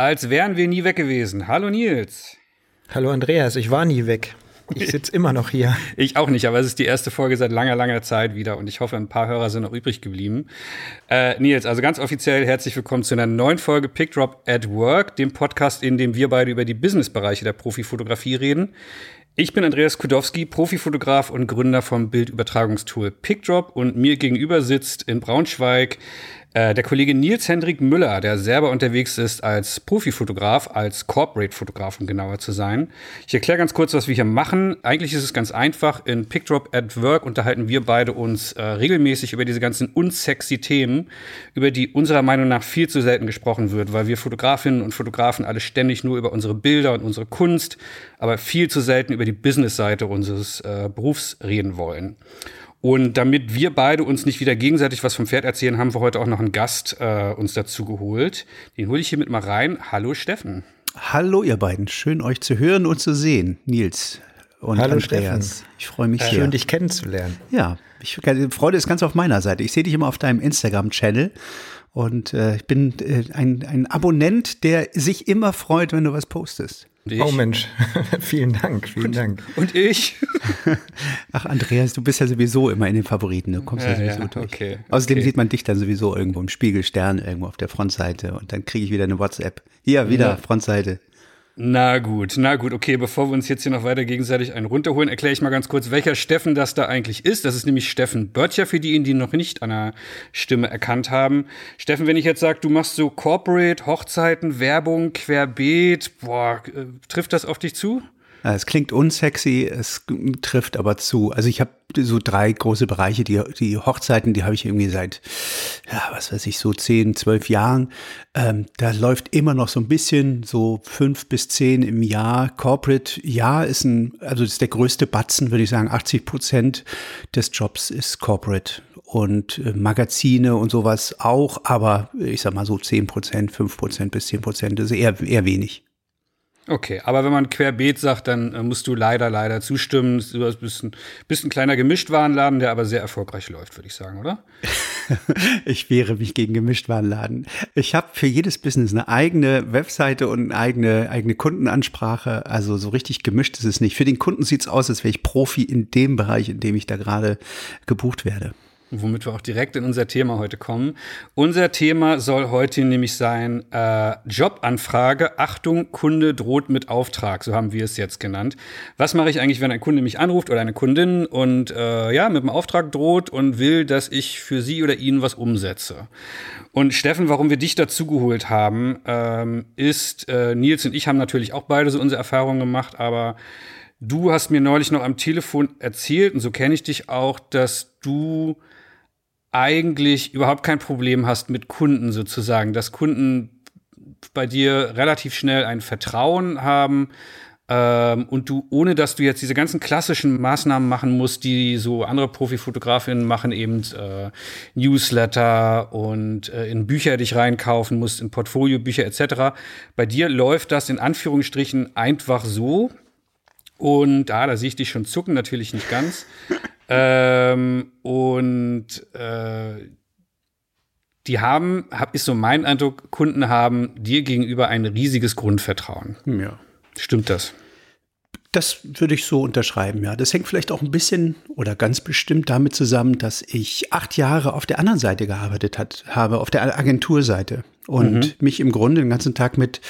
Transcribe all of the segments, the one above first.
als wären wir nie weg gewesen. Hallo Nils. Hallo Andreas, ich war nie weg. Ich sitze immer noch hier. Ich auch nicht, aber es ist die erste Folge seit langer, langer Zeit wieder und ich hoffe, ein paar Hörer sind noch übrig geblieben. Äh, Nils, also ganz offiziell herzlich willkommen zu einer neuen Folge Pickdrop at Work, dem Podcast, in dem wir beide über die Businessbereiche der Profifotografie reden. Ich bin Andreas Kudowski, Profifotograf und Gründer vom Bildübertragungstool PickDrop und mir gegenüber sitzt in Braunschweig äh, der Kollege Nils Hendrik Müller, der selber unterwegs ist als Profifotograf, als Corporate-Fotograf, um genauer zu sein. Ich erkläre ganz kurz, was wir hier machen. Eigentlich ist es ganz einfach. In Pickdrop at Work unterhalten wir beide uns äh, regelmäßig über diese ganzen unsexy Themen, über die unserer Meinung nach viel zu selten gesprochen wird, weil wir Fotografinnen und Fotografen alle ständig nur über unsere Bilder und unsere Kunst, aber viel zu selten über die Business-Seite unseres äh, Berufs reden wollen. Und damit wir beide uns nicht wieder gegenseitig was vom Pferd erzählen, haben wir heute auch noch einen Gast äh, uns dazu geholt. Den hole ich hiermit mal rein. Hallo Steffen. Hallo ihr beiden, schön euch zu hören und zu sehen, Nils und Hallo Andreas. Steffen. Ich freue mich äh, sehr. Schön dich kennenzulernen. Ja, ich, die Freude ist ganz auf meiner Seite. Ich sehe dich immer auf deinem Instagram-Channel und äh, ich bin äh, ein, ein Abonnent, der sich immer freut, wenn du was postest. Oh Mensch, vielen Dank, vielen und, Dank. Und ich? Ach, Andreas, du bist ja sowieso immer in den Favoriten. Du kommst ja, ja sowieso ja, durch. Okay, Außerdem okay. sieht man dich dann sowieso irgendwo im Spiegelstern, irgendwo auf der Frontseite und dann kriege ich wieder eine WhatsApp. Hier, wieder Ja. Frontseite. Na gut, na gut, okay, bevor wir uns jetzt hier noch weiter gegenseitig einen runterholen, erkläre ich mal ganz kurz, welcher Steffen das da eigentlich ist. Das ist nämlich Steffen Böttcher, für diejenigen, die ihn noch nicht an der Stimme erkannt haben. Steffen, wenn ich jetzt sage, du machst so Corporate, Hochzeiten, Werbung, Querbeet, boah, äh, trifft das auf dich zu? Ja, Es klingt unsexy, es trifft aber zu. Also ich habe so drei große Bereiche. Die, die Hochzeiten, die habe ich irgendwie seit, ja, was weiß ich, so zehn, zwölf Jahren. Ähm, da läuft immer noch so ein bisschen, so fünf bis zehn im Jahr. Corporate, ja, ist ein, also das ist der größte Batzen, würde ich sagen. 80 Prozent des Jobs ist Corporate. Und äh, Magazine und sowas auch, aber ich sag mal so 10 Prozent, 5 Prozent bis 10 Prozent, das ist eher, eher wenig. Okay, aber wenn man Querbeet sagt, dann äh, musst du leider, leider zustimmen. Du bist ein, bist ein kleiner Gemischtwarenladen, der aber sehr erfolgreich läuft, würde ich sagen, oder? Ich wehre mich gegen Gemischtwarenladen. Ich habe für jedes Business eine eigene Webseite und eine eigene, eigene Kundenansprache. Also so richtig gemischt ist es nicht. Für den Kunden sieht's aus, als wäre ich Profi in dem Bereich, in dem ich da gerade gebucht werde. Womit wir auch direkt in unser Thema heute kommen. Unser Thema soll heute nämlich sein äh, Jobanfrage. Achtung, Kunde droht mit Auftrag, so haben wir es jetzt genannt. Was mache ich eigentlich, wenn ein Kunde mich anruft oder eine Kundin und äh, ja mit einem Auftrag droht und will, dass ich für sie oder ihn was umsetze? Und Steffen, warum wir dich dazu geholt haben, ähm, ist äh, Nils und ich haben natürlich auch beide so unsere Erfahrungen gemacht, aber Du hast mir neulich noch am Telefon erzählt, und so kenne ich dich auch, dass du eigentlich überhaupt kein Problem hast mit Kunden sozusagen, dass Kunden bei dir relativ schnell ein Vertrauen haben ähm, und du, ohne dass du jetzt diese ganzen klassischen Maßnahmen machen musst, die so andere Profifotografinnen machen, eben äh, Newsletter und äh, in Bücher dich reinkaufen musst, in Portfoliobücher etc. Bei dir läuft das in Anführungsstrichen einfach so. Und da, da sehe ich dich schon zucken, natürlich nicht ganz. Ähm, und äh, die haben, hab, ist so mein Eindruck, Kunden haben dir gegenüber ein riesiges Grundvertrauen. Ja. Stimmt das? Das würde ich so unterschreiben, ja. Das hängt vielleicht auch ein bisschen oder ganz bestimmt damit zusammen, dass ich acht Jahre auf der anderen Seite gearbeitet hat, habe, auf der Agenturseite und Mhm. mich im Grunde den ganzen Tag mit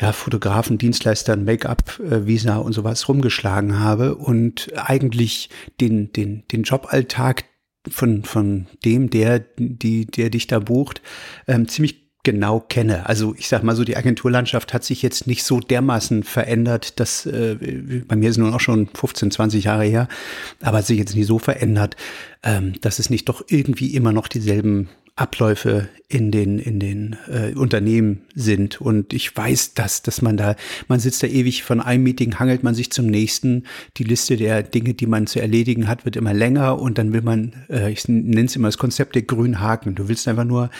ja, Fotografen, Dienstleistern, Make-up, äh, Visa und sowas rumgeschlagen habe und eigentlich den, den, den Joballtag von, von dem, der, die, der dich da bucht, ähm, ziemlich genau kenne. Also ich sag mal so, die Agenturlandschaft hat sich jetzt nicht so dermaßen verändert, dass äh, bei mir ist nun auch schon 15, 20 Jahre her, aber hat sich jetzt nicht so verändert, ähm, dass es nicht doch irgendwie immer noch dieselben Abläufe in den in den äh, Unternehmen sind. Und ich weiß, dass dass man da man sitzt da ewig von einem Meeting hangelt man sich zum nächsten. Die Liste der Dinge die man zu erledigen hat wird immer länger und dann will man äh, ich nenne es immer das Konzept der grünen Haken. Du willst einfach nur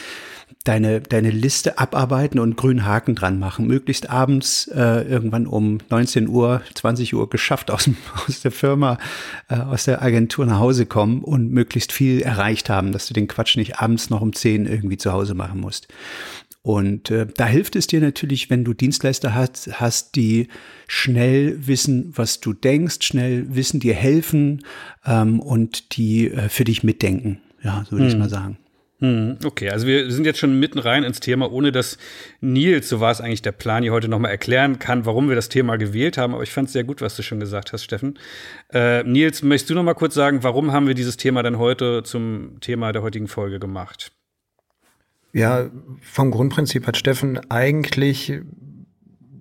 deine, deine Liste abarbeiten und grünen Haken dran machen. Möglichst abends äh, irgendwann um 19 Uhr, 20 Uhr geschafft aus, dem, aus der Firma, äh, aus der Agentur nach Hause kommen und möglichst viel erreicht haben, dass du den Quatsch nicht abends noch um 10 irgendwie zu Hause machen musst. Und äh, da hilft es dir natürlich, wenn du Dienstleister hast, hast, die schnell wissen, was du denkst, schnell wissen, dir helfen ähm, und die äh, für dich mitdenken. Ja, so würde hm. ich mal sagen. Hm, okay, also wir sind jetzt schon mitten rein ins Thema, ohne dass Nils, so war es eigentlich der Plan, hier heute nochmal erklären kann, warum wir das Thema gewählt haben. Aber ich fand es sehr gut, was du schon gesagt hast, Steffen. Äh, Nils, möchtest du nochmal kurz sagen, warum haben wir dieses Thema dann heute zum Thema der heutigen Folge gemacht? Ja, vom Grundprinzip hat Steffen eigentlich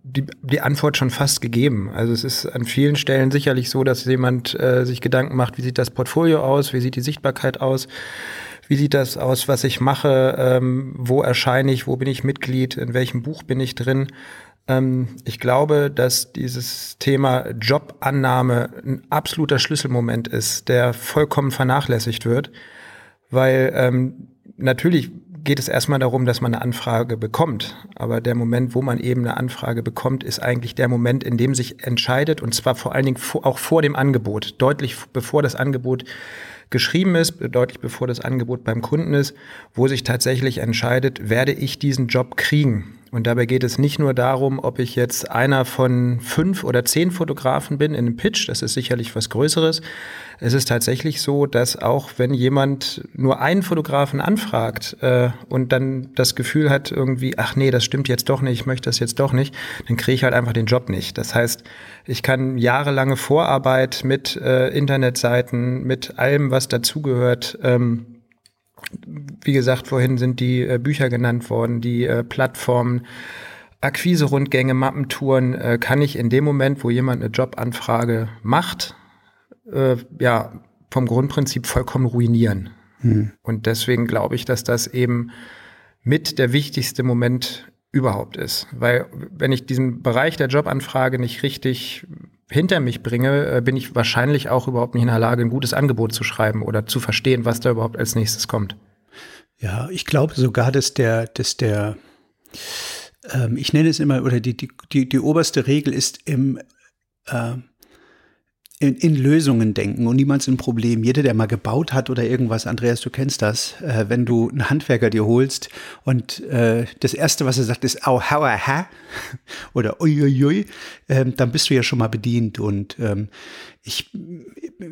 die, die Antwort schon fast gegeben. Also es ist an vielen Stellen sicherlich so, dass jemand äh, sich Gedanken macht, wie sieht das Portfolio aus, wie sieht die Sichtbarkeit aus wie sieht das aus, was ich mache? Ähm, wo erscheine ich? Wo bin ich Mitglied? In welchem Buch bin ich drin? Ähm, ich glaube, dass dieses Thema Jobannahme ein absoluter Schlüsselmoment ist, der vollkommen vernachlässigt wird, weil ähm, natürlich geht es erstmal darum, dass man eine Anfrage bekommt. Aber der Moment, wo man eben eine Anfrage bekommt, ist eigentlich der Moment, in dem sich entscheidet, und zwar vor allen Dingen auch vor dem Angebot, deutlich bevor das Angebot geschrieben ist, deutlich bevor das Angebot beim Kunden ist, wo sich tatsächlich entscheidet, werde ich diesen Job kriegen. Und dabei geht es nicht nur darum, ob ich jetzt einer von fünf oder zehn Fotografen bin in einem Pitch, das ist sicherlich was Größeres. Es ist tatsächlich so, dass auch wenn jemand nur einen Fotografen anfragt äh, und dann das Gefühl hat irgendwie, ach nee, das stimmt jetzt doch nicht, ich möchte das jetzt doch nicht, dann kriege ich halt einfach den Job nicht. Das heißt, ich kann jahrelange Vorarbeit mit äh, Internetseiten, mit allem, was dazugehört, ähm, wie gesagt, vorhin sind die äh, Bücher genannt worden, die äh, Plattformen, Akquise-Rundgänge, Mappentouren, äh, kann ich in dem Moment, wo jemand eine Jobanfrage macht, äh, ja, vom Grundprinzip vollkommen ruinieren. Hm. Und deswegen glaube ich, dass das eben mit der wichtigste Moment überhaupt ist. Weil wenn ich diesen Bereich der Jobanfrage nicht richtig hinter mich bringe, äh, bin ich wahrscheinlich auch überhaupt nicht in der Lage, ein gutes Angebot zu schreiben oder zu verstehen, was da überhaupt als nächstes kommt. Ja, ich glaube sogar, dass der, dass der, ähm, ich nenne es immer, oder die, die, die, die oberste Regel ist im, äh, in, in Lösungen denken und niemals in Problemen. Jeder, der mal gebaut hat oder irgendwas, Andreas, du kennst das, äh, wenn du einen Handwerker dir holst und äh, das Erste, was er sagt, ist au, hauer, ha oder uiuiui, äh, dann bist du ja schon mal bedient und ähm, ich,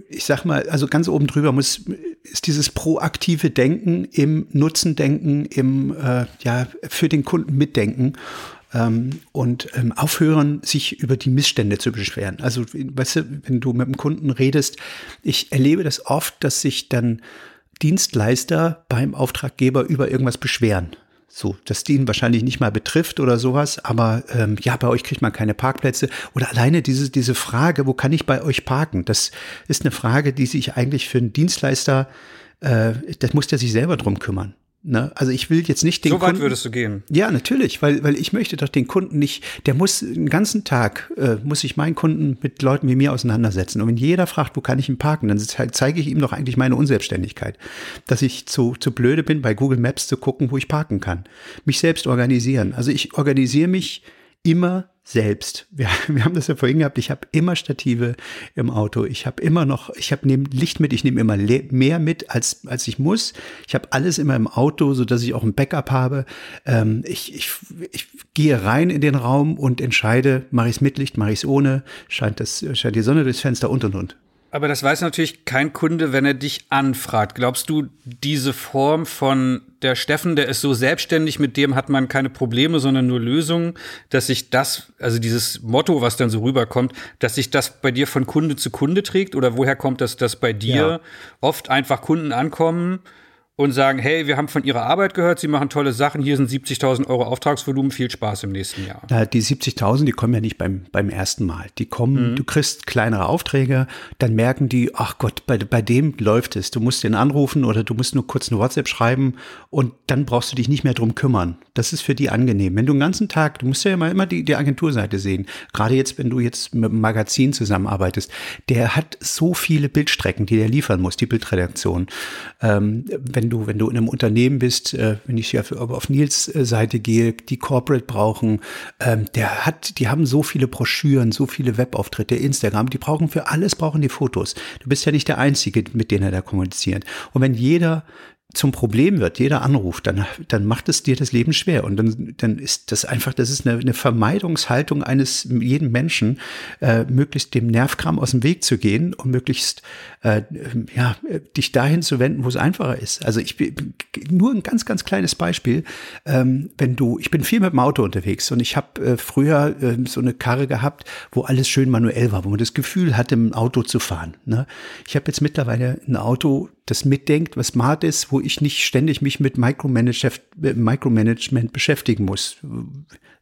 ich sag mal, also ganz oben drüber muss, ist dieses proaktive Denken im Nutzendenken, im, äh, ja, für den Kunden mitdenken ähm, und ähm, aufhören, sich über die Missstände zu beschweren. Also, weißt du, wenn du mit dem Kunden redest, ich erlebe das oft, dass sich dann Dienstleister beim Auftraggeber über irgendwas beschweren. So, dass die ihn wahrscheinlich nicht mal betrifft oder sowas, aber ähm, ja, bei euch kriegt man keine Parkplätze. Oder alleine diese, diese Frage, wo kann ich bei euch parken? Das ist eine Frage, die sich eigentlich für einen Dienstleister, äh, das muss der sich selber drum kümmern. Ne? Also ich will jetzt nicht den So weit Kunden, würdest du gehen? Ja, natürlich, weil, weil ich möchte doch den Kunden nicht, der muss den ganzen Tag, äh, muss sich mein Kunden mit Leuten wie mir auseinandersetzen. Und wenn jeder fragt, wo kann ich ihn parken, dann zeige ich ihm doch eigentlich meine Unselbstständigkeit. Dass ich zu, zu blöde bin, bei Google Maps zu gucken, wo ich parken kann. Mich selbst organisieren. Also ich organisiere mich immer selbst. Wir, wir haben das ja vorhin gehabt, ich habe immer Stative im Auto. Ich habe immer noch, ich habe neben Licht mit, ich nehme immer mehr mit, als, als ich muss. Ich habe alles immer im Auto, so dass ich auch ein Backup habe. Ähm, ich, ich, ich gehe rein in den Raum und entscheide, mache ich es mit Licht, mache ich es ohne, scheint, das, scheint die Sonne durchs Fenster und und und. Aber das weiß natürlich kein Kunde, wenn er dich anfragt. Glaubst du, diese Form von der Steffen, der ist so selbstständig, mit dem hat man keine Probleme, sondern nur Lösungen, dass sich das, also dieses Motto, was dann so rüberkommt, dass sich das bei dir von Kunde zu Kunde trägt? Oder woher kommt das, dass bei dir ja. oft einfach Kunden ankommen? Und sagen, hey, wir haben von Ihrer Arbeit gehört, Sie machen tolle Sachen, hier sind 70.000 Euro Auftragsvolumen, viel Spaß im nächsten Jahr. Ja, die 70.000, die kommen ja nicht beim, beim ersten Mal. Die kommen, mhm. du kriegst kleinere Aufträge, dann merken die, ach Gott, bei, bei dem läuft es. Du musst den anrufen oder du musst nur kurz eine WhatsApp schreiben und dann brauchst du dich nicht mehr drum kümmern. Das ist für die angenehm. Wenn du den ganzen Tag, du musst ja immer, immer die, die Agenturseite sehen, gerade jetzt, wenn du jetzt mit einem Magazin zusammenarbeitest, der hat so viele Bildstrecken, die der liefern muss, die Bildredaktion. Ähm, wenn wenn du, wenn du in einem Unternehmen bist, äh, wenn ich hier auf, auf Nils äh, Seite gehe, die Corporate brauchen, ähm, der hat, die haben so viele Broschüren, so viele Webauftritte, Instagram, die brauchen für alles brauchen die Fotos. Du bist ja nicht der Einzige, mit denen er da kommuniziert. Und wenn jeder zum Problem wird, jeder Anruf, dann, dann macht es dir das Leben schwer. Und dann, dann ist das einfach, das ist eine, eine Vermeidungshaltung eines jeden Menschen, äh, möglichst dem Nervkram aus dem Weg zu gehen und möglichst äh, ja, dich dahin zu wenden, wo es einfacher ist. Also ich bin nur ein ganz, ganz kleines Beispiel. Ähm, wenn du, ich bin viel mit dem Auto unterwegs und ich habe äh, früher äh, so eine Karre gehabt, wo alles schön manuell war, wo man das Gefühl hatte, im Auto zu fahren. Ne? Ich habe jetzt mittlerweile ein Auto, das mitdenkt, was smart ist, wo ich nicht ständig mich mit Micromanagement beschäftigen muss.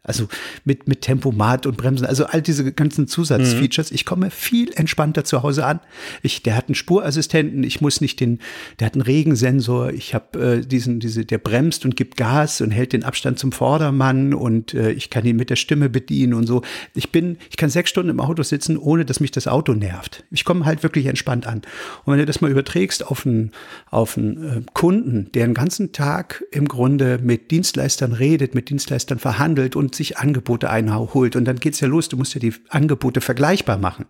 Also mit, mit Tempomat und Bremsen, also all diese ganzen Zusatzfeatures. Mhm. Ich komme viel entspannter zu Hause an. Ich, der hat einen Spurassistenten, ich muss nicht den, der hat einen Regensensor, ich habe äh, diesen, diese, der bremst und gibt Gas und hält den Abstand zum Vordermann und äh, ich kann ihn mit der Stimme bedienen und so. Ich bin, ich kann sechs Stunden im Auto sitzen, ohne dass mich das Auto nervt. Ich komme halt wirklich entspannt an. Und wenn du das mal überträgst auf einen, auf einen äh, Kunden, der den ganzen Tag im Grunde mit Dienstleistern redet, mit Dienstleistern verhandelt und sich Angebote einholt. Und dann geht's ja los, du musst ja die Angebote vergleichbar machen.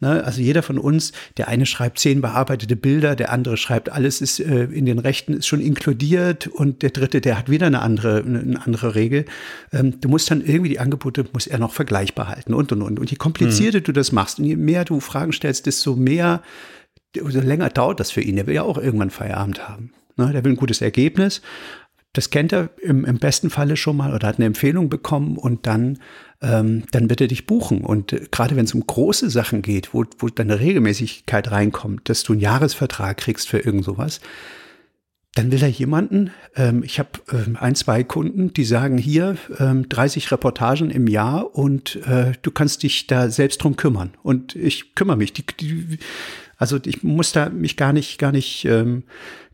Ne? Also jeder von uns, der eine schreibt zehn bearbeitete Bilder, der andere schreibt, alles ist äh, in den Rechten ist schon inkludiert und der dritte, der hat wieder eine andere, eine andere Regel. Ähm, du musst dann irgendwie die Angebote, muss er noch vergleichbar halten und und und. Und je komplizierter mhm. du das machst und je mehr du Fragen stellst, desto mehr, desto länger dauert das für ihn. Der will ja auch irgendwann Feierabend haben. Ne? Der will ein gutes Ergebnis das kennt er im, im besten Falle schon mal oder hat eine Empfehlung bekommen und dann, ähm, dann wird er dich buchen. Und äh, gerade wenn es um große Sachen geht, wo, wo dann eine Regelmäßigkeit reinkommt, dass du einen Jahresvertrag kriegst für irgend sowas, dann will er jemanden, ähm, ich habe ähm, ein, zwei Kunden, die sagen hier ähm, 30 Reportagen im Jahr und äh, du kannst dich da selbst drum kümmern. Und ich kümmere mich. Die, die, also ich muss da mich gar nicht, gar nicht ähm,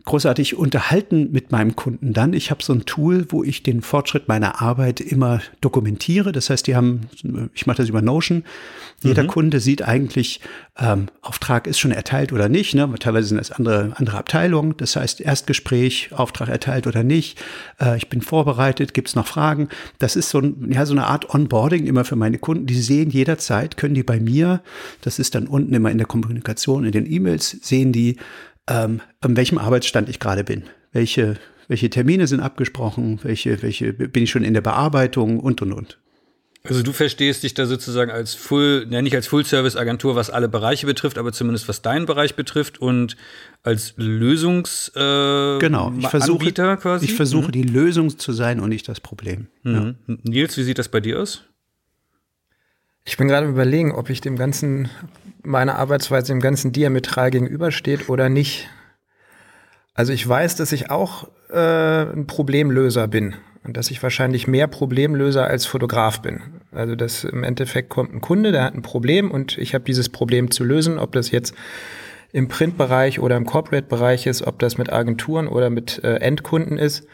großartig unterhalten mit meinem Kunden dann. Ich habe so ein Tool, wo ich den Fortschritt meiner Arbeit immer dokumentiere. Das heißt, die haben, ich mache das über Notion. Jeder mhm. Kunde sieht eigentlich, ähm, Auftrag ist schon erteilt oder nicht. Ne? Teilweise sind das andere, andere Abteilungen. Das heißt, Erstgespräch, Auftrag erteilt oder nicht. Äh, ich bin vorbereitet, gibt es noch Fragen. Das ist so, ein, ja, so eine Art Onboarding immer für meine Kunden. Die sehen jederzeit, können die bei mir, das ist dann unten immer in der Kommunikation, in den E-Mails, sehen die, ähm, an welchem Arbeitsstand ich gerade bin. Welche, welche Termine sind abgesprochen, welche, welche bin ich schon in der Bearbeitung und und und. Also du verstehst dich da sozusagen als Full, ja nicht als Full-Service-Agentur, was alle Bereiche betrifft, aber zumindest was deinen Bereich betrifft und als Lösungs äh, genau. ich versuche, quasi. Ich versuche mhm. die Lösung zu sein und nicht das Problem. Mhm. Ja. Nils, wie sieht das bei dir aus? Ich bin gerade überlegen, ob ich dem ganzen meine Arbeitsweise dem ganzen diametral gegenübersteht oder nicht. Also ich weiß, dass ich auch äh, ein Problemlöser bin und dass ich wahrscheinlich mehr Problemlöser als Fotograf bin. Also dass im Endeffekt kommt ein Kunde, der hat ein Problem und ich habe dieses Problem zu lösen, ob das jetzt im Printbereich oder im Corporate-Bereich ist, ob das mit Agenturen oder mit äh, Endkunden ist.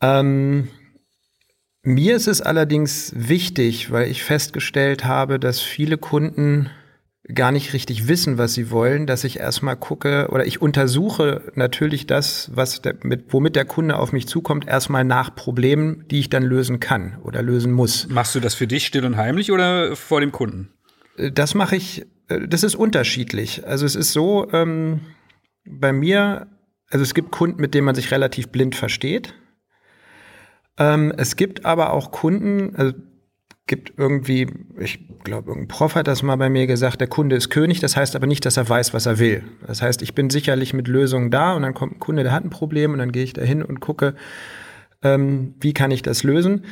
Ähm, mir ist es allerdings wichtig, weil ich festgestellt habe, dass viele Kunden gar nicht richtig wissen, was sie wollen, dass ich erstmal gucke oder ich untersuche natürlich das, was der, mit, womit der Kunde auf mich zukommt, erstmal nach Problemen, die ich dann lösen kann oder lösen muss. Machst du das für dich still und heimlich oder vor dem Kunden? Äh, das mache ich, äh, das ist unterschiedlich. Also es ist so, ähm, bei mir, also es gibt Kunden, mit denen man sich relativ blind versteht. Ähm, es gibt aber auch Kunden, also gibt irgendwie, ich glaube, irgendein Prof hat das mal bei mir gesagt, der Kunde ist König, das heißt aber nicht, dass er weiß, was er will. Das heißt, ich bin sicherlich mit Lösungen da und dann kommt ein Kunde, der hat ein Problem und dann gehe ich da hin und gucke, ähm, wie kann ich das lösen.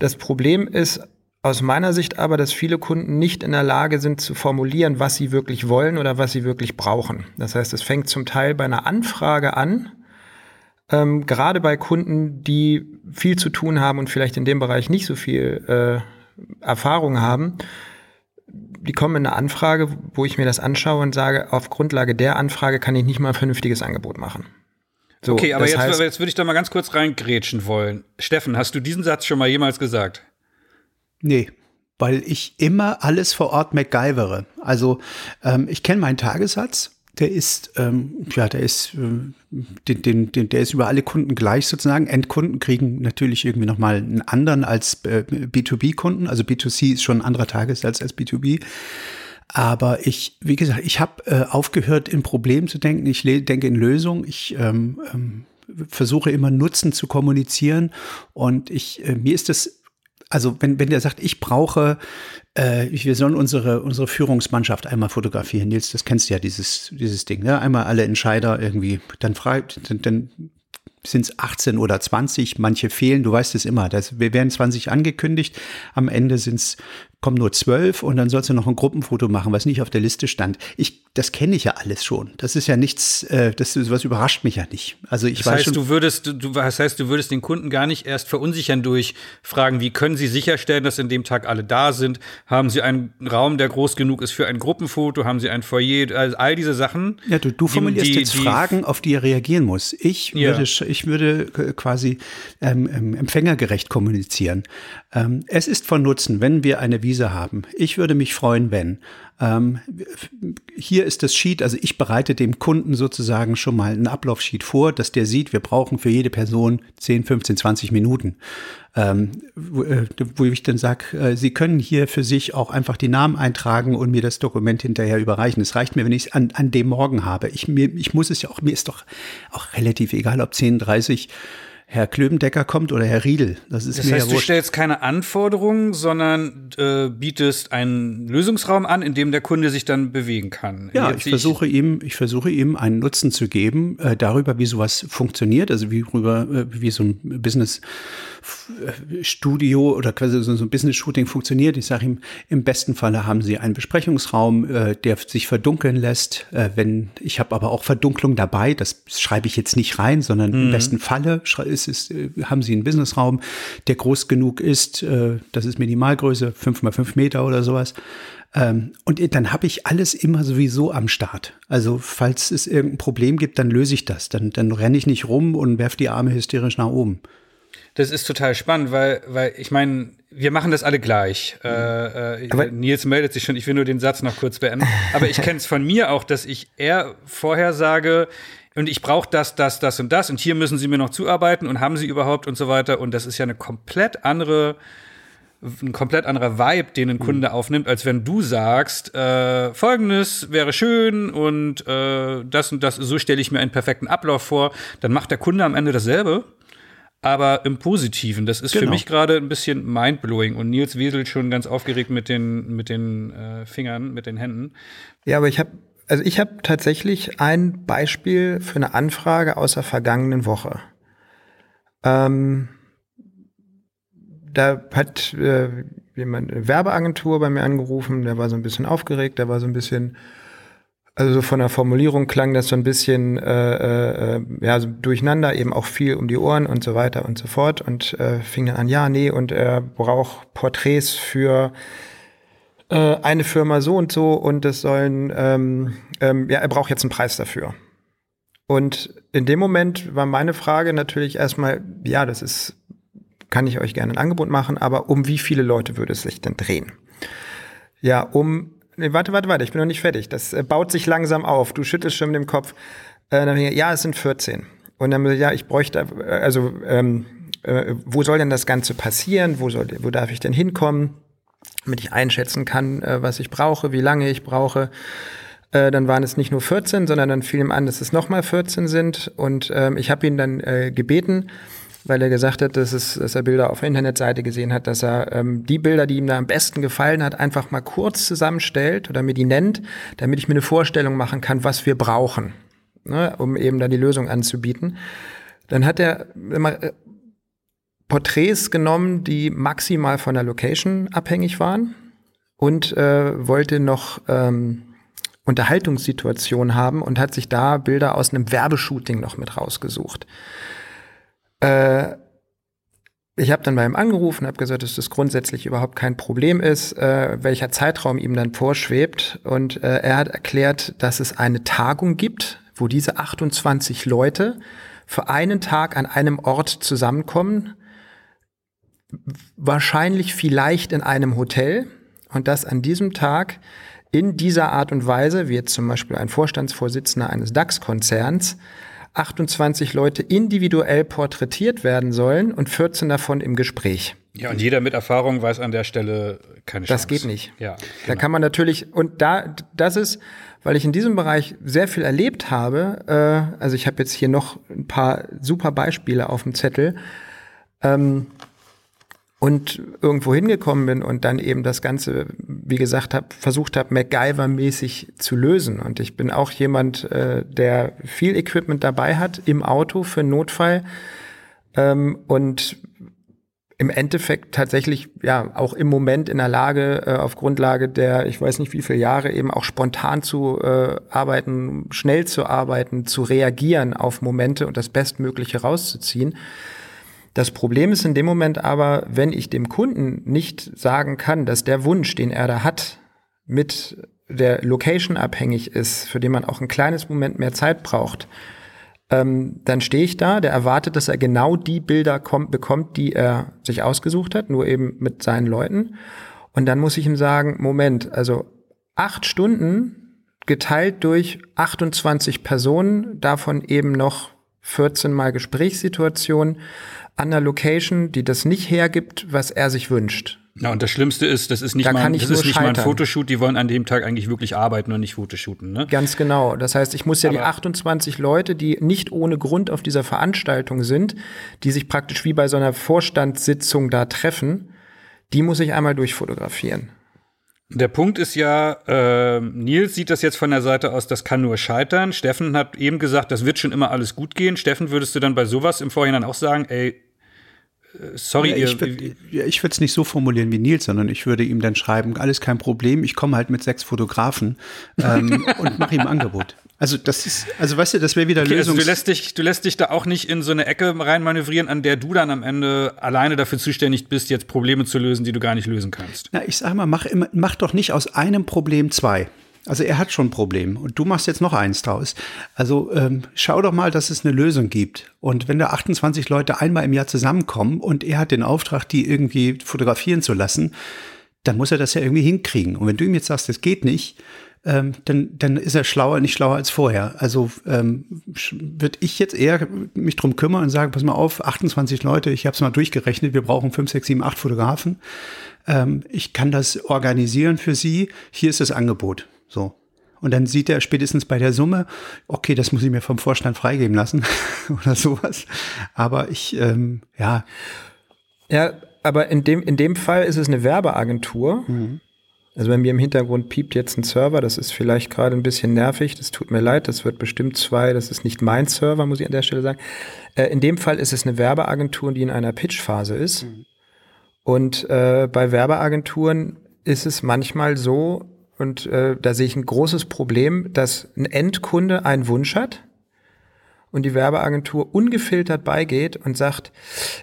Das Problem ist aus meiner Sicht aber, dass viele Kunden nicht in der Lage sind zu formulieren, was sie wirklich wollen oder was sie wirklich brauchen. Das heißt, es fängt zum Teil bei einer Anfrage an, ähm, gerade bei Kunden, die viel zu tun haben und vielleicht in dem Bereich nicht so viel äh, Erfahrung haben, die kommen in eine Anfrage, wo ich mir das anschaue und sage, auf Grundlage der Anfrage kann ich nicht mal ein vernünftiges Angebot machen. So, okay, aber jetzt, heißt, jetzt würde ich da mal ganz kurz reingrätschen wollen. Steffen, hast du diesen Satz schon mal jemals gesagt? Nee, weil ich immer alles vor Ort MacGyvere. Also ähm, ich kenne meinen Tagessatz der ist, ähm, ja, der ist, äh, den, den, den, der ist über alle Kunden gleich sozusagen. Endkunden kriegen natürlich irgendwie nochmal einen anderen als äh, B2B-Kunden. Also B2C ist schon ein anderer Tagessatz als B2B. Aber ich, wie gesagt, ich habe äh, aufgehört, in Problemen zu denken. Ich denke in Lösungen. Ich ähm, ähm, versuche immer Nutzen zu kommunizieren. Und ich, äh, mir ist das also wenn, wenn der sagt, ich brauche, äh, wir sollen unsere, unsere Führungsmannschaft einmal fotografieren, Nils, das kennst du ja, dieses, dieses Ding, ne? Einmal alle Entscheider irgendwie, dann frei, dann, dann sind es 18 oder 20, manche fehlen, du weißt es immer. Das, wir werden 20 angekündigt, am Ende sind es kommen nur zwölf und dann sollst du noch ein Gruppenfoto machen, was nicht auf der Liste stand. Ich, das kenne ich ja alles schon. Das ist ja nichts, äh, das ist, was überrascht mich ja nicht. Also ich das weiß heißt, schon, du würdest, du, das heißt, du würdest den Kunden gar nicht erst verunsichern durch Fragen, wie können Sie sicherstellen, dass in dem Tag alle da sind? Haben Sie einen Raum, der groß genug ist für ein Gruppenfoto? Haben Sie ein Foyer? Also all diese Sachen. Ja, du, du formulierst die, jetzt die, Fragen, auf die er reagieren muss. Ich Ja. würde, ich würde quasi ähm, ähm, empfängergerecht kommunizieren. Ähm, es ist von Nutzen, wenn wir eine Visa haben. Ich würde mich freuen, wenn. Ähm, hier ist das Sheet, also ich bereite dem Kunden sozusagen schon mal ein Ablaufsheet vor, dass der sieht, wir brauchen für jede Person 10, 15, 20 Minuten. Ähm, wo, äh, wo ich dann sage, äh, Sie können hier für sich auch einfach die Namen eintragen und mir das Dokument hinterher überreichen. Es reicht mir, wenn ich es an, an dem Morgen habe. Ich, mir, ich muss es ja auch, mir ist doch auch relativ egal, ob 10.30 Herr Klöbendecker kommt oder Herr Riedel. Das ist Das mir heißt, ja du stellst keine Anforderungen, sondern äh, bietest einen Lösungsraum an, in dem der Kunde sich dann bewegen kann. Ja, ich versuche ihm, ich versuche ihm einen Nutzen zu geben äh, darüber, wie sowas funktioniert, also wie rüber, äh, wie so ein Business Studio oder quasi so so ein Business Shooting funktioniert. Ich sage ihm, im besten Falle haben Sie einen Besprechungsraum, äh, der sich verdunkeln lässt. Äh, wenn ich habe aber auch Verdunklung dabei, das schreibe ich jetzt nicht rein, sondern im besten Falle ist es, äh, haben Sie einen Businessraum, der groß genug ist. Äh, das ist Minimalgröße, fünf mal fünf Meter oder sowas. Ähm, und dann habe ich alles immer sowieso am Start. Also falls es irgendein Problem gibt, dann löse ich das. Dann, dann renne ich nicht rum und werfe die Arme hysterisch nach oben. Das ist total spannend, weil, weil ich meine, wir machen das alle gleich. Äh, äh, Aber- Nils meldet sich schon, ich will nur den Satz noch kurz beenden. Aber ich kenne es von mir auch, dass ich eher vorher sage, und ich brauche das, das, das und das und hier müssen Sie mir noch zuarbeiten und haben Sie überhaupt und so weiter. Und das ist ja eine komplett andere, ein komplett anderer Vibe, den ein Kunde aufnimmt, als wenn du sagst, äh, folgendes wäre schön und äh, das und das, so stelle ich mir einen perfekten Ablauf vor. Dann macht der Kunde am Ende dasselbe aber im Positiven. Das ist für Genau. mich gerade ein bisschen mindblowing und Nils weselt schon ganz aufgeregt mit den, mit den äh, Fingern, mit den Händen. Ja, aber ich habe also ich habe tatsächlich ein Beispiel für eine Anfrage aus der vergangenen Woche. Ähm, da hat äh, jemand eine Werbeagentur bei mir angerufen, der war so ein bisschen aufgeregt, der war so ein bisschen, also so von der Formulierung klang das so ein bisschen äh, äh, ja, so durcheinander, eben auch viel um die Ohren und so weiter und so fort und äh, fing dann an, ja, nee, und er braucht Porträts für äh, eine Firma so und so und das sollen, ähm, ähm, ja, er braucht jetzt einen Preis dafür. Und in dem Moment war meine Frage natürlich erstmal, ja, das ist, kann ich euch gerne ein Angebot machen, aber um wie viele Leute würde es sich denn drehen? Ja, um, nee, warte, warte, warte, ich bin noch nicht fertig. Das äh, baut sich langsam auf. Du schüttelst schon mit dem Kopf. Äh, dann, ja, es sind 14. Und dann, ja, ich bräuchte, äh, also, ähm, äh, wo soll denn das Ganze passieren? Wo soll, wo darf ich denn hinkommen? damit ich einschätzen kann, äh, was ich brauche, wie lange ich brauche. Äh, dann waren es nicht nur 14, sondern dann fiel ihm an, dass es nochmal 14 sind. Und ähm, ich habe ihn dann äh, gebeten, weil er gesagt hat, dass, es, dass er Bilder auf der Internetseite gesehen hat, dass er ähm, die Bilder, die ihm da am besten gefallen hat, einfach mal kurz zusammenstellt oder mir die nennt, damit ich mir eine Vorstellung machen kann, was wir brauchen, ne, um eben da die Lösung anzubieten. Dann hat er immer äh, Porträts genommen, die maximal von der Location abhängig waren und äh, wollte noch ähm, Unterhaltungssituation haben und hat sich da Bilder aus einem Werbeshooting noch mit rausgesucht. Äh, ich habe dann bei ihm angerufen, habe gesagt, dass das grundsätzlich überhaupt kein Problem ist, äh, welcher Zeitraum ihm dann vorschwebt. Und äh, er hat erklärt, dass es eine Tagung gibt, wo diese 28 Leute für einen Tag an einem Ort zusammenkommen, wahrscheinlich vielleicht in einem Hotel und dass an diesem Tag in dieser Art und Weise, wie jetzt zum Beispiel ein Vorstandsvorsitzender eines DAX-Konzerns, 28 Leute individuell porträtiert werden sollen und 14 davon im Gespräch. Ja, und jeder mit Erfahrung weiß an der Stelle keine Chance. Das geht nicht. Ja, Da kann man natürlich, und da, das ist, weil ich in diesem Bereich sehr viel erlebt habe, äh, also ich habe jetzt hier noch ein paar super Beispiele auf dem Zettel, ähm, und irgendwo hingekommen bin und dann eben das Ganze, wie gesagt, hab, versucht habe, MacGyver-mäßig zu lösen. Und ich bin auch jemand, äh, der viel Equipment dabei hat im Auto für Notfall ähm, und im Endeffekt tatsächlich ja auch im Moment in der Lage, äh, auf Grundlage der, ich weiß nicht wie viele Jahre, eben auch spontan zu äh, arbeiten, schnell zu arbeiten, zu reagieren auf Momente und das Bestmögliche rauszuziehen. Das Problem ist in dem Moment aber, wenn ich dem Kunden nicht sagen kann, dass der Wunsch, den er da hat, mit der Location abhängig ist, für den man auch ein kleines Moment mehr Zeit braucht, ähm, dann stehe ich da, der erwartet, dass er genau die Bilder kommt, bekommt, die er sich ausgesucht hat, nur eben mit seinen Leuten. Und dann muss ich ihm sagen, Moment, also acht Stunden geteilt durch 28 Personen, davon eben noch 14 Mal Gesprächssituationen an einer Location, die das nicht hergibt, was er sich wünscht. Ja, und das Schlimmste ist, das ist nicht, Da mal, das ist nicht mal ein. Fotoshoot, die wollen an dem Tag eigentlich wirklich arbeiten und nicht Fotoshooten. Ne? Ganz genau. Das heißt, ich muss ja die Aber- 28 Leute, die nicht ohne Grund auf dieser Veranstaltung sind, die sich praktisch wie bei so einer Vorstandssitzung da treffen, die muss ich einmal durchfotografieren. Der Punkt ist ja, äh, Nils sieht das jetzt von der Seite aus, das kann nur scheitern. Steffen hat eben gesagt, das wird schon immer alles gut gehen. Steffen, würdest du dann bei sowas im Vorhinein auch sagen, ey, sorry, Ja, ihr, ich würde ja, ich würde es nicht so formulieren wie Nils, sondern ich würde ihm dann schreiben, alles kein Problem, ich komme halt mit sechs Fotografen ähm, und mache ihm ein Angebot. Also das ist, also weißt du, das wäre wieder Okay, also Lösungs... du lässt, dich, du lässt dich da auch nicht in so eine Ecke reinmanövrieren, an der du dann am Ende alleine dafür zuständig bist, jetzt Probleme zu lösen, die du gar nicht lösen kannst. Na, ich sag mal, mach, immer, mach doch nicht aus einem Problem zwei. Also er hat schon ein Problem und du machst jetzt noch eins draus. Also ähm, schau doch mal, dass es eine Lösung gibt. Und wenn da 28 Leute einmal im Jahr zusammenkommen und er hat den Auftrag, die irgendwie fotografieren zu lassen, dann muss er das ja irgendwie hinkriegen. Und wenn du ihm jetzt sagst, das geht nicht, ähm, dann, dann ist er schlauer, nicht schlauer als vorher. Also ähm, würde ich jetzt eher mich drum kümmern und sagen, pass mal auf, 28 Leute, ich habe es mal durchgerechnet, wir brauchen 5, 6, 7, 8 Fotografen. Ähm, ich kann das organisieren für Sie. Hier ist das Angebot. So. Und dann sieht er spätestens bei der Summe, okay, das muss ich mir vom Vorstand freigeben lassen oder sowas. Aber ich, ähm, ja, Ja, aber in dem, in dem Fall ist es eine Werbeagentur. Also bei mir im Hintergrund piept jetzt ein Server, das ist vielleicht gerade ein bisschen nervig, das tut mir leid, das wird bestimmt zwei, das ist nicht mein Server, muss ich an der Stelle sagen. Äh, in dem Fall ist es eine Werbeagentur, die in einer Pitchphase ist. Und äh, bei Werbeagenturen ist es manchmal so, und äh, da sehe ich ein großes Problem, dass ein Endkunde einen Wunsch hat und die Werbeagentur ungefiltert beigeht und sagt,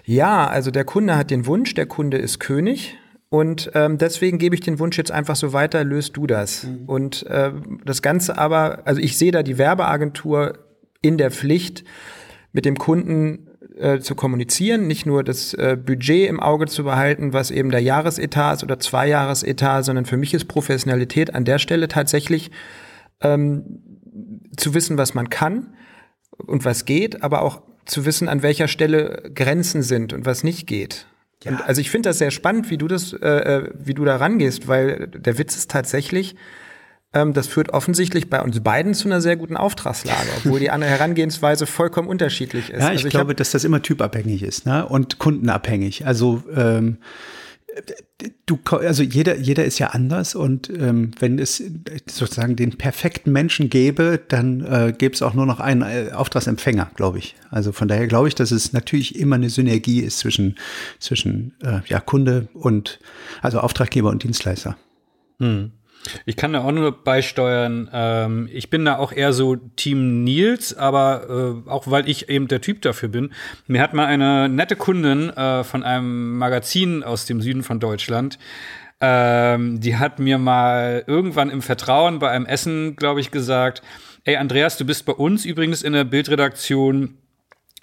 ja, also der Kunde hat den Wunsch, der Kunde ist König und ähm, deswegen gebe ich den Wunsch jetzt einfach so weiter, löst du das. Und äh, das Ganze aber, also ich sehe da die Werbeagentur in der Pflicht, mit dem Kunden äh, zu kommunizieren, nicht nur das äh, Budget im Auge zu behalten, was eben der Jahresetat ist oder Zweijahresetat, sondern für mich ist Professionalität an der Stelle tatsächlich ähm, zu wissen, was man kann und was geht, aber auch zu wissen, an welcher Stelle Grenzen sind und was nicht geht. Und also ich finde das sehr spannend, wie du das, äh, äh, wie du da rangehst, weil der Witz ist tatsächlich, ähm, das führt offensichtlich bei uns beiden zu einer sehr guten Auftragslage, obwohl die andere Herangehensweise vollkommen unterschiedlich ist. Ja, ich, also glaube, hab- dass das immer typabhängig ist ne? und kundenabhängig. Also ähm, du, also jeder, jeder ist ja anders und ähm, wenn es sozusagen den perfekten Menschen gäbe, dann äh, gäbe es auch nur noch einen äh, Auftragsempfänger, glaube ich. Also von daher glaube ich, dass es natürlich immer eine Synergie ist zwischen zwischen äh, ja Kunde und also Auftraggeber und Dienstleister. Ich kann da auch nur beisteuern. Ähm, ich bin da auch eher so Team Nils, aber äh, auch weil ich eben der Typ dafür bin. Mir hat mal eine nette Kundin äh, von einem Magazin aus dem Süden von Deutschland, ähm, die hat mir mal irgendwann im Vertrauen bei einem Essen, glaube ich, gesagt, ey Andreas, du bist bei uns übrigens in der Bildredaktion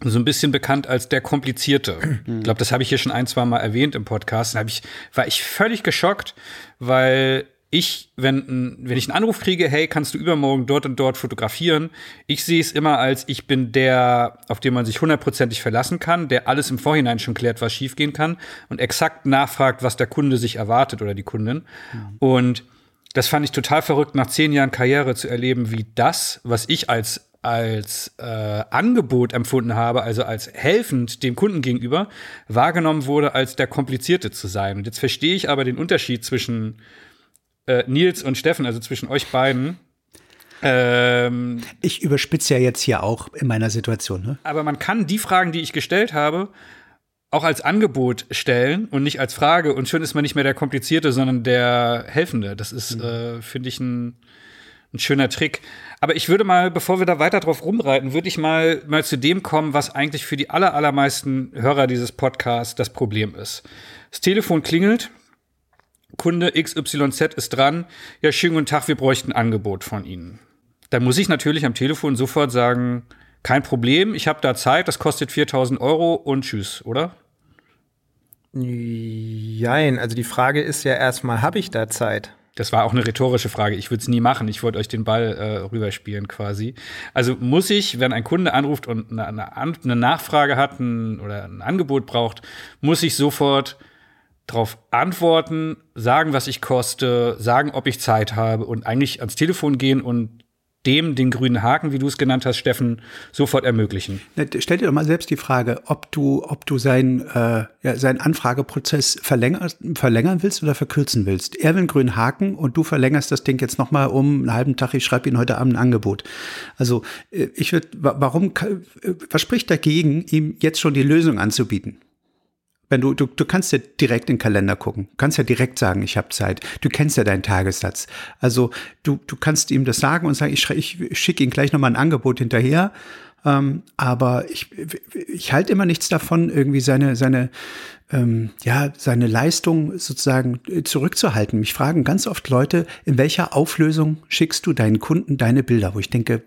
so ein bisschen bekannt als der Komplizierte. Ich glaube, das habe ich hier schon ein, zwei Mal erwähnt im Podcast. Da ich, war ich völlig geschockt, weil ich, wenn, wenn ich einen Anruf kriege, hey, kannst du übermorgen dort und dort fotografieren? Ich sehe es immer als, ich bin der, auf den man sich hundertprozentig verlassen kann, der alles im Vorhinein schon klärt, was schiefgehen kann und exakt nachfragt, was der Kunde sich erwartet oder die Kundin. Mhm. Und das fand ich total verrückt, nach zehn Jahren Karriere zu erleben, wie das, was ich als als äh, Angebot empfunden habe, also als helfend dem Kunden gegenüber, wahrgenommen wurde, als der Komplizierte zu sein. Und jetzt verstehe ich aber den Unterschied zwischen äh, Nils und Steffen, also zwischen euch beiden. Ähm, ich überspitze ja jetzt hier auch in meiner Situation. Ne? Aber man kann die Fragen, die ich gestellt habe, auch als Angebot stellen und nicht als Frage. Und schon ist man nicht mehr der Komplizierte, sondern der Helfende. Das ist, mhm. äh, finde ich, ein, ein schöner Trick. Aber ich würde mal, bevor wir da weiter drauf rumreiten, würde ich mal, mal zu dem kommen, was eigentlich für die aller, allermeisten Hörer dieses Podcasts das Problem ist. Das Telefon klingelt, Kunde XYZ ist dran. Ja, schönen guten Tag, wir bräuchten ein Angebot von Ihnen. Dann muss ich natürlich am Telefon sofort sagen, kein Problem, ich habe da Zeit, das kostet 4000 Euro und tschüss, oder? Jein, also die Frage ist ja erstmal, habe ich da Zeit? Das war auch eine rhetorische Frage. Ich würde es nie machen. Ich wollte euch den Ball äh, rüberspielen quasi. Also muss ich, wenn ein Kunde anruft und eine, eine, eine Nachfrage hat ein, oder ein Angebot braucht, muss ich sofort darauf antworten, sagen, was ich koste, sagen, ob ich Zeit habe und eigentlich ans Telefon gehen und dem den grünen Haken, wie du es genannt hast, Steffen, sofort ermöglichen. Stell dir doch mal selbst die Frage, ob du, ob du seinen, äh, ja, seinen Anfrageprozess verlängern, verlängern willst oder verkürzen willst. Er will einen grünen Haken und du verlängerst das Ding jetzt nochmal um einen halben Tag, ich schreibe Ihnen heute Abend ein Angebot. Also äh, ich würde, warum, äh, was spricht dagegen, ihm jetzt schon die Lösung anzubieten? Wenn du, du, du kannst ja direkt in den Kalender gucken, kannst ja direkt sagen, ich habe Zeit. Du kennst ja deinen Tagessatz. Also du, du kannst ihm das sagen und sagen, ich, ich schicke ihm gleich nochmal ein Angebot hinterher ähm, aber ich, ich halte immer nichts davon, irgendwie seine, seine, ähm, ja, seine Leistung sozusagen äh, zurückzuhalten. Mich fragen ganz oft Leute, in welcher Auflösung schickst du deinen Kunden deine Bilder? Wo ich denke,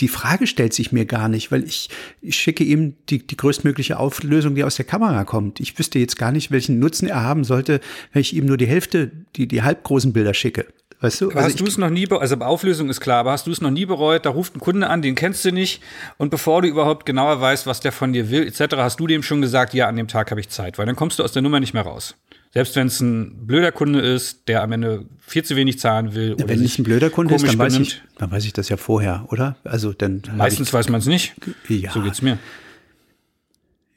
die Frage stellt sich mir gar nicht, weil ich, ich schicke ihm die, die größtmögliche Auflösung, die aus der Kamera kommt. Ich wüsste jetzt gar nicht, welchen Nutzen er haben sollte, wenn ich ihm nur die Hälfte, die, die halbgroßen Bilder schicke. Weißt du? Also hast du es noch nie, also Auflösung ist klar, aber hast du es noch nie bereut? Da ruft ein Kunde an, den kennst du nicht. Und bevor du überhaupt genauer weißt, was der von dir will, etc., hast du dem schon gesagt, ja, an dem Tag habe ich Zeit, weil dann kommst du aus der Nummer nicht mehr raus. Selbst wenn es ein blöder Kunde ist, der am Ende viel zu wenig zahlen will. Ja, wenn nicht ein blöder Kunde ist, dann weiß, ich, dann weiß ich das ja vorher, oder? Also dann Meistens ich, weiß man es nicht. Ja. So geht's mir.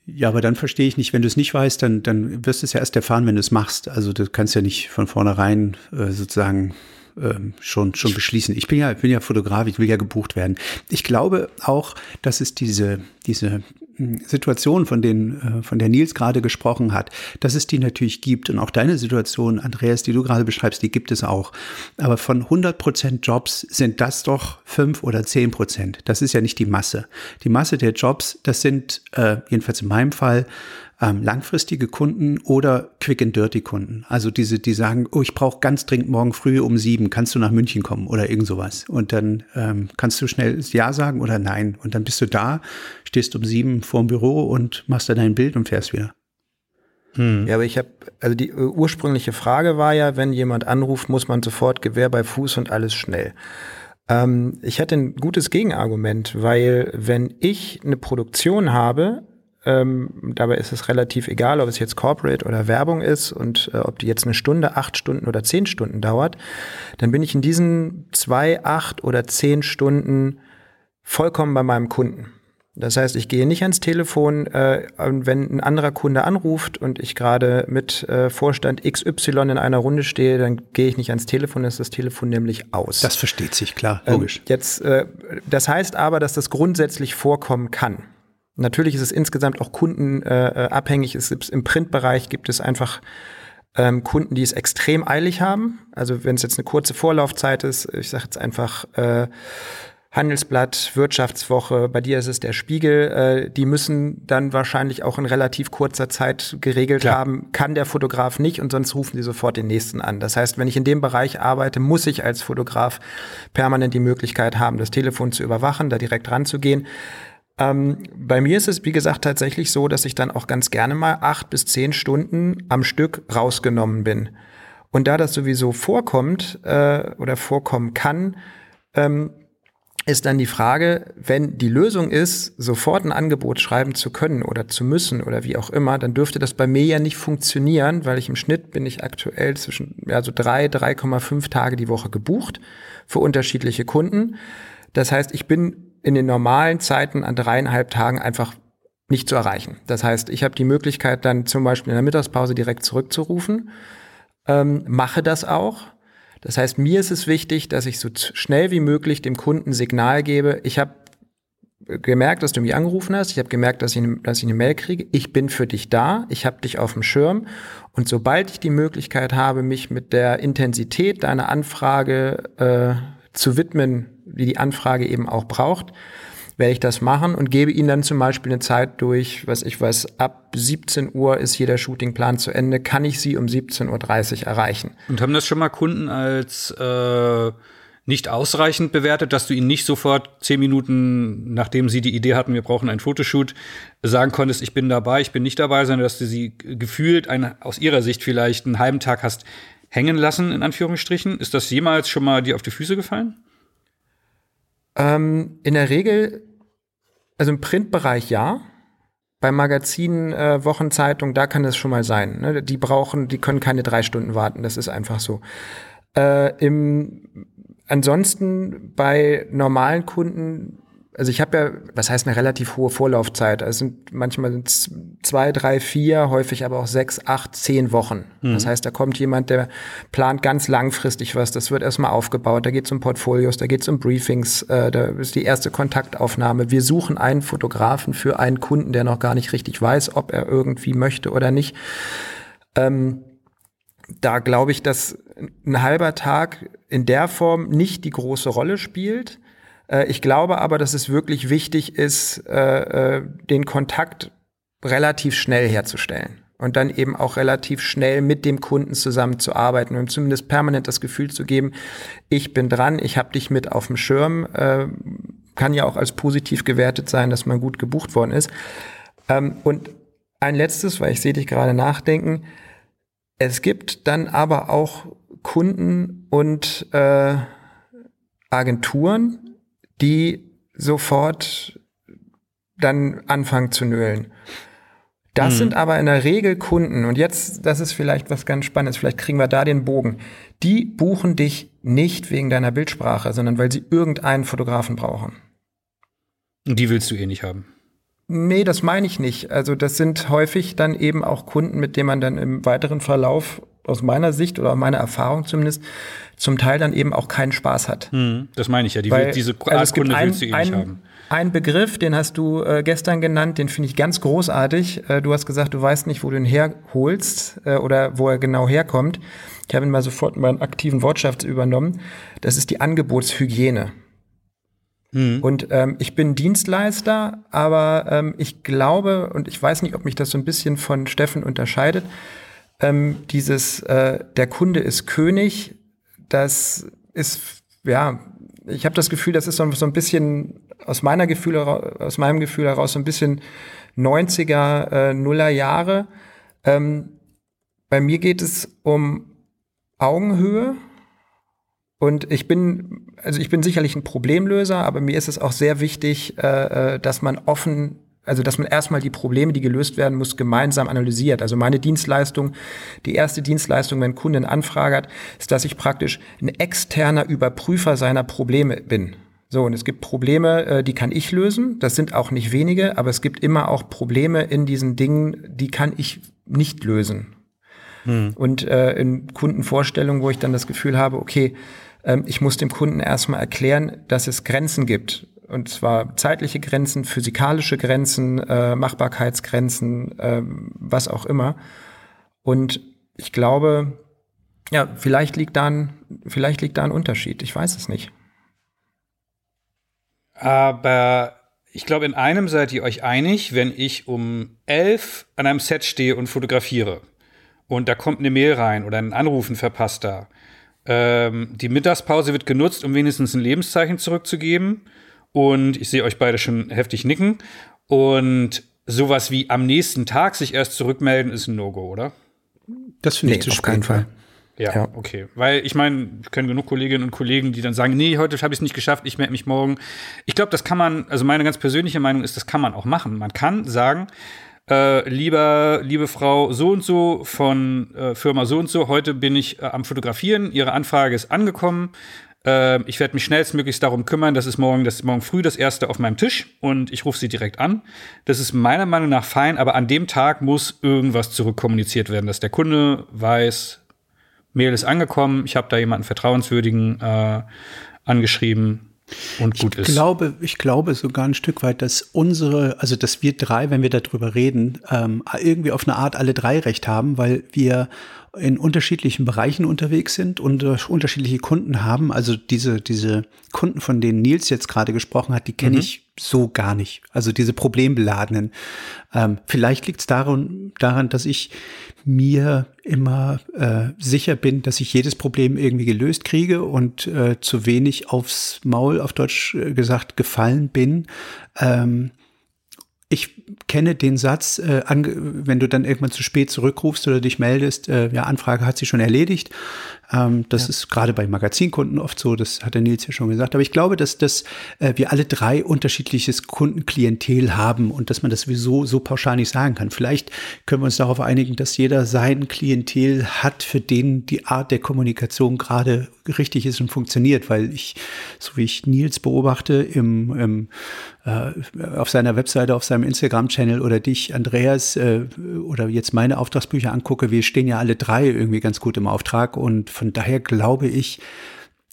Ja, aber dann verstehe ich nicht, wenn du es nicht weißt, dann, dann wirst du es ja erst erfahren, wenn du es machst. Also du kannst ja nicht von vornherein äh, sozusagen ähm, schon, schon beschließen. Ich bin ja, bin ja Fotograf, ich will ja gebucht werden. Ich glaube auch, dass es diese, diese hm, Situation, von, denen, äh, von der Nils gerade gesprochen hat, dass es die natürlich gibt. Und auch deine Situation, Andreas, die du gerade beschreibst, die gibt es auch. Aber von 100 Prozent Jobs sind das doch fünf oder zehn Prozent. Das ist ja nicht die Masse. Die Masse der Jobs, das sind, äh, jedenfalls in meinem Fall, ähm, langfristige Kunden oder Quick and Dirty Kunden. Also diese, die sagen, oh, ich brauche ganz dringend morgen früh um sieben, kannst du nach München kommen oder irgend sowas. Und dann ähm, kannst du schnell Ja sagen oder Nein. Und dann bist du da, stehst um sieben vor dem Büro und machst dann dein Bild und fährst wieder. Hm. Ja, aber ich habe, also die uh, ursprüngliche Frage war ja, wenn jemand anruft, muss man sofort Gewehr bei Fuß und alles schnell. Ähm, ich hätte ein gutes Gegenargument, weil wenn ich eine Produktion habe, ähm, dabei ist es relativ egal, ob es jetzt Corporate oder Werbung ist und äh, ob die jetzt eine Stunde, acht Stunden oder zehn Stunden dauert. Dann bin ich in diesen zwei, acht oder zehn Stunden vollkommen bei meinem Kunden. Das heißt, ich gehe nicht ans Telefon, äh, wenn ein anderer Kunde anruft und ich gerade mit äh, Vorstand XY in einer Runde stehe, dann gehe ich nicht ans Telefon, dann ist das Telefon nämlich aus. Das versteht sich, klar, ähm, logisch. Ähm, jetzt, äh, das heißt aber, dass das grundsätzlich vorkommen kann. Natürlich ist es insgesamt auch kundenabhängig. Äh, es gibt, Im Printbereich gibt es einfach ähm, Kunden, die es extrem eilig haben. Also wenn es jetzt eine kurze Vorlaufzeit ist, ich sage jetzt einfach äh, Handelsblatt, Wirtschaftswoche, bei dir ist es der Spiegel, äh, die müssen dann wahrscheinlich auch in relativ kurzer Zeit geregelt Klar. haben, kann der Fotograf nicht und sonst rufen sie sofort den nächsten an. Das heißt, wenn ich in dem Bereich arbeite, muss ich als Fotograf permanent die Möglichkeit haben, das Telefon zu überwachen, da direkt ranzugehen. Ähm, bei mir ist es, wie gesagt, tatsächlich so, dass ich dann auch ganz gerne mal acht bis zehn Stunden am Stück rausgenommen bin. Und da das sowieso vorkommt äh, oder vorkommen kann, ähm, ist dann die Frage, wenn die Lösung ist, sofort ein Angebot schreiben zu können oder zu müssen oder wie auch immer, dann dürfte das bei mir ja nicht funktionieren, weil ich im Schnitt bin ich aktuell zwischen ja, so drei, 3,5 Tage die Woche gebucht für unterschiedliche Kunden. Das heißt, ich bin in den normalen Zeiten an dreieinhalb Tagen einfach nicht zu erreichen. Das heißt, ich habe die Möglichkeit, dann zum Beispiel in der Mittagspause direkt zurückzurufen, ähm, mache das auch das heißt, mir ist es wichtig, dass ich so schnell wie möglich dem Kunden Signal gebe. Ich habe gemerkt, dass du mich angerufen hast. Ich habe gemerkt, dass ich, dass ich eine Mail kriege. Ich bin für dich da. Ich habe dich auf dem Schirm. Und sobald ich die Möglichkeit habe, mich mit der Intensität deiner Anfrage äh, zu widmen, wie die Anfrage eben auch braucht, werde ich das machen und gebe ihnen dann zum Beispiel eine Zeit durch, was ich weiß, ab 17 Uhr ist jeder Shootingplan zu Ende, kann ich sie um 17.30 Uhr erreichen. Und haben das schon mal Kunden als äh, nicht ausreichend bewertet, dass du ihnen nicht sofort zehn Minuten, nachdem sie die Idee hatten, wir brauchen einen Fotoshoot, sagen konntest, ich bin dabei, ich bin nicht dabei, sondern dass du sie gefühlt eine, aus ihrer Sicht vielleicht einen halben Tag hast hängen lassen, in Anführungsstrichen. Ist das jemals schon mal dir auf die Füße gefallen? Ähm, in der Regel, also im Printbereich ja. Bei Magazinen, äh, Wochenzeitung, da kann es schon mal sein. Ne? Die brauchen, die können keine drei Stunden warten. Das ist einfach so. Äh, im, ansonsten bei normalen Kunden also ich habe ja, was heißt eine relativ hohe Vorlaufzeit? Also sind, manchmal sind es zwei, drei, vier, häufig aber auch sechs, acht, zehn Wochen. Mhm. Das heißt, da kommt jemand, der plant ganz langfristig was. Das wird erstmal aufgebaut. Da geht es um Portfolios, da geht es um Briefings, äh, da ist die erste Kontaktaufnahme. Wir suchen einen Fotografen für einen Kunden, der noch gar nicht richtig weiß, ob er irgendwie möchte oder nicht. Ähm, da glaube ich, dass ein halber Tag in der Form nicht die große Rolle spielt. Äh, ich glaube aber, dass es wirklich wichtig ist, äh, äh, den Kontakt relativ schnell herzustellen und dann eben auch relativ schnell mit dem Kunden zusammenzuarbeiten und zumindest permanent das Gefühl zu geben, ich bin dran, ich habe dich mit auf dem Schirm, kann ja auch als positiv gewertet sein, dass man gut gebucht worden ist. Ähm, und ein letztes, weil ich sehe dich gerade nachdenken, es gibt dann aber auch Kunden und äh, Agenturen, die sofort dann anfangen zu nölen. Das hm. sind aber in der Regel Kunden, und jetzt, das ist vielleicht was ganz Spannendes, vielleicht kriegen wir da den Bogen. Die buchen dich nicht wegen deiner Bildsprache, sondern weil sie irgendeinen Fotografen brauchen. Und die willst du eh nicht haben. Nee, das meine ich nicht. Also das sind häufig dann eben auch Kunden, mit denen man dann im weiteren Verlauf aus meiner Sicht oder meiner Erfahrung zumindest zum Teil dann eben auch keinen Spaß hat. Hm, das meine ich ja. Die Weil, will, diese Art also Kunde ein, willst du eh nicht haben. Ein Begriff, den hast du äh, gestern genannt, den finde ich ganz großartig. Äh, du hast gesagt, du weißt nicht, wo du ihn herholst äh, oder wo er genau herkommt. Ich habe ihn mal sofort in meinen aktiven Wortschatz übernommen. Das ist die Angebotshygiene. Mhm. Und ähm, ich bin Dienstleister, aber ähm, ich glaube, und ich weiß nicht, ob mich das so ein bisschen von Steffen unterscheidet, ähm, dieses äh, der Kunde ist König, das ist, ja, ich habe das Gefühl, das ist so, so ein bisschen aus meiner Gefühl, aus meinem Gefühl heraus so ein bisschen 90er, äh, Nuller Jahre. Ähm, bei mir geht es um Augenhöhe. Und ich bin, also ich bin sicherlich ein Problemlöser, aber mir ist es auch sehr wichtig, äh, äh dass man offen also, dass man erstmal die Probleme, die gelöst werden muss, gemeinsam analysiert. Also meine Dienstleistung, die erste Dienstleistung, wenn ein Kunde eine Anfrage hat, ist, dass ich praktisch ein externer Überprüfer seiner Probleme bin. So, und es gibt Probleme, äh, die kann ich lösen. Das sind auch nicht wenige, aber es gibt immer auch Probleme in diesen Dingen, die kann ich nicht lösen. Hm. Und äh, in Kundenvorstellungen, wo ich dann das Gefühl habe, okay, äh, ich muss dem Kunden erstmal erklären, dass es Grenzen gibt und zwar zeitliche Grenzen, physikalische Grenzen, äh, Machbarkeitsgrenzen, äh, was auch immer. Und ich glaube, ja, vielleicht liegt da ein, vielleicht liegt da ein Unterschied. Ich weiß es nicht. Aber ich glaube, in einem seid ihr euch einig, wenn ich um elf an einem Set stehe und fotografiere und da kommt eine Mail rein oder ein Anrufen verpasst da. Ähm, die Mittagspause wird genutzt, um wenigstens ein Lebenszeichen zurückzugeben. Und ich sehe euch beide schon heftig nicken. Und sowas wie am nächsten Tag sich erst zurückmelden, ist ein No-Go, oder? Das finde nee, ich zu auf keinen Fall. Ja, ja, okay. Weil ich meine, ich kenne genug Kolleginnen und Kollegen, die dann sagen, nee, heute habe ich es nicht geschafft, ich melde mich morgen. Ich glaube, das kann man, also meine ganz persönliche Meinung ist, das kann man auch machen. Man kann sagen, äh, lieber, liebe Frau so und so von äh, Firma so und so, heute bin ich äh, am Fotografieren, Ihre Anfrage ist angekommen. Äh, ich werde mich schnellstmöglichst darum kümmern, das ist morgen, das ist morgen früh das erste auf meinem Tisch und ich rufe Sie direkt an. Das ist meiner Meinung nach fein, aber an dem Tag muss irgendwas zurückkommuniziert werden, dass der Kunde weiß, Mail ist angekommen, ich habe da jemanden vertrauenswürdigen äh, angeschrieben und gut ich ist. Glaube, ich glaube sogar ein Stück weit, dass unsere, also dass wir drei, wenn wir darüber reden, ähm, irgendwie auf eine Art alle drei recht haben, weil wir in unterschiedlichen Bereichen unterwegs sind und äh, unterschiedliche Kunden haben. Also diese, diese Kunden, von denen Nils jetzt gerade gesprochen hat, die kenne mhm. ich so gar nicht. Also diese problembeladenen. Ähm, vielleicht liegt es daran, daran, dass ich mir immer äh, sicher bin, dass ich jedes Problem irgendwie gelöst kriege und äh, zu wenig aufs Maul, auf Deutsch äh, gesagt, gefallen bin. Ähm, ich kenne den Satz, äh, wenn du dann irgendwann zu spät zurückrufst oder dich meldest, äh, ja, Anfrage hat sich schon erledigt. Ähm, das ja. ist gerade bei Magazinkunden oft so, das hat der Nils ja schon gesagt. Aber ich glaube, dass, dass äh, wir alle drei unterschiedliches Kundenklientel haben und dass man das sowieso so pauschal nicht sagen kann. Vielleicht können wir uns darauf einigen, dass jeder sein Klientel hat, für den die Art der Kommunikation gerade richtig ist und funktioniert, weil ich, so wie ich Nils beobachte, im, im äh, auf seiner Webseite, auf seinem Instagram-Channel oder dich, Andreas, äh, oder jetzt meine Auftragsbücher angucke, wir stehen ja alle drei irgendwie ganz gut im Auftrag und von daher glaube ich,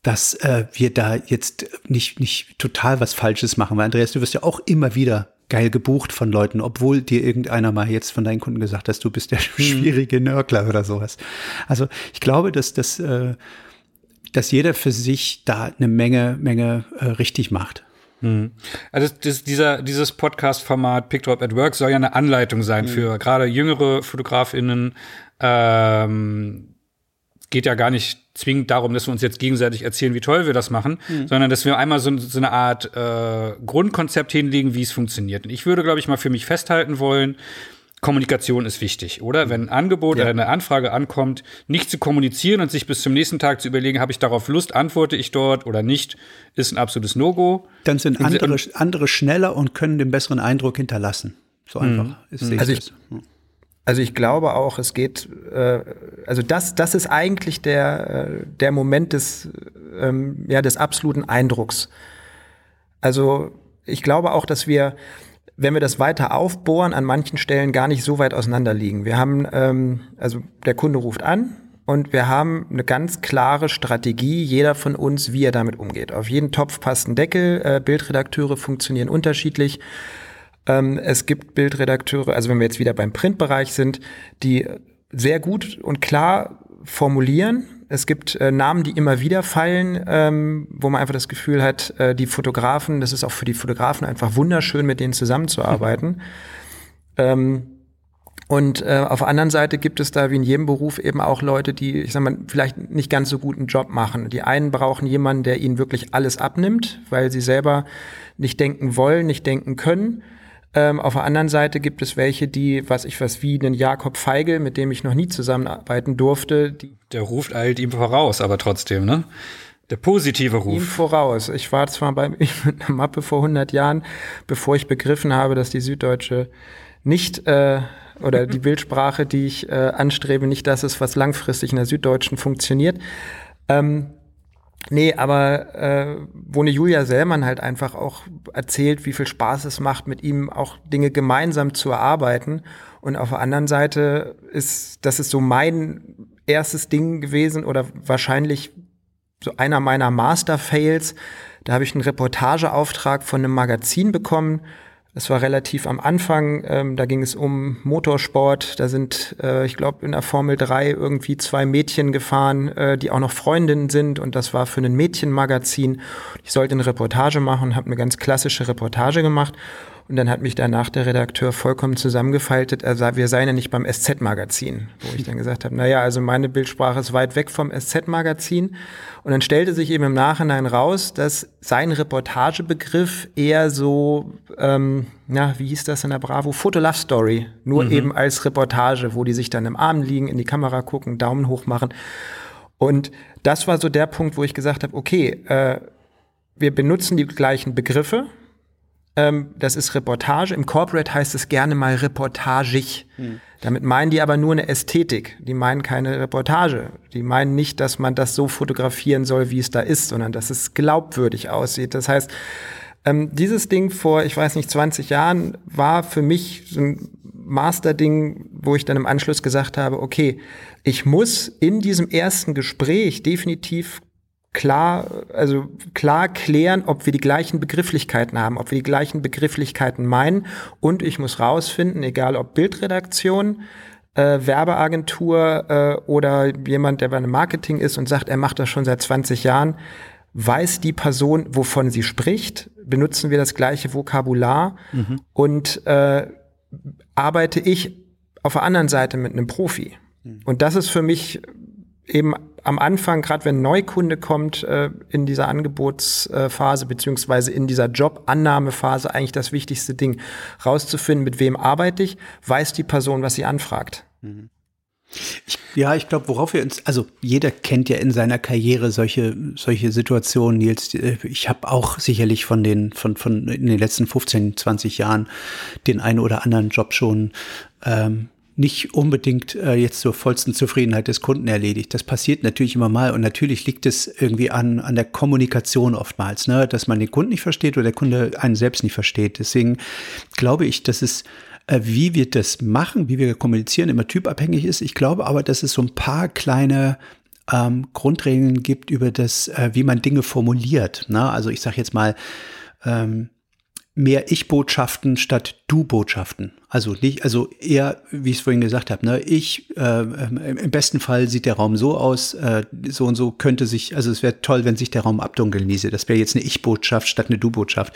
dass äh, wir da jetzt nicht, nicht total was Falsches machen. Weil Andreas, du wirst ja auch immer wieder geil gebucht von Leuten, obwohl dir irgendeiner mal jetzt von deinen Kunden gesagt hat, du bist der hm. schwierige Nörgler oder sowas. Also ich glaube, dass das, äh, dass jeder für sich da eine Menge, Menge äh, richtig macht. Hm. Also das, dieser, dieses Podcast-Format Pictop at Work soll ja eine Anleitung sein mhm. für gerade jüngere FotografInnen, ähm, geht ja gar nicht zwingend darum, dass wir uns jetzt gegenseitig erzählen, wie toll wir das machen, mhm. sondern dass wir einmal so, so eine Art äh, Grundkonzept hinlegen, wie es funktioniert. Und ich würde, glaube ich, mal für mich festhalten wollen, Kommunikation ist wichtig, oder? Wenn ein Angebot ja. oder eine Anfrage ankommt, nicht zu kommunizieren und sich bis zum nächsten Tag zu überlegen, habe ich darauf Lust, antworte ich dort oder nicht, ist ein absolutes No-Go. Dann sind andere, andere schneller und können den besseren Eindruck hinterlassen. So mhm. einfach mhm. ist Also ich, also ich glaube auch, es geht, äh, also das, das ist eigentlich der, äh, der Moment des, ähm, ja, des absoluten Eindrucks. Also ich glaube auch, dass wir, wenn wir das weiter aufbohren, an manchen Stellen gar nicht so weit auseinander liegen. Wir haben, ähm, also der Kunde ruft an und wir haben eine ganz klare Strategie, jeder von uns, wie er damit umgeht. Auf jeden Topf passt ein Deckel, äh, Bildredakteure funktionieren unterschiedlich. Ähm, es gibt Bildredakteure, also wenn wir jetzt wieder beim Printbereich sind, die sehr gut und klar formulieren. Es gibt äh, Namen, die immer wieder fallen, ähm, wo man einfach das Gefühl hat, äh, die Fotografen, das ist auch für die Fotografen einfach wunderschön, mit denen zusammenzuarbeiten. Mhm. Ähm, und äh, auf der anderen Seite gibt es da wie in jedem Beruf eben auch Leute, die, ich sag mal, vielleicht nicht ganz so guten Job machen. Die einen brauchen jemanden, der ihnen wirklich alles abnimmt, weil sie selber nicht denken wollen, nicht denken können. Ähm, auf der anderen Seite gibt es welche, die, was ich was wie einen Jakob Feigl, mit dem ich noch nie zusammenarbeiten durfte. Der ruft halt ihm voraus, aber trotzdem, ne? Der positive Ruf. Ihm voraus. Ich war zwar bei ihm mit einer Mappe vor 100 Jahren, bevor ich begriffen habe, dass die Süddeutsche nicht äh, oder die Bildsprache, die ich äh, anstrebe, nicht das ist, was langfristig in der Süddeutschen funktioniert. Ähm, Nee, aber äh, wo eine Julia Sellmann halt einfach auch erzählt, wie viel Spaß es macht, mit ihm auch Dinge gemeinsam zu erarbeiten. Und auf der anderen Seite ist, das ist so mein erstes Ding gewesen oder wahrscheinlich so einer meiner Master-Fails. Da habe ich einen Reportageauftrag von einem Magazin bekommen das war relativ am Anfang. Ähm, da ging es um Motorsport. Da sind, äh, ich glaube, in der Formel 3 irgendwie zwei Mädchen gefahren, äh, die auch noch Freundinnen sind. Und das war für ein Mädchenmagazin. Ich sollte eine Reportage machen und habe eine ganz klassische Reportage gemacht. Und dann hat mich danach der Redakteur vollkommen zusammengefaltet. Er sah, wir seien ja nicht beim SZ-Magazin. Wo ich dann gesagt habe, naja, also meine Bildsprache ist weit weg vom SZ-Magazin. Und dann stellte sich eben im Nachhinein raus, dass sein Reportagebegriff eher so, ähm, ja, wie hieß das in der Bravo? Foto Love Story. Nur mhm. eben als Reportage, wo die sich dann im Arm liegen, in die Kamera gucken, Daumen hoch machen. Und das war so der Punkt, wo ich gesagt habe, okay, äh, wir benutzen die gleichen Begriffe. Ähm, das ist Reportage. Im Corporate heißt es gerne mal reportagig. Hm. Damit meinen die aber nur eine Ästhetik. Die meinen keine Reportage. Die meinen nicht, dass man das so fotografieren soll, wie es da ist, sondern dass es glaubwürdig aussieht. Das heißt, ähm, dieses Ding vor, ich weiß nicht, 20 Jahren war für mich so ein Master-Ding, wo ich dann im Anschluss gesagt habe, okay, ich muss in diesem ersten Gespräch definitiv klar, also klar klären, ob wir die gleichen Begrifflichkeiten haben, ob wir die gleichen Begrifflichkeiten meinen. Und ich muss rausfinden, egal ob Bildredaktion, äh, Werbeagentur äh, oder jemand, der bei einem Marketing ist und sagt, er macht das schon seit 20 Jahren, weiß die Person, wovon sie spricht, benutzen wir das gleiche Vokabular mhm. und äh, arbeite ich auf der anderen Seite mit einem Profi. Mhm. Und das ist für mich eben am Anfang, gerade wenn ein Neukunde kommt äh, in dieser Angebotsphase beziehungsweise in dieser Jobannahmephase, eigentlich das wichtigste Ding, rauszufinden, mit wem arbeite ich, weiß die Person, was sie anfragt. Mhm. Ich, ja, ich glaube, worauf wir uns, also jeder kennt ja in seiner Karriere solche solche Situationen. Nils, äh, ich habe auch sicherlich von den von von in den letzten 15, 20 Jahren den einen oder anderen Job schon ähm, nicht unbedingt äh, jetzt zur vollsten Zufriedenheit des Kunden erledigt. Das passiert natürlich immer mal und natürlich liegt es irgendwie an, an der Kommunikation oftmals, ne? dass man den Kunden nicht versteht oder der Kunde einen selbst nicht versteht. Deswegen glaube ich, dass es äh, wie wir das machen, wie wir kommunizieren, immer typabhängig ist. Ich glaube aber, dass es so ein paar kleine ähm, Grundregeln gibt über das, äh, wie man Dinge formuliert. Ne? Also ich sage jetzt mal, ähm, mehr Ich-Botschaften statt Du-Botschaften. Also nicht, also eher, wie ich es vorhin gesagt habe, ne, ich, äh, im besten Fall sieht der Raum so aus, äh, so und so könnte sich, also es wäre toll, wenn sich der Raum abdunkeln ließe. Das wäre jetzt eine Ich-Botschaft statt eine Du-Botschaft.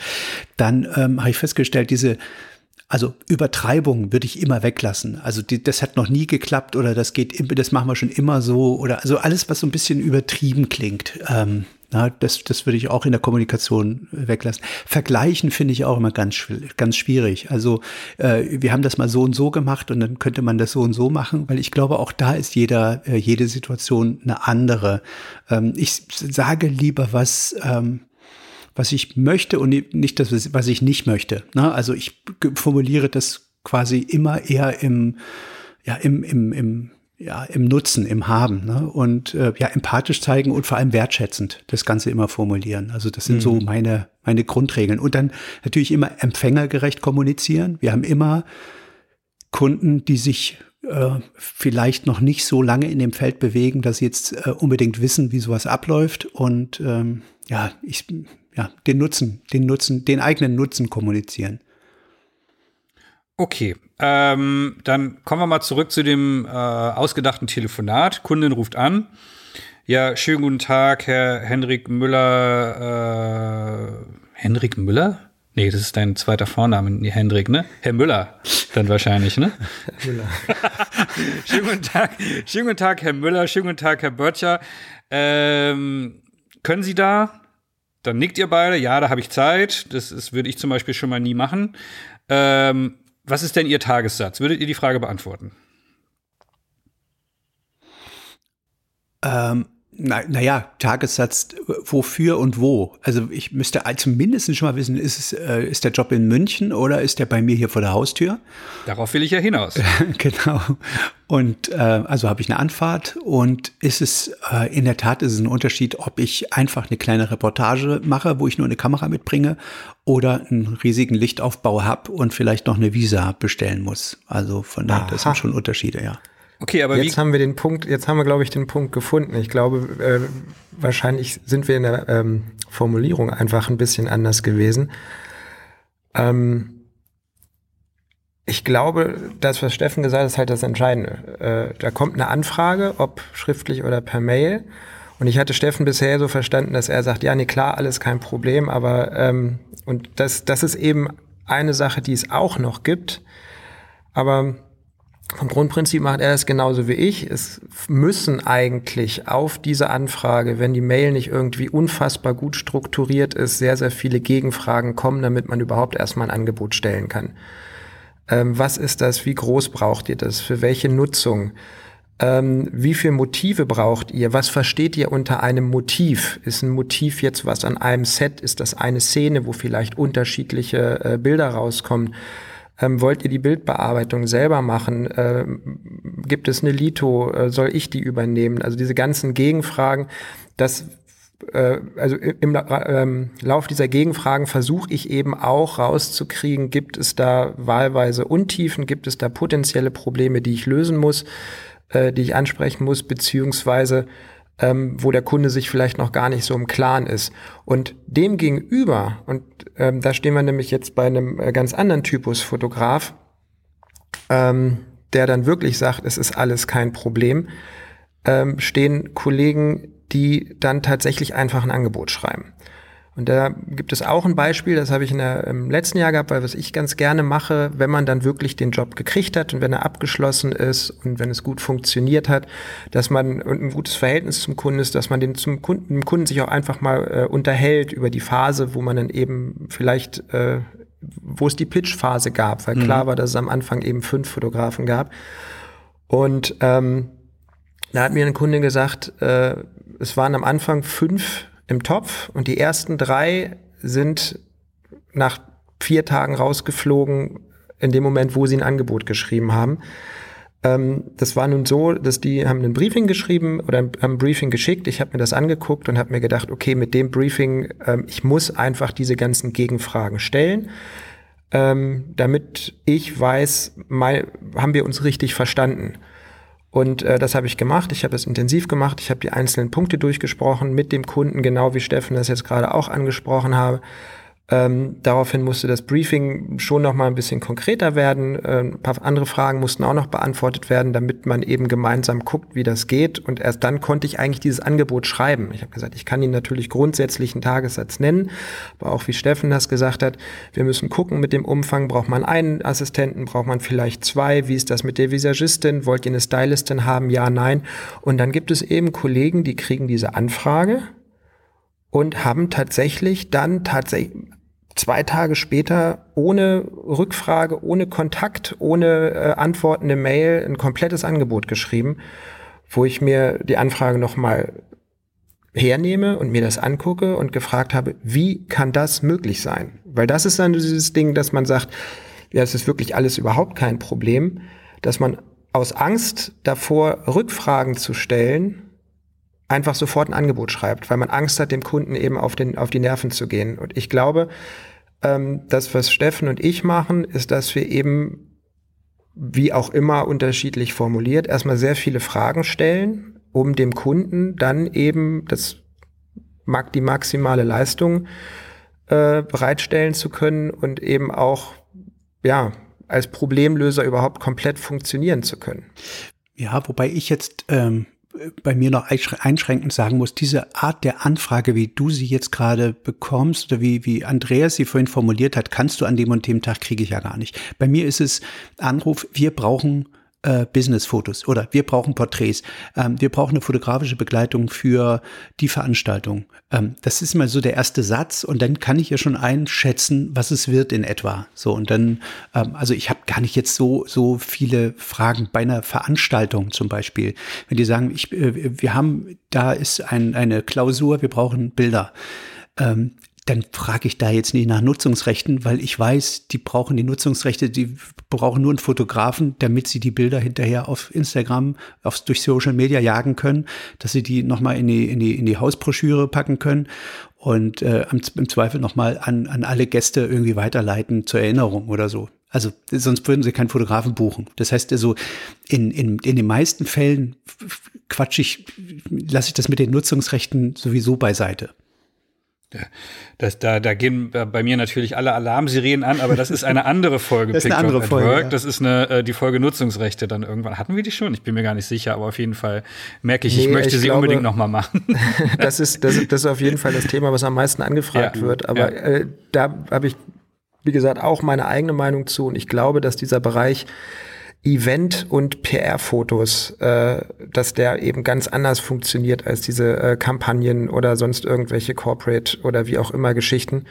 Dann ähm, habe ich festgestellt, diese also Übertreibung würde ich immer weglassen. Also die, das hat noch nie geklappt oder das geht, das machen wir schon immer so oder also alles, was so ein bisschen übertrieben klingt. Ähm, na, das, das würde ich auch in der Kommunikation weglassen. Vergleichen finde ich auch immer ganz, ganz schwierig. Also äh, wir haben das mal so und so gemacht und dann könnte man das so und so machen, weil ich glaube, auch da ist jeder, äh, jede Situation eine andere. Ähm, ich sage lieber was, ähm, was ich möchte und nicht das, was ich nicht möchte. Na, also ich formuliere das quasi immer eher im, ja, im, im, im ja, im Nutzen, im Haben ne? und äh, ja, empathisch zeigen und vor allem wertschätzend das Ganze immer formulieren. Also das sind mhm. so meine, meine Grundregeln. Und dann natürlich immer empfängergerecht kommunizieren. Wir haben immer Kunden, die sich äh, vielleicht noch nicht so lange in dem Feld bewegen, dass sie jetzt äh, unbedingt wissen, wie sowas abläuft. Und ähm, ja, ich, ja, den Nutzen, den Nutzen, den eigenen Nutzen kommunizieren. Okay, ähm, dann kommen wir mal zurück zu dem äh, ausgedachten Telefonat. Kundin ruft an. Ja, schönen guten Tag, Herr Henrik Müller. Äh, Henrik Müller? Nee, das ist dein zweiter Vorname, nee, Hendrik, ne? Herr Müller, dann wahrscheinlich, ne? Müller. schönen guten Tag, schönen guten Tag, Herr Müller, schönen guten Tag, Herr Böttcher. Ähm, können Sie da? Dann nickt ihr beide, ja, da habe ich Zeit. Das, das würde ich zum Beispiel schon mal nie machen. Ähm, was ist denn Ihr Tagessatz? Würdet ihr die Frage beantworten? Ähm, na, naja, Tagessatz wofür und wo? Also ich müsste zumindest schon mal wissen, ist, es, äh, ist der Job in München oder ist der bei mir hier vor der Haustür? Darauf will ich ja hinaus. genau. Und äh, also habe ich eine Anfahrt und ist es äh, in der Tat ist es ein Unterschied, ob ich einfach eine kleine Reportage mache, wo ich nur eine Kamera mitbringe oder einen riesigen Lichtaufbau habe und vielleicht noch eine Visa bestellen muss. Also von daher, das sind schon Unterschiede, ja. Okay, aber jetzt haben wir den Punkt, jetzt haben wir, glaube ich, den Punkt gefunden. Ich glaube, äh, wahrscheinlich sind wir in der ähm, Formulierung einfach ein bisschen anders gewesen. Ähm, ich glaube, das, was Steffen gesagt hat, ist halt das Entscheidende. Äh, da kommt eine Anfrage, ob schriftlich oder per Mail. Und ich hatte Steffen bisher so verstanden, dass er sagt, ja, nee, klar, alles kein Problem, aber ähm, und das, das ist eben eine Sache, die es auch noch gibt. Aber vom Grundprinzip macht er es genauso wie ich. Es müssen eigentlich auf diese Anfrage, wenn die Mail nicht irgendwie unfassbar gut strukturiert ist, sehr, sehr viele Gegenfragen kommen, damit man überhaupt erstmal ein Angebot stellen kann. Ähm, was ist das? Wie groß braucht ihr das? Für welche Nutzung? Ähm, wie viel Motive braucht ihr? Was versteht ihr unter einem Motiv? Ist ein Motiv jetzt was an einem Set? Ist das eine Szene, wo vielleicht unterschiedliche äh, Bilder rauskommen? Ähm, wollt ihr die Bildbearbeitung selber machen? Ähm, gibt es eine Lito? Äh, soll ich die übernehmen? Also diese ganzen Gegenfragen, das äh, also im ähm, Lauf dieser Gegenfragen versuche ich eben auch rauszukriegen, gibt es da wahlweise Untiefen, gibt es da potenzielle Probleme, die ich lösen muss? äh, die ich ansprechen muss, beziehungsweise ähm, wo der Kunde sich vielleicht noch gar nicht so im Klaren ist. Und dem gegenüber, und ähm, da stehen wir nämlich jetzt bei einem äh, ganz anderen Typus Fotograf, ähm, der dann wirklich sagt, es ist alles kein Problem, ähm, stehen Kollegen, die dann tatsächlich einfach ein Angebot schreiben. Und da gibt es auch ein Beispiel, das habe ich in der, im letzten Jahr gehabt, weil was ich ganz gerne mache, wenn man dann wirklich den Job gekriegt hat und wenn er abgeschlossen ist und wenn es gut funktioniert hat, dass man und ein gutes Verhältnis zum Kunden ist, dass man den zum Kunden, dem Kunden sich auch einfach mal äh, unterhält über die Phase, wo man dann eben vielleicht, äh, wo es die Pitch-Phase gab, weil mhm. klar war, dass es am Anfang eben fünf Fotografen gab. Und ähm, da hat mir ein Kunde gesagt, äh, es waren am Anfang fünf im Topf und die ersten drei sind nach vier Tagen rausgeflogen in dem Moment, wo sie ein Angebot geschrieben haben. Ähm, das war nun so, dass die haben ein Briefing geschrieben oder haben ein Briefing geschickt. Ich habe mir das angeguckt und habe mir gedacht, okay, mit dem Briefing, ähm, ich muss einfach diese ganzen Gegenfragen stellen, ähm, damit ich weiß, mal, haben wir uns richtig verstanden. Und äh, das habe ich gemacht. Ich habe es intensiv gemacht. Ich habe die einzelnen Punkte durchgesprochen mit dem Kunden, genau wie Steffen das jetzt gerade auch angesprochen habe. Ähm, daraufhin musste das Briefing schon noch mal ein bisschen konkreter werden. Äh, ein paar andere Fragen mussten auch noch beantwortet werden, damit man eben gemeinsam guckt, wie das geht. Und erst dann konnte ich eigentlich dieses Angebot schreiben. Ich habe gesagt, ich kann Ihnen natürlich grundsätzlich einen Tagessatz nennen, aber auch wie Steffen das gesagt hat, wir müssen gucken mit dem Umfang. Braucht man einen Assistenten? Braucht man vielleicht zwei? Wie ist das mit der Visagistin? Wollt ihr eine Stylistin haben? Ja, nein. Und dann gibt es eben Kollegen, die kriegen diese Anfrage und haben tatsächlich dann tatsächlich zwei Tage später ohne Rückfrage, ohne Kontakt, ohne äh, antwortende Mail ein komplettes Angebot geschrieben, wo ich mir die Anfrage nochmal hernehme und mir das angucke und gefragt habe, wie kann das möglich sein? Weil das ist dann dieses Ding, dass man sagt, ja, es ist wirklich alles überhaupt kein Problem, dass man aus Angst davor, Rückfragen zu stellen, einfach sofort ein Angebot schreibt, weil man Angst hat, dem Kunden eben auf, den, auf die Nerven zu gehen. Und ich glaube, ähm, das, was Steffen und ich machen, ist, dass wir eben, wie auch immer unterschiedlich formuliert, erstmal sehr viele Fragen stellen, um dem Kunden dann eben das die maximale Leistung äh, bereitstellen zu können und eben auch ja als Problemlöser überhaupt komplett funktionieren zu können. Ja, wobei ich jetzt ähm, bei mir noch einschränkend sagen muss, diese Art der Anfrage, wie du sie jetzt gerade bekommst oder wie, wie Andreas sie vorhin formuliert hat, kannst du an dem und dem Tag kriege ich ja gar nicht. Bei mir ist es Anruf, wir brauchen äh, Business-Fotos oder wir brauchen Porträts. Ähm, wir brauchen eine fotografische Begleitung für die Veranstaltung. Ähm, das ist mal so der erste Satz und dann kann ich ja schon einschätzen, was es wird in etwa. So und dann, ähm, also ich habe gar nicht jetzt so so viele Fragen bei einer Veranstaltung zum Beispiel. Wenn die sagen, ich, äh, wir haben, da ist ein, eine Klausur, wir brauchen Bilder. Ähm, dann frage ich da jetzt nicht nach Nutzungsrechten, weil ich weiß, die brauchen die Nutzungsrechte, die brauchen nur einen Fotografen, damit sie die Bilder hinterher auf Instagram, aufs, durch Social Media jagen können, dass sie die nochmal in die, in, die, in die Hausbroschüre packen können und äh, im, Zweifel nochmal an, an alle Gäste irgendwie weiterleiten zur Erinnerung oder so. Also sonst würden sie keinen Fotografen buchen. Das heißt also, in, in, in den meisten Fällen quatsch ich, lasse ich das mit den Nutzungsrechten sowieso beiseite. Das, da, da gehen bei mir natürlich alle Alarmsirenen an, aber das ist eine andere Folge. das ist eine andere Folge. Ja. Das ist eine, äh, die Folge Nutzungsrechte dann irgendwann. Hatten wir die schon? Ich bin mir gar nicht sicher, aber auf jeden Fall merke ich, nee, ich möchte ich sie glaube, unbedingt nochmal machen. das, ist, das, ist, das ist auf jeden Fall das Thema, was am meisten angefragt ja. wird. Aber ja. äh, da habe ich, wie gesagt, auch meine eigene Meinung zu. Und ich glaube, dass dieser Bereich Event- und PR-Fotos, äh, dass der eben ganz anders funktioniert als diese äh, Kampagnen oder sonst irgendwelche Corporate oder wie auch immer Geschichten.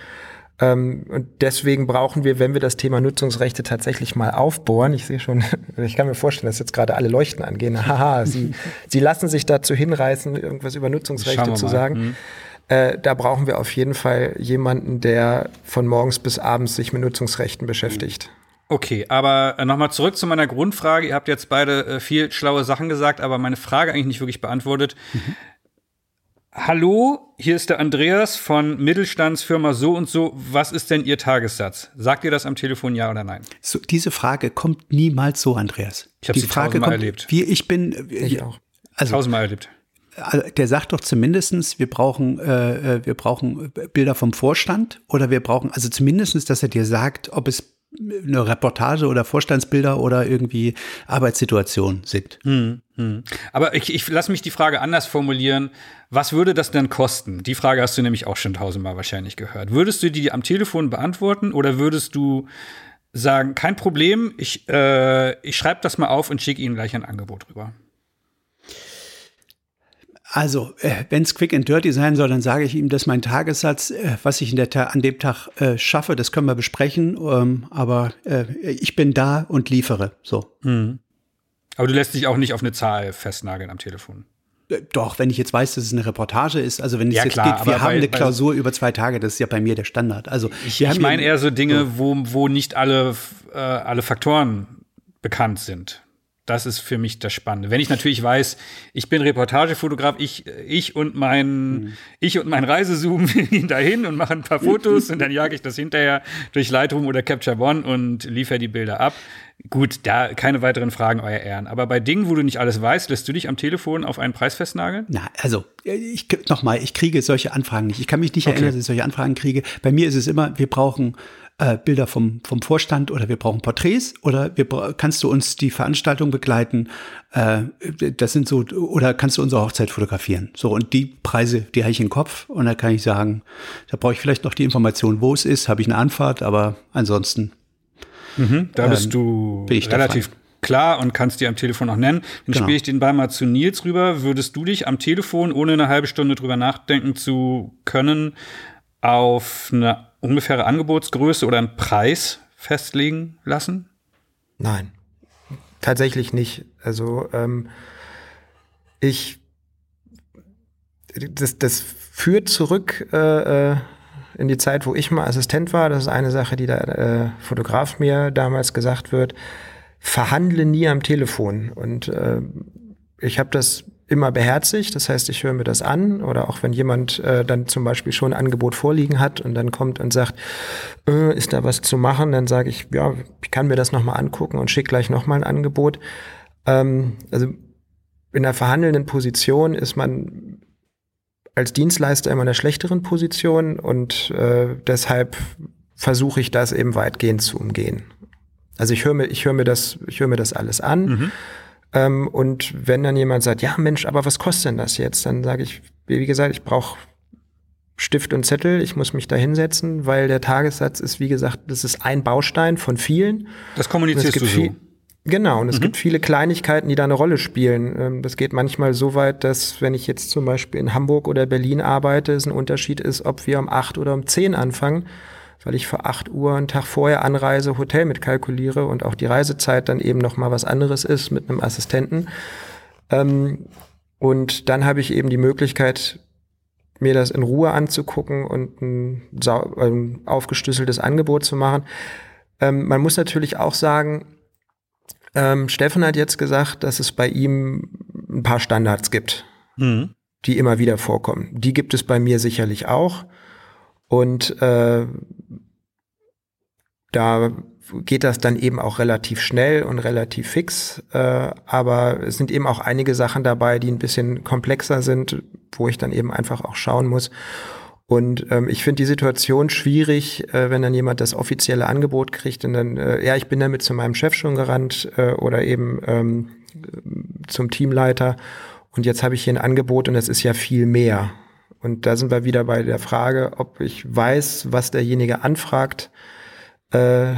Ähm, und deswegen brauchen wir, wenn wir das Thema Nutzungsrechte tatsächlich mal aufbohren, ich sehe schon, ich kann mir vorstellen, dass jetzt gerade alle Leuchten angehen. Haha, Sie, Sie lassen sich dazu hinreißen, irgendwas über Nutzungsrechte zu sagen. Hm. Äh, da brauchen wir auf jeden Fall jemanden, der von morgens bis abends sich mit Nutzungsrechten beschäftigt. Okay, aber äh, nochmal zurück zu meiner Grundfrage. Ihr habt jetzt beide äh, viel schlaue Sachen gesagt, aber meine Frage eigentlich nicht wirklich beantwortet. Mhm. Hallo, hier ist der Andreas von Mittelstandsfirma so und so. Was ist denn Ihr Tagessatz? Sagt ihr das am Telefon ja oder nein? So, diese Frage kommt niemals so, Andreas. Ich habe sie Frage tausendmal kommt, erlebt. Wie ich bin, ich auch. Also, tausendmal erlebt. Also, der sagt doch zumindestens, wir brauchen, äh, äh, wir brauchen Bilder vom Vorstand oder wir brauchen, also zumindestens, dass er dir sagt, ob es eine Reportage oder Vorstandsbilder oder irgendwie Arbeitssituationen sind. Hm, hm. Aber ich, ich lasse mich die Frage anders formulieren. Was würde das denn kosten? Die Frage hast du nämlich auch schon tausendmal wahrscheinlich gehört. Würdest du die am Telefon beantworten oder würdest du sagen, kein Problem, ich, äh, ich schreibe das mal auf und schicke Ihnen gleich ein Angebot rüber? Also, äh, wenn es quick and dirty sein soll, dann sage ich ihm, dass mein Tagessatz, äh, was ich in der Ta an dem Tag äh, schaffe, das können wir besprechen. Ähm, aber äh, ich bin da und liefere. So. Mhm. Aber du lässt dich auch nicht auf eine Zahl festnageln am Telefon. Äh, doch, wenn ich jetzt weiß, dass es eine Reportage ist, also wenn es ja, jetzt klar, geht, wir haben bei, eine Klausur über zwei Tage, das ist ja bei mir der Standard. Also ich, ich meine eher so Dinge, so. wo, wo nicht alle, äh, alle Faktoren bekannt sind. Das ist für mich das Spannende. Wenn ich natürlich weiß, ich bin Reportagefotograf, ich, ich und mein, mhm. ich und mein Reisezoom gehen dahin und machen ein paar Fotos und dann jage ich das hinterher durch Lightroom oder Capture One und liefere die Bilder ab. Gut, da keine weiteren Fragen, euer Ehren. Aber bei Dingen, wo du nicht alles weißt, lässt du dich am Telefon auf einen Preis festnageln? Na, also, ich, nochmal, ich kriege solche Anfragen nicht. Ich kann mich nicht okay. erinnern, dass ich solche Anfragen kriege. Bei mir ist es immer, wir brauchen äh, Bilder vom, vom Vorstand oder wir brauchen Porträts oder wir, kannst du uns die Veranstaltung begleiten? Äh, das sind so, oder kannst du unsere Hochzeit fotografieren? So, und die Preise, die habe ich im Kopf und da kann ich sagen, da brauche ich vielleicht noch die Information, wo es ist, habe ich eine Anfahrt, aber ansonsten. Mhm, da bist ähm, du relativ klar und kannst die am Telefon auch nennen. Dann genau. spiele ich den Ball mal zu Nils rüber. Würdest du dich am Telefon, ohne eine halbe Stunde drüber nachdenken zu können, auf eine ungefähre Angebotsgröße oder einen Preis festlegen lassen? Nein, tatsächlich nicht. Also ähm, ich das, das führt zurück äh, äh, in die Zeit, wo ich mal Assistent war. Das ist eine Sache, die der äh, Fotograf mir damals gesagt wird. Verhandle nie am Telefon. Und äh, ich habe das immer beherzigt. Das heißt, ich höre mir das an oder auch wenn jemand äh, dann zum Beispiel schon ein Angebot vorliegen hat und dann kommt und sagt, äh, ist da was zu machen, dann sage ich, ja, ich kann mir das nochmal angucken und schicke gleich nochmal ein Angebot. Ähm, also in der verhandelnden Position ist man als Dienstleister immer in der schlechteren Position und äh, deshalb versuche ich das eben weitgehend zu umgehen. Also ich höre mir, ich höre mir das, ich höre mir das alles an. Mhm ähm, und wenn dann jemand sagt, ja Mensch, aber was kostet denn das jetzt? Dann sage ich, wie gesagt, ich brauche Stift und Zettel, ich muss mich da hinsetzen, weil der Tagessatz ist, wie gesagt, das ist ein Baustein von vielen. Das kommunizierst du so. Genau, und es mhm. gibt viele Kleinigkeiten, die da eine Rolle spielen. Ähm, das geht manchmal so weit, dass wenn ich jetzt zum Beispiel in Hamburg oder Berlin arbeite, es ein Unterschied ist, ob wir um acht oder um zehn anfangen weil ich für acht Uhr einen Tag vorher anreise, Hotel mitkalkuliere und auch die Reisezeit dann eben noch mal was anderes ist mit einem Assistenten. Ähm, und dann habe ich eben die Möglichkeit, mir das in Ruhe anzugucken und ein, ein aufgeschlüsseltes Angebot zu machen. Ähm, man muss natürlich auch sagen, ähm, Steffen hat jetzt gesagt, dass es bei ihm ein paar Standards gibt, mhm. die immer wieder vorkommen. Die gibt es bei mir sicherlich auch. Und äh, da geht das dann eben auch relativ schnell und relativ fix. Äh, aber es sind eben auch einige Sachen dabei, die ein bisschen komplexer sind, wo ich dann eben einfach auch schauen muss. Und ähm, ich finde die Situation schwierig, äh, wenn dann jemand das offizielle Angebot kriegt und dann, äh, ja, ich bin damit zu meinem Chef schon gerannt äh, oder eben ähm, zum Teamleiter und jetzt habe ich hier ein Angebot und es ist ja viel mehr. Und da sind wir wieder bei der Frage, ob ich weiß, was derjenige anfragt, äh,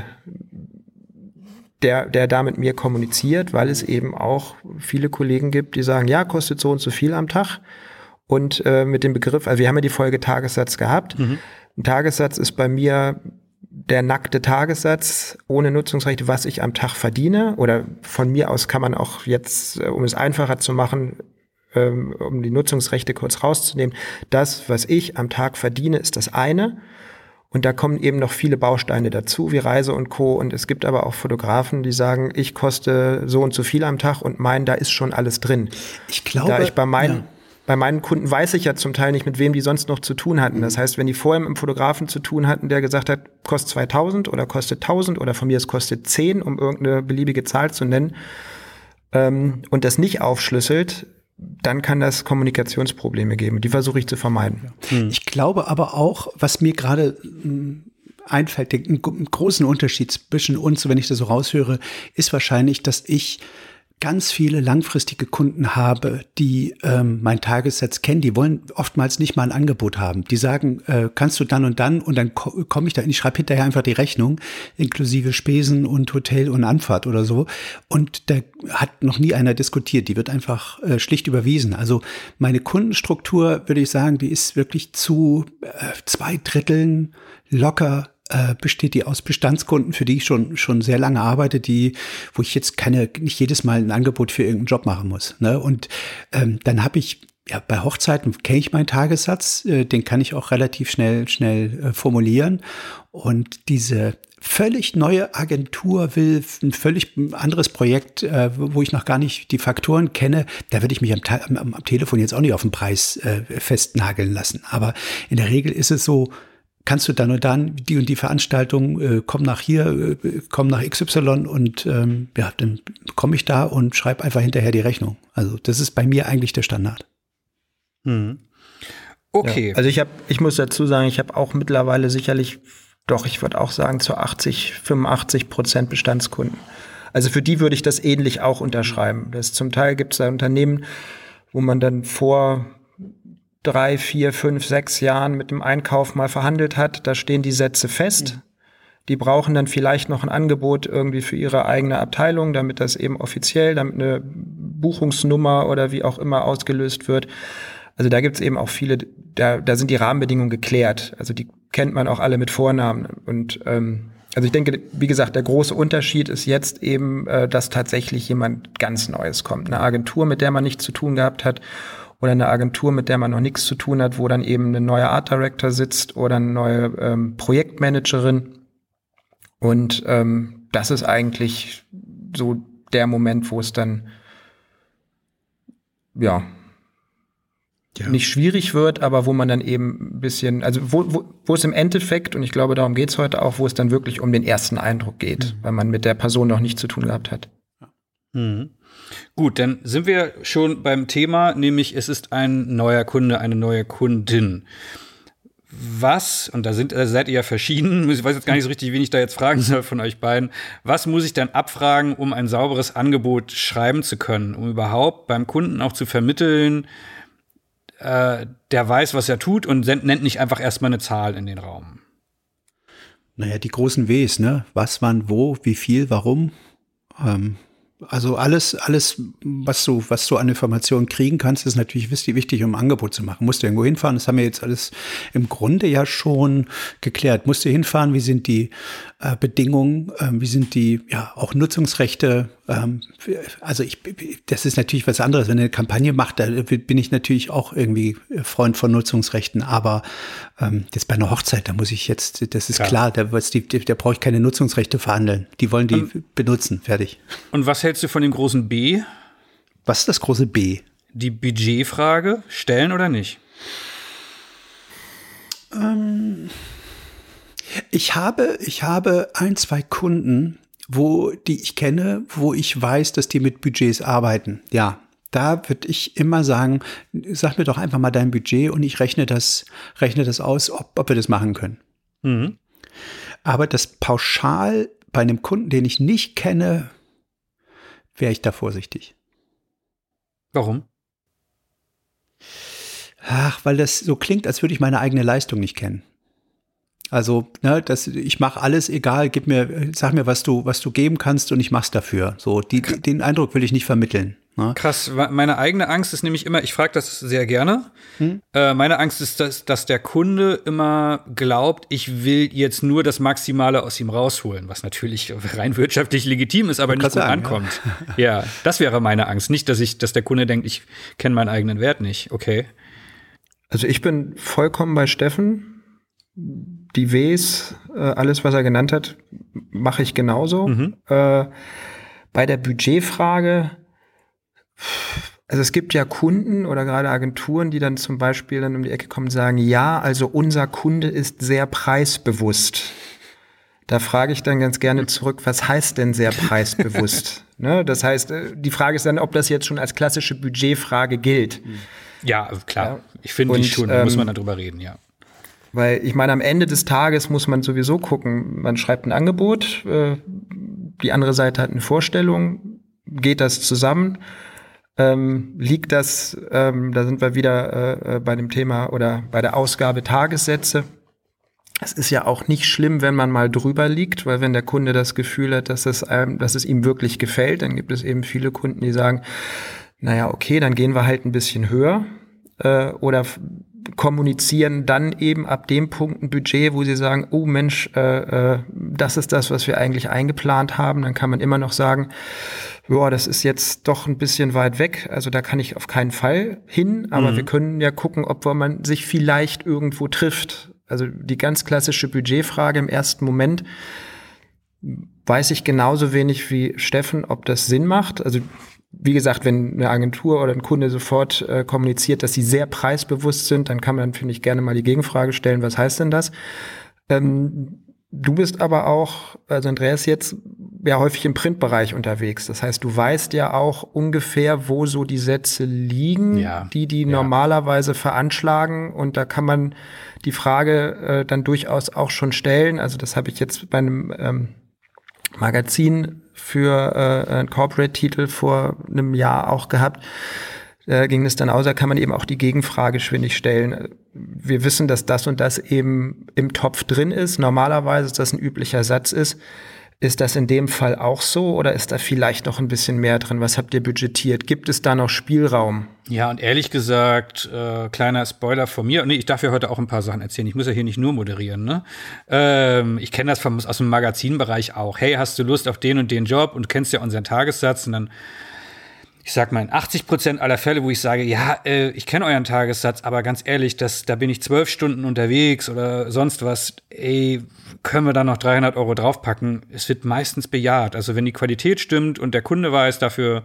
der, der da mit mir kommuniziert, weil es eben auch viele Kollegen gibt, die sagen, ja, kostet so und so viel am Tag. und äh, mit dem Begriff, also wir haben ja die Folge Tagessatz gehabt. Mhm. Ein Tagessatz ist bei mir der nackte Tagessatz ohne Nutzungsrechte, was ich am Tag verdiene. Oder von mir aus kann man auch jetzt, äh, um es einfacher zu machen, ähm, um die Nutzungsrechte kurz rauszunehmen, das, was ich am Tag verdiene, ist das eine. Und da kommen eben noch viele Bausteine dazu, wie Reise und Co. Und es gibt aber auch Fotografen, die sagen, ich koste so und so viel am Tag und meinen, da ist schon alles drin. Ich glaube, da ich bei meinen, ja. bei meinen Kunden weiß ich ja zum Teil nicht, mit wem die sonst noch zu tun hatten. Das heißt, wenn die vorher mit einem Fotografen zu tun hatten, der gesagt hat, kostet 2000 oder kostet 1000 oder von mir es kostet 10, um irgendeine beliebige Zahl zu nennen, ähm, und das nicht aufschlüsselt, dann kann das Kommunikationsprobleme geben. Die versuche ich zu vermeiden. Hm. Ich glaube aber auch, was mir gerade hm, einfällt, den großen Unterschied zwischen uns, wenn ich das so raushöre, ist wahrscheinlich, dass ich ganz viele langfristige Kunden habe, die ähm, mein Tagessatz kennen, die wollen oftmals nicht mal ein Angebot haben. Die sagen, äh, kannst du dann und dann und dann ko komme ich da, ich schreibe hinterher einfach die Rechnung, inklusive Spesen und Hotel und Anfahrt oder so. Und da hat noch nie einer diskutiert. Die wird einfach äh, schlicht überwiesen. Also meine Kundenstruktur, würde ich sagen, die ist wirklich zu äh, zwei Dritteln locker äh, besteht die aus Bestandskunden, für die ich schon, schon sehr lange arbeite, die, wo ich jetzt keine, nicht jedes Mal ein Angebot für irgendeinen Job machen muss. Ne? Und ähm, dann habe ich ja, bei Hochzeiten kenne ich meinen Tagessatz, äh, den kann ich auch relativ schnell, schnell äh, formulieren. Und diese völlig neue Agentur will ein völlig anderes Projekt, äh, wo ich noch gar nicht die Faktoren kenne, da würde ich mich am, am, am Telefon jetzt auch nicht auf den Preis äh, festnageln lassen. Aber in der Regel ist es so, kannst du dann und dann die und die Veranstaltung, äh, komm nach hier, äh, komm nach XY und ähm, ja, dann komme ich da und schreibe einfach hinterher die Rechnung. Also das ist bei mir eigentlich der Standard. Mhm. Okay. Ja, also ich habe, ich muss dazu sagen, ich habe auch mittlerweile sicherlich, doch, ich würde auch sagen, zu 80, 85 Prozent Bestandskunden. Also für die würde ich das ähnlich auch unterschreiben. Das zum Teil gibt es da Unternehmen, wo man dann vor drei, vier, fünf, sechs Jahren mit dem Einkauf mal verhandelt hat, da stehen die Sätze fest. Mhm. Die brauchen dann vielleicht noch ein Angebot irgendwie für ihre eigene Abteilung, damit das eben offiziell, damit eine Buchungsnummer oder wie auch immer ausgelöst wird. Also da gibt's eben auch viele, da, da sind die Rahmenbedingungen geklärt. Also die kennt man auch alle mit Vornamen. Und ähm, also ich denke, wie gesagt, der große Unterschied ist jetzt eben, äh, dass tatsächlich jemand ganz Neues kommt. Eine Agentur, mit der man nichts zu tun gehabt hat oder eine Agentur, mit der man noch nichts zu tun hat, wo dann eben ein neuer Art Director sitzt oder eine neue ähm, Projektmanagerin. Und ähm, das ist eigentlich so der Moment, wo es dann ja, ja, nicht schwierig wird, aber wo man dann eben ein bisschen, also wo, wo, wo es im Endeffekt, und ich glaube, darum geht's heute auch, wo es dann wirklich um den ersten Eindruck geht, mhm. weil man mit der Person noch nichts zu tun gehabt hat. Mhm. Gut, dann sind wir schon beim Thema, nämlich es ist ein neuer Kunde, eine neue Kundin. Was, und da sind, seid ihr ja verschieden, ich weiß jetzt gar nicht so richtig, wen ich da jetzt fragen soll von euch beiden, was muss ich dann abfragen, um ein sauberes Angebot schreiben zu können, um überhaupt beim Kunden auch zu vermitteln, äh, der weiß, was er tut und nennt nicht einfach erstmal eine Zahl in den Raum? Naja, die großen Ws, ne? Was, wann, wo, wie viel, warum. Ähm, also alles, alles, was du, was du an Informationen kriegen kannst, ist natürlich wichtig, um ein Angebot zu machen. Musst du irgendwo hinfahren? Das haben wir jetzt alles im Grunde ja schon geklärt. Musst du hinfahren? Wie sind die äh, Bedingungen? Ähm, wie sind die, ja, auch Nutzungsrechte? Ähm, also ich, das ist natürlich was anderes. Wenn eine Kampagne macht, da bin ich natürlich auch irgendwie Freund von Nutzungsrechten. Aber ähm, jetzt bei einer Hochzeit, da muss ich jetzt, das ist ja. klar, da, da brauche ich keine Nutzungsrechte verhandeln. Die wollen die und, benutzen. Fertig. Und was hältst du von dem großen B? Was ist das große B? Die Budgetfrage, stellen oder nicht? Ähm, ich habe, ich habe ein, zwei Kunden, wo die ich kenne, wo ich weiß, dass die mit Budgets arbeiten. Ja, da würde ich immer sagen, sag mir doch einfach mal dein Budget und ich rechne das, rechne das aus, ob, ob wir das machen können. Mhm. Aber das pauschal bei einem Kunden, den ich nicht kenne, wäre ich da vorsichtig. Warum? Ach, weil das so klingt, als würde ich meine eigene Leistung nicht kennen. Also, ne, das, ich mache alles, egal, gib mir, sag mir, was du, was du geben kannst und ich mach's dafür. So, die, den Eindruck will ich nicht vermitteln. Ne? Krass, meine eigene Angst ist nämlich immer, ich frage das sehr gerne. Hm? Äh, meine Angst ist, dass, dass der Kunde immer glaubt, ich will jetzt nur das Maximale aus ihm rausholen, was natürlich rein wirtschaftlich legitim ist, aber nicht gut sagen, ankommt. Ja. ja, das wäre meine Angst. Nicht, dass ich, dass der Kunde denkt, ich kenne meinen eigenen Wert nicht. Okay. Also ich bin vollkommen bei Steffen. Die Ws, äh, alles, was er genannt hat, mache ich genauso. Mhm. Äh, bei der Budgetfrage also es gibt ja Kunden oder gerade Agenturen, die dann zum Beispiel dann um die Ecke kommen und sagen, ja, also unser Kunde ist sehr preisbewusst. Da frage ich dann ganz gerne zurück, was heißt denn sehr preisbewusst? ne? Das heißt, äh, die Frage ist dann, ob das jetzt schon als klassische Budgetfrage gilt. Ja, klar. Ja. Ich finde nicht schon, ähm, muss man darüber reden, ja. Weil ich meine, am Ende des Tages muss man sowieso gucken, man schreibt ein Angebot, äh, die andere Seite hat eine Vorstellung, geht das zusammen? ähm, liegt das, ähm, da sind wir wieder äh, äh, bei dem Thema oder bei der Ausgabe Tagessätze. Es ist ja auch nicht schlimm, wenn man mal drüber liegt, weil wenn der Kunde das Gefühl hat, dass es, ähm, dass es ihm wirklich gefällt, dann gibt es eben viele Kunden, die sagen, naja, okay, dann gehen wir halt ein bisschen höher äh, oder kommunizieren dann eben ab dem Punkt ein Budget, wo sie sagen, oh Mensch, äh, äh, das ist das, was wir eigentlich eingeplant haben. Dann kann man immer noch sagen, ja, das ist jetzt doch ein bisschen weit weg, also da kann ich auf keinen Fall hin, aber mhm. wir können ja gucken, ob man sich vielleicht irgendwo trifft. Also die ganz klassische Budgetfrage im ersten Moment weiß ich genauso wenig wie Steffen, ob das Sinn macht. Also wie gesagt, wenn eine Agentur oder ein Kunde sofort äh, kommuniziert, dass sie sehr preisbewusst sind, dann kann man, finde ich, gerne mal die Gegenfrage stellen, was heißt denn das? Ähm, du bist aber auch, also Andreas jetzt ja häufig im Printbereich unterwegs. Das heißt, du weißt ja auch ungefähr, wo so die Sätze liegen, ja. die die ja. normalerweise veranschlagen. Und da kann man die Frage äh, dann durchaus auch schon stellen. Also das habe ich jetzt bei einem ähm, Magazin für äh, einen Corporate-Titel vor einem Jahr auch gehabt. Äh, ging es dann aus, da kann man eben auch die Gegenfrage schwindig stellen. Wir wissen, dass das und das eben im Topf drin ist. Normalerweise ist das ein üblicher Satz ist ist das in dem Fall auch so oder ist da vielleicht noch ein bisschen mehr drin? Was habt ihr budgetiert? Gibt es da noch Spielraum? Ja, und ehrlich gesagt, äh, kleiner Spoiler von mir. Nee, ich darf ja heute auch ein paar Sachen erzählen. Ich muss ja hier nicht nur moderieren. Ne? Ähm, ich kenne das vom, aus dem Magazinbereich auch. Hey, hast du Lust auf den und den Job und kennst ja unseren Tagessatz? Und dann ich sag mal, in 80 Prozent aller Fälle, wo ich sage, ja, äh, ich kenne euren Tagessatz, aber ganz ehrlich, das, da bin ich zwölf Stunden unterwegs oder sonst was, ey, können wir da noch 300 Euro draufpacken? Es wird meistens bejaht. Also wenn die Qualität stimmt und der Kunde weiß, dafür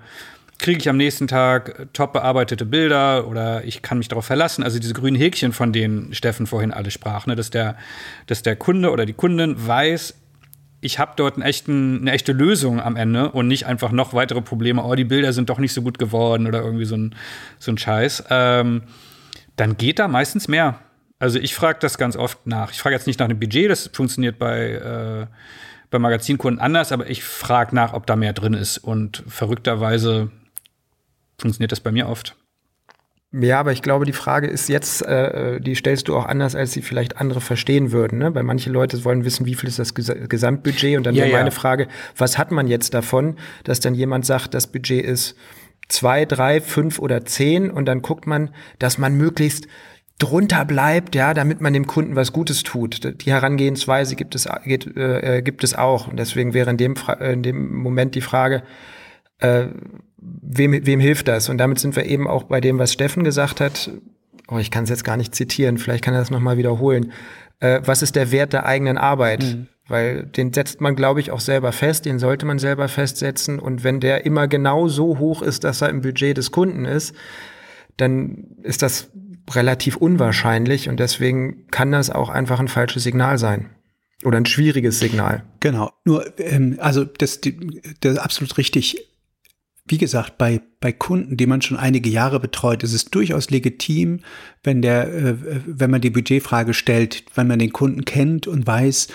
kriege ich am nächsten Tag top bearbeitete Bilder oder ich kann mich darauf verlassen. Also diese grünen Häkchen, von denen Steffen vorhin alle sprach, ne, dass, der, dass der Kunde oder die Kundin weiß, ich habe dort einen echten, eine echte Lösung am Ende und nicht einfach noch weitere Probleme, oh, die Bilder sind doch nicht so gut geworden oder irgendwie so ein, so ein Scheiß, ähm, dann geht da meistens mehr. Also ich frage das ganz oft nach. Ich frage jetzt nicht nach dem Budget, das funktioniert bei, äh, bei Magazinkunden anders, aber ich frage nach, ob da mehr drin ist. Und verrückterweise funktioniert das bei mir oft. Ja, aber ich glaube, die Frage ist jetzt, äh, die stellst du auch anders, als sie vielleicht andere verstehen würden. Ne? Weil manche Leute wollen wissen, wie viel ist das Ges Gesamtbudget und dann ja, wäre meine ja. Frage, was hat man jetzt davon, dass dann jemand sagt, das Budget ist zwei, drei, fünf oder zehn und dann guckt man, dass man möglichst drunter bleibt, ja, damit man dem Kunden was Gutes tut. Die Herangehensweise gibt es, geht, äh, gibt es auch. Und deswegen wäre in dem, in dem Moment die Frage, äh, wem, wem hilft das? Und damit sind wir eben auch bei dem, was Steffen gesagt hat. Oh, ich kann es jetzt gar nicht zitieren, vielleicht kann er das nochmal wiederholen. Äh, was ist der Wert der eigenen Arbeit? Mhm. Weil den setzt man, glaube ich, auch selber fest, den sollte man selber festsetzen. Und wenn der immer genau so hoch ist, dass er im Budget des Kunden ist, dann ist das relativ unwahrscheinlich und deswegen kann das auch einfach ein falsches Signal sein. Oder ein schwieriges Signal. Genau. Nur, ähm, also das, das ist absolut richtig wie gesagt, bei, bei Kunden, die man schon einige Jahre betreut, ist es durchaus legitim, wenn der, äh, wenn man die Budgetfrage stellt, wenn man den Kunden kennt und weiß,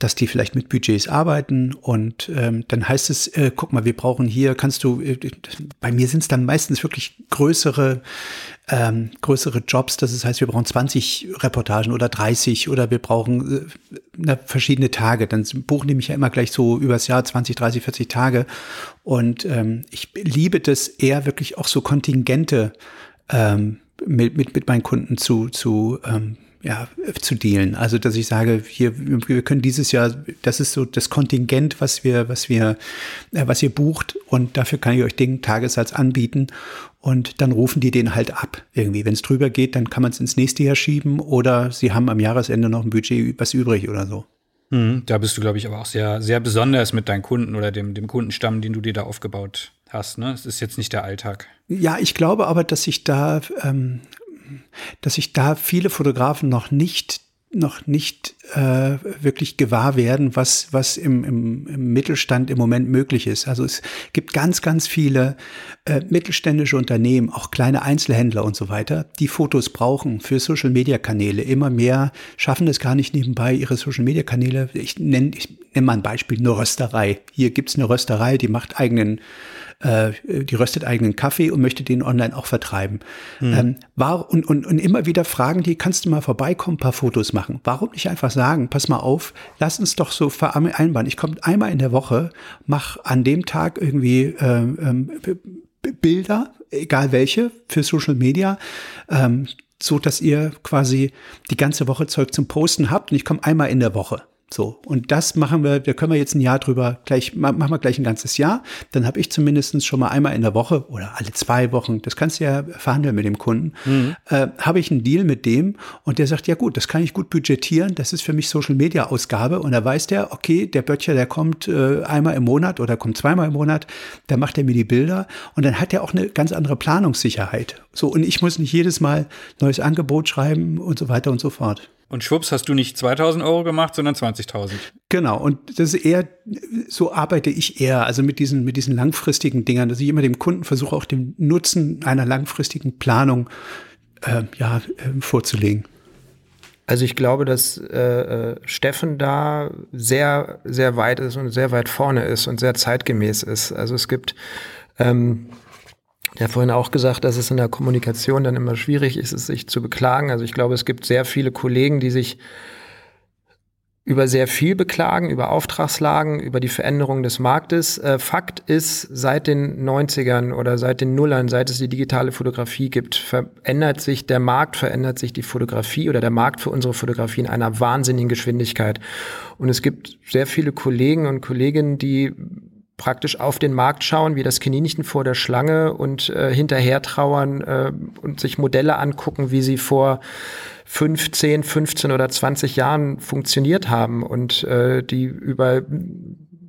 dass die vielleicht mit Budgets arbeiten und ähm, dann heißt es, äh, guck mal, wir brauchen hier, kannst du, äh, bei mir sind es dann meistens wirklich größere ähm, größere Jobs, das heißt, wir brauchen 20 Reportagen oder 30 oder wir brauchen äh, verschiedene Tage. Dann buchen die mich ja immer gleich so übers Jahr 20, 30, 40 Tage. Und ähm, ich liebe das eher wirklich auch so Kontingente ähm, mit, mit, mit meinen Kunden zu, zu ähm, ja, zu dealen. Also, dass ich sage, hier, wir können dieses Jahr, das ist so das Kontingent, was wir, was wir, äh, was ihr bucht und dafür kann ich euch den Tagessatz anbieten und dann rufen die den halt ab irgendwie. Wenn es drüber geht, dann kann man es ins nächste Jahr schieben oder sie haben am Jahresende noch ein Budget was übrig oder so. Mhm, da bist du, glaube ich, aber auch sehr, sehr besonders mit deinen Kunden oder dem, dem Kundenstamm, den du dir da aufgebaut hast. Ne? Es ist jetzt nicht der Alltag. Ja, ich glaube aber, dass sich da ähm, dass sich da viele Fotografen noch nicht noch nicht äh, wirklich gewahr werden, was, was im, im, im Mittelstand im Moment möglich ist. Also es gibt ganz, ganz viele äh, mittelständische Unternehmen, auch kleine Einzelhändler und so weiter, die Fotos brauchen für Social-Media-Kanäle. Immer mehr schaffen es gar nicht nebenbei, ihre Social-Media-Kanäle. Ich nenne ich nenn mal ein Beispiel, eine Rösterei. Hier gibt's eine Rösterei, die macht eigenen äh, die röstet eigenen Kaffee und möchte den online auch vertreiben. Mhm. Ähm, war, und, und, und immer wieder fragen die, kannst du mal vorbeikommen, ein paar Fotos machen? Warum nicht einfach sagen, pass mal auf, lass uns doch so vereinbaren. Ich komme einmal in der Woche, mach an dem Tag irgendwie ähm, ähm, Bilder, egal welche, für Social Media. Ähm, so dass ihr quasi die ganze Woche Zeug zum Posten habt und ich komme einmal in der Woche. So, und das machen wir, da können wir jetzt ein Jahr drüber, gleich, machen wir gleich ein ganzes Jahr. Dann habe ich zumindest schon mal einmal in der Woche oder alle zwei Wochen, das kannst du ja verhandeln mit dem Kunden, mhm. äh, habe ich einen Deal mit dem und der sagt, ja gut, das kann ich gut budgetieren, das ist für mich Social Media Ausgabe und da weiß der, okay, der Böttcher, der kommt äh, einmal im Monat oder kommt zweimal im Monat, da macht er mir die Bilder und dann hat er auch eine ganz andere Planungssicherheit. So, und ich muss nicht jedes Mal neues Angebot schreiben und so weiter und so fort. Und schwupps hast du nicht 2000 Euro gemacht, sondern 20.000. Genau. Und das ist eher, so arbeite ich eher, also mit diesen, mit diesen langfristigen Dingern, dass ich immer dem Kunden versuche, auch den Nutzen einer langfristigen Planung, äh, ja, äh, vorzulegen. Also ich glaube, dass äh, äh, Steffen da sehr, sehr weit ist und sehr weit vorne ist und sehr zeitgemäß ist. Also es gibt ähm, ja vorhin auch gesagt, dass es in der Kommunikation dann immer schwierig ist, es sich zu beklagen. Also ich glaube, es gibt sehr viele Kollegen, die sich über sehr viel beklagen, über Auftragslagen, über die Veränderung des Marktes. Äh, Fakt ist, seit den 90ern oder seit den Nullern, seit es die digitale Fotografie gibt, verändert sich der Markt, verändert sich die Fotografie oder der Markt für unsere Fotografie in einer wahnsinnigen Geschwindigkeit. Und es gibt sehr viele Kollegen und Kolleginnen, die praktisch auf den Markt schauen, wie das Kaninchen vor der Schlange und äh, hinterher trauern äh, und sich Modelle angucken, wie sie vor 15, 15 oder 20 Jahren funktioniert haben und äh, die über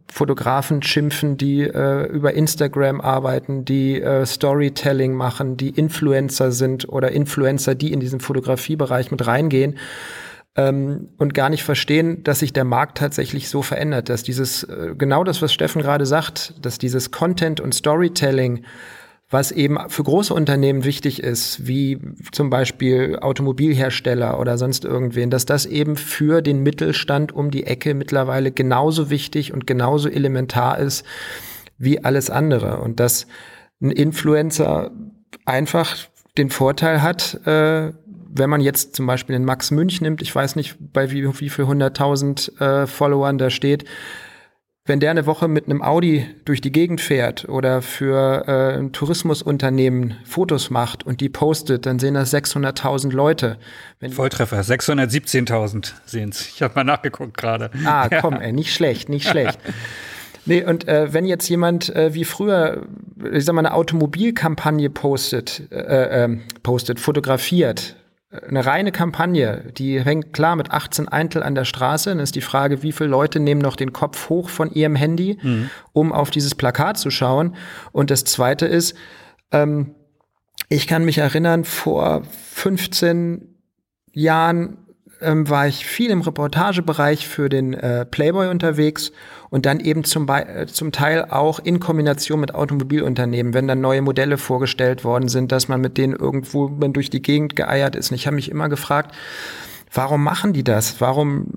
Fotografen schimpfen, die äh, über Instagram arbeiten, die äh, Storytelling machen, die Influencer sind oder Influencer, die in diesen Fotografiebereich mit reingehen ähm, und gar nicht verstehen, dass sich der Markt tatsächlich so verändert, dass dieses, äh, genau das, was Steffen gerade sagt, dass dieses Content und Storytelling, was eben für große Unternehmen wichtig ist, wie zum Beispiel Automobilhersteller oder sonst irgendwen, dass das eben für den Mittelstand um die Ecke mittlerweile genauso wichtig und genauso elementar ist wie alles andere. Und dass ein Influencer einfach den Vorteil hat, äh, wenn man jetzt zum Beispiel den Max Münch nimmt, ich weiß nicht, bei wie, wie viel hunderttausend äh, Followern da steht, wenn der eine Woche mit einem Audi durch die Gegend fährt oder für äh, ein Tourismusunternehmen Fotos macht und die postet, dann sehen das 600.000 Leute. Wenn Volltreffer, 617.000 sehen es. Ich habe mal nachgeguckt gerade. Ah, komm, ey, nicht schlecht, nicht schlecht. Nee, und äh, wenn jetzt jemand äh, wie früher, ich sag mal, eine Automobilkampagne postet, äh, äh, postet, fotografiert, eine reine Kampagne, die hängt klar mit 18 Eintel an der Straße. Dann ist die Frage, wie viele Leute nehmen noch den Kopf hoch von ihrem Handy, mhm. um auf dieses Plakat zu schauen. Und das Zweite ist, ähm, ich kann mich erinnern, vor 15 Jahren ähm, war ich viel im Reportagebereich für den äh, Playboy unterwegs und dann eben zum, äh, zum Teil auch in Kombination mit Automobilunternehmen, wenn dann neue Modelle vorgestellt worden sind, dass man mit denen irgendwo man durch die Gegend geeiert ist. Und ich habe mich immer gefragt, warum machen die das? Warum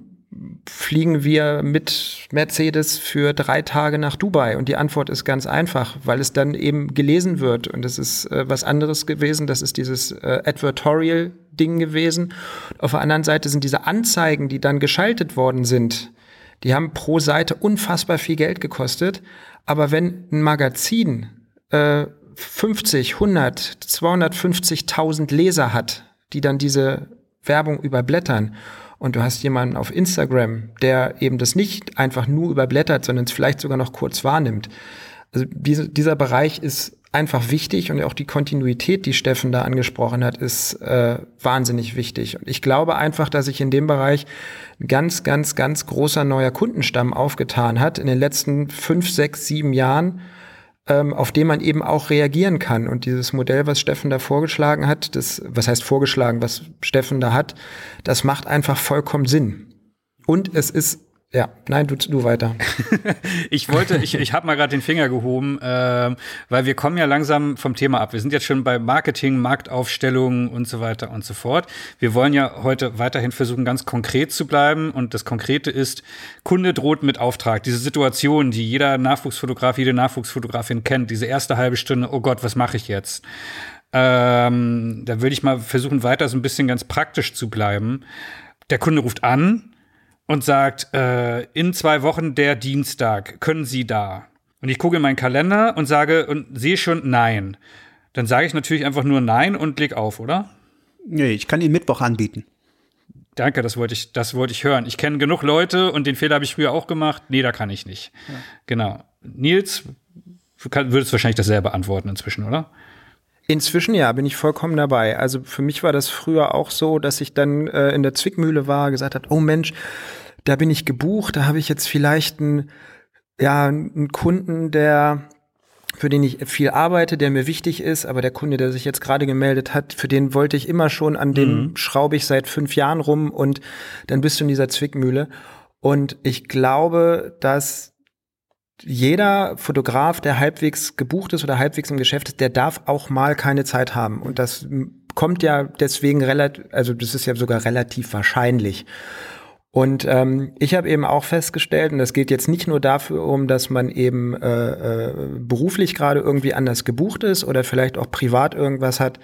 fliegen wir mit Mercedes für drei Tage nach Dubai? Und die Antwort ist ganz einfach, weil es dann eben gelesen wird. Und das ist äh, was anderes gewesen. Das ist dieses äh, Advertorial-Ding gewesen. Auf der anderen Seite sind diese Anzeigen, die dann geschaltet worden sind, die haben pro Seite unfassbar viel Geld gekostet. Aber wenn ein Magazin äh, 50, 100, 250.000 Leser hat, die dann diese Werbung überblättern und du hast jemanden auf Instagram, der eben das nicht einfach nur überblättert, sondern es vielleicht sogar noch kurz wahrnimmt. Also diese, dieser Bereich ist einfach wichtig und auch die Kontinuität, die Steffen da angesprochen hat, ist äh, wahnsinnig wichtig. Und ich glaube einfach, dass sich in dem Bereich ein ganz, ganz, ganz großer neuer Kundenstamm aufgetan hat in den letzten fünf, sechs, sieben Jahren, ähm, auf den man eben auch reagieren kann. Und dieses Modell, was Steffen da vorgeschlagen hat, das, was heißt vorgeschlagen, was Steffen da hat, das macht einfach vollkommen Sinn. Und es ist ja, nein, du, du weiter. ich wollte, ich, ich habe mal gerade den Finger gehoben, äh, weil wir kommen ja langsam vom Thema ab. Wir sind jetzt schon bei Marketing, Marktaufstellung und so weiter und so fort. Wir wollen ja heute weiterhin versuchen, ganz konkret zu bleiben. Und das Konkrete ist, Kunde droht mit Auftrag. Diese Situation, die jeder Nachwuchsfotograf, jede Nachwuchsfotografin kennt, diese erste halbe Stunde, oh Gott, was mache ich jetzt? Ähm, da würde ich mal versuchen, weiter so ein bisschen ganz praktisch zu bleiben. Der Kunde ruft an, und sagt, äh, in zwei Wochen der Dienstag, können Sie da? Und ich gucke in meinen Kalender und sage und sehe schon nein. Dann sage ich natürlich einfach nur nein und leg auf, oder? Nee, ich kann Ihnen Mittwoch anbieten. Danke, das wollte ich, das wollte ich hören. Ich kenne genug Leute und den Fehler habe ich früher auch gemacht. Nee, da kann ich nicht. Ja. Genau. Nils, du würdest wahrscheinlich dasselbe antworten inzwischen, oder? Inzwischen ja, bin ich vollkommen dabei. Also für mich war das früher auch so, dass ich dann äh, in der Zwickmühle war, gesagt hat, oh Mensch, da bin ich gebucht, da habe ich jetzt vielleicht einen, ja, einen Kunden, der für den ich viel arbeite, der mir wichtig ist, aber der Kunde, der sich jetzt gerade gemeldet hat, für den wollte ich immer schon, an dem mhm. schraube ich seit fünf Jahren rum und dann bist du in dieser Zwickmühle. Und ich glaube, dass jeder Fotograf, der halbwegs gebucht ist oder halbwegs im Geschäft ist, der darf auch mal keine Zeit haben. Und das kommt ja deswegen relativ, also das ist ja sogar relativ wahrscheinlich. Und ähm, ich habe eben auch festgestellt, und das geht jetzt nicht nur dafür um, dass man eben äh, äh, beruflich gerade irgendwie anders gebucht ist oder vielleicht auch privat irgendwas hat.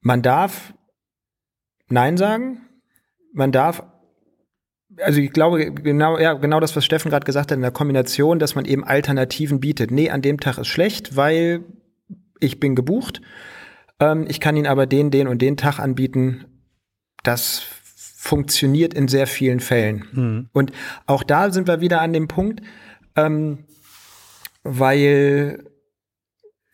Man darf Nein sagen, man darf also ich glaube, genau, ja, genau das, was Steffen gerade gesagt hat, in der Kombination, dass man eben Alternativen bietet. Nee, an dem Tag ist schlecht, weil ich bin gebucht. Ähm, ich kann Ihnen aber den, den und den Tag anbieten. Das funktioniert in sehr vielen Fällen. Mhm. Und auch da sind wir wieder an dem Punkt, ähm, weil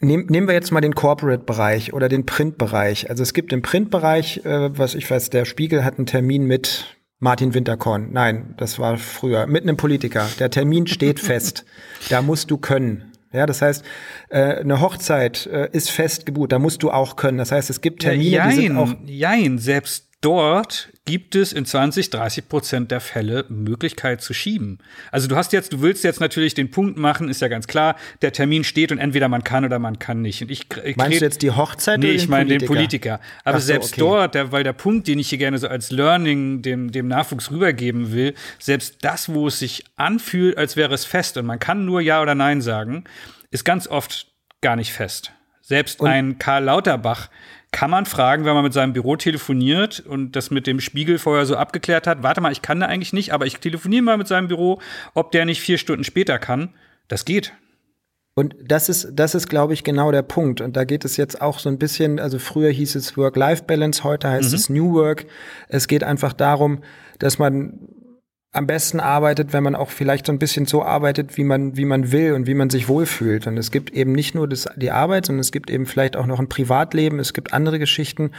Nehm, nehmen wir jetzt mal den Corporate-Bereich oder den Print-Bereich. Also es gibt im Print-Bereich, äh, was ich weiß, der Spiegel hat einen Termin mit Martin Winterkorn. Nein, das war früher. Mit einem Politiker. Der Termin steht fest. Da musst du können. Ja, das heißt, äh, eine Hochzeit äh, ist fest gebucht. Da musst du auch können. Das heißt, es gibt Termine, ja, jein, die sind auch. Jein, selbst dort gibt es in 20, 30 Prozent der Fälle Möglichkeit zu schieben. Also du hast jetzt, du willst jetzt natürlich den Punkt machen, ist ja ganz klar, der Termin steht und entweder man kann oder man kann nicht. Und ich, ich Meinst du jetzt die Hochzeit? Nee, ich meine den Politiker. Aber so, selbst okay. dort, der, weil der Punkt, den ich hier gerne so als Learning dem, dem Nachwuchs rübergeben will, selbst das, wo es sich anfühlt, als wäre es fest und man kann nur Ja oder Nein sagen, ist ganz oft gar nicht fest. Selbst und ein Karl Lauterbach kann man fragen, wenn man mit seinem Büro telefoniert und das mit dem Spiegel vorher so abgeklärt hat, warte mal, ich kann da eigentlich nicht, aber ich telefoniere mal mit seinem Büro, ob der nicht vier Stunden später kann. Das geht. Und das ist, das ist, glaube ich, genau der Punkt. Und da geht es jetzt auch so ein bisschen, also früher hieß es Work-Life-Balance, heute heißt mhm. es New Work. Es geht einfach darum, dass man am besten arbeitet, wenn man auch vielleicht so ein bisschen so arbeitet, wie man, wie man will und wie man sich wohlfühlt. Und es gibt eben nicht nur das, die Arbeit, sondern es gibt eben vielleicht auch noch ein Privatleben, es gibt andere Geschichten.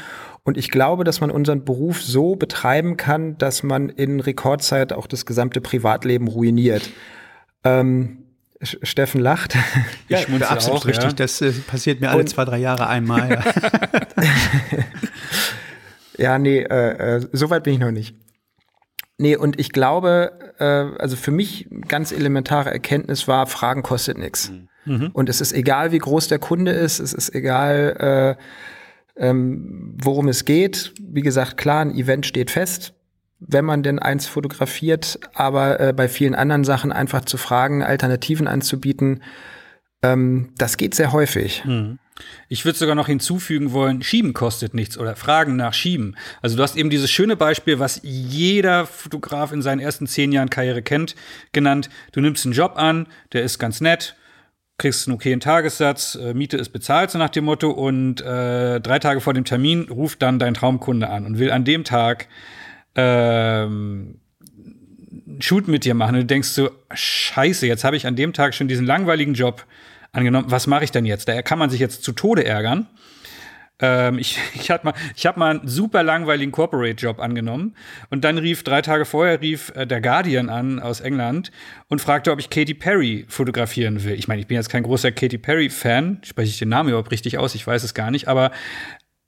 Und ich glaube, dass man unseren Beruf so betreiben kann, dass man in Rekordzeit auch das gesamte Privatleben ruiniert. Ähm, Steffen lacht. Ja, ich schmunze absolut auch, richtig. Ja. Das äh, passiert mir alle und, zwei, drei Jahre einmal. Ja, ja nee, äh, äh, so weit bin ich noch nicht. Nee, und ich glaube, äh, also für mich ganz elementare Erkenntnis war, Fragen kostet nichts. Mhm. Und es ist egal, wie groß der Kunde ist, es ist egal, äh, ähm, worum es geht. Wie gesagt, klar, ein Event steht fest. wenn man denn eins fotografiert, aber äh, bei vielen anderen Sachen einfach zu fragen, Alternativen anzubieten, ähm, das geht sehr häufig. Hm. Ich würde sogar noch hinzufügen wollen, Schieben kostet nichts oder Fragen nach Schieben. Also du hast eben dieses schöne Beispiel, was jeder Fotograf in seinen ersten zehn Jahren Karriere kennt, genannt. Du nimmst einen Job an, der ist ganz nett, kriegst einen okayen Tagessatz, äh, Miete ist bezahlt, so nach dem Motto, und äh, drei Tage vor dem Termin ruft dann dein Traumkunde an und will an dem Tag ähm, Shoot mit dir machen. Und du denkst so, scheiße, jetzt habe ich an dem Tag schon diesen langweiligen Job angenommen, was mache ich denn jetzt? Da kann man sich jetzt zu Tode ärgern. Ähm, ich ich habe mal, hab mal einen super langweiligen Corporate-Job angenommen und dann rief drei Tage vorher rief äh, der Guardian an aus England und fragte, ob ich Katy Perry fotografieren will. Ich meine, ich bin jetzt kein großer Katy Perry-Fan, spreche ich den Namen überhaupt richtig aus, ich weiß es gar nicht, aber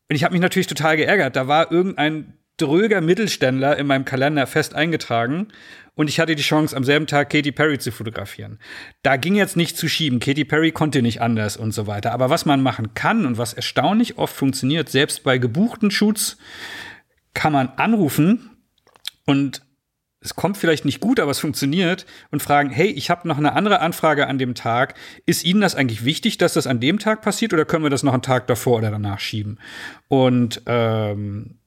ich habe mich natürlich total geärgert. Da war irgendein dröger Mittelständler in meinem Kalender fest eingetragen und ich hatte die Chance, am selben Tag Katy Perry zu fotografieren. Da ging jetzt nicht zu schieben. Katy Perry konnte nicht anders und so weiter. Aber was man machen kann und was erstaunlich oft funktioniert, selbst bei gebuchten Shoots, kann man anrufen und es kommt vielleicht nicht gut, aber es funktioniert und fragen, hey, ich habe noch eine andere Anfrage an dem Tag. Ist Ihnen das eigentlich wichtig, dass das an dem Tag passiert oder können wir das noch einen Tag davor oder danach schieben? Und ähm,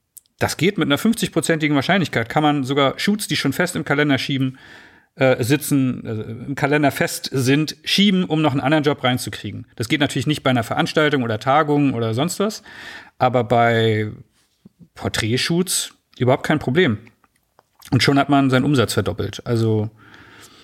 das geht mit einer 50-prozentigen Wahrscheinlichkeit. Kann man sogar Shoots, die schon fest im Kalender schieben, äh, sitzen, äh, im Kalender fest sind, schieben, um noch einen anderen Job reinzukriegen. Das geht natürlich nicht bei einer Veranstaltung oder Tagung oder sonst was, aber bei Porträtshoots überhaupt kein Problem. Und schon hat man seinen Umsatz verdoppelt. Also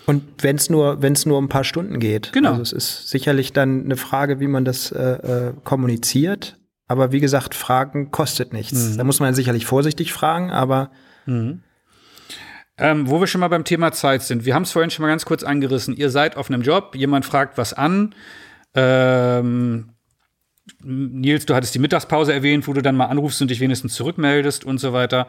und wenn es nur, wenn es nur ein paar Stunden geht. Genau. Also es ist sicherlich dann eine Frage, wie man das äh, äh kommuniziert. Aber wie gesagt, Fragen kostet nichts. Mhm. Da muss man sicherlich vorsichtig fragen, aber. Mhm. Ähm, wo wir schon mal beim Thema Zeit sind. Wir haben es vorhin schon mal ganz kurz angerissen. Ihr seid auf einem Job, jemand fragt was an. Ähm, Nils, du hattest die Mittagspause erwähnt, wo du dann mal anrufst und dich wenigstens zurückmeldest und so weiter.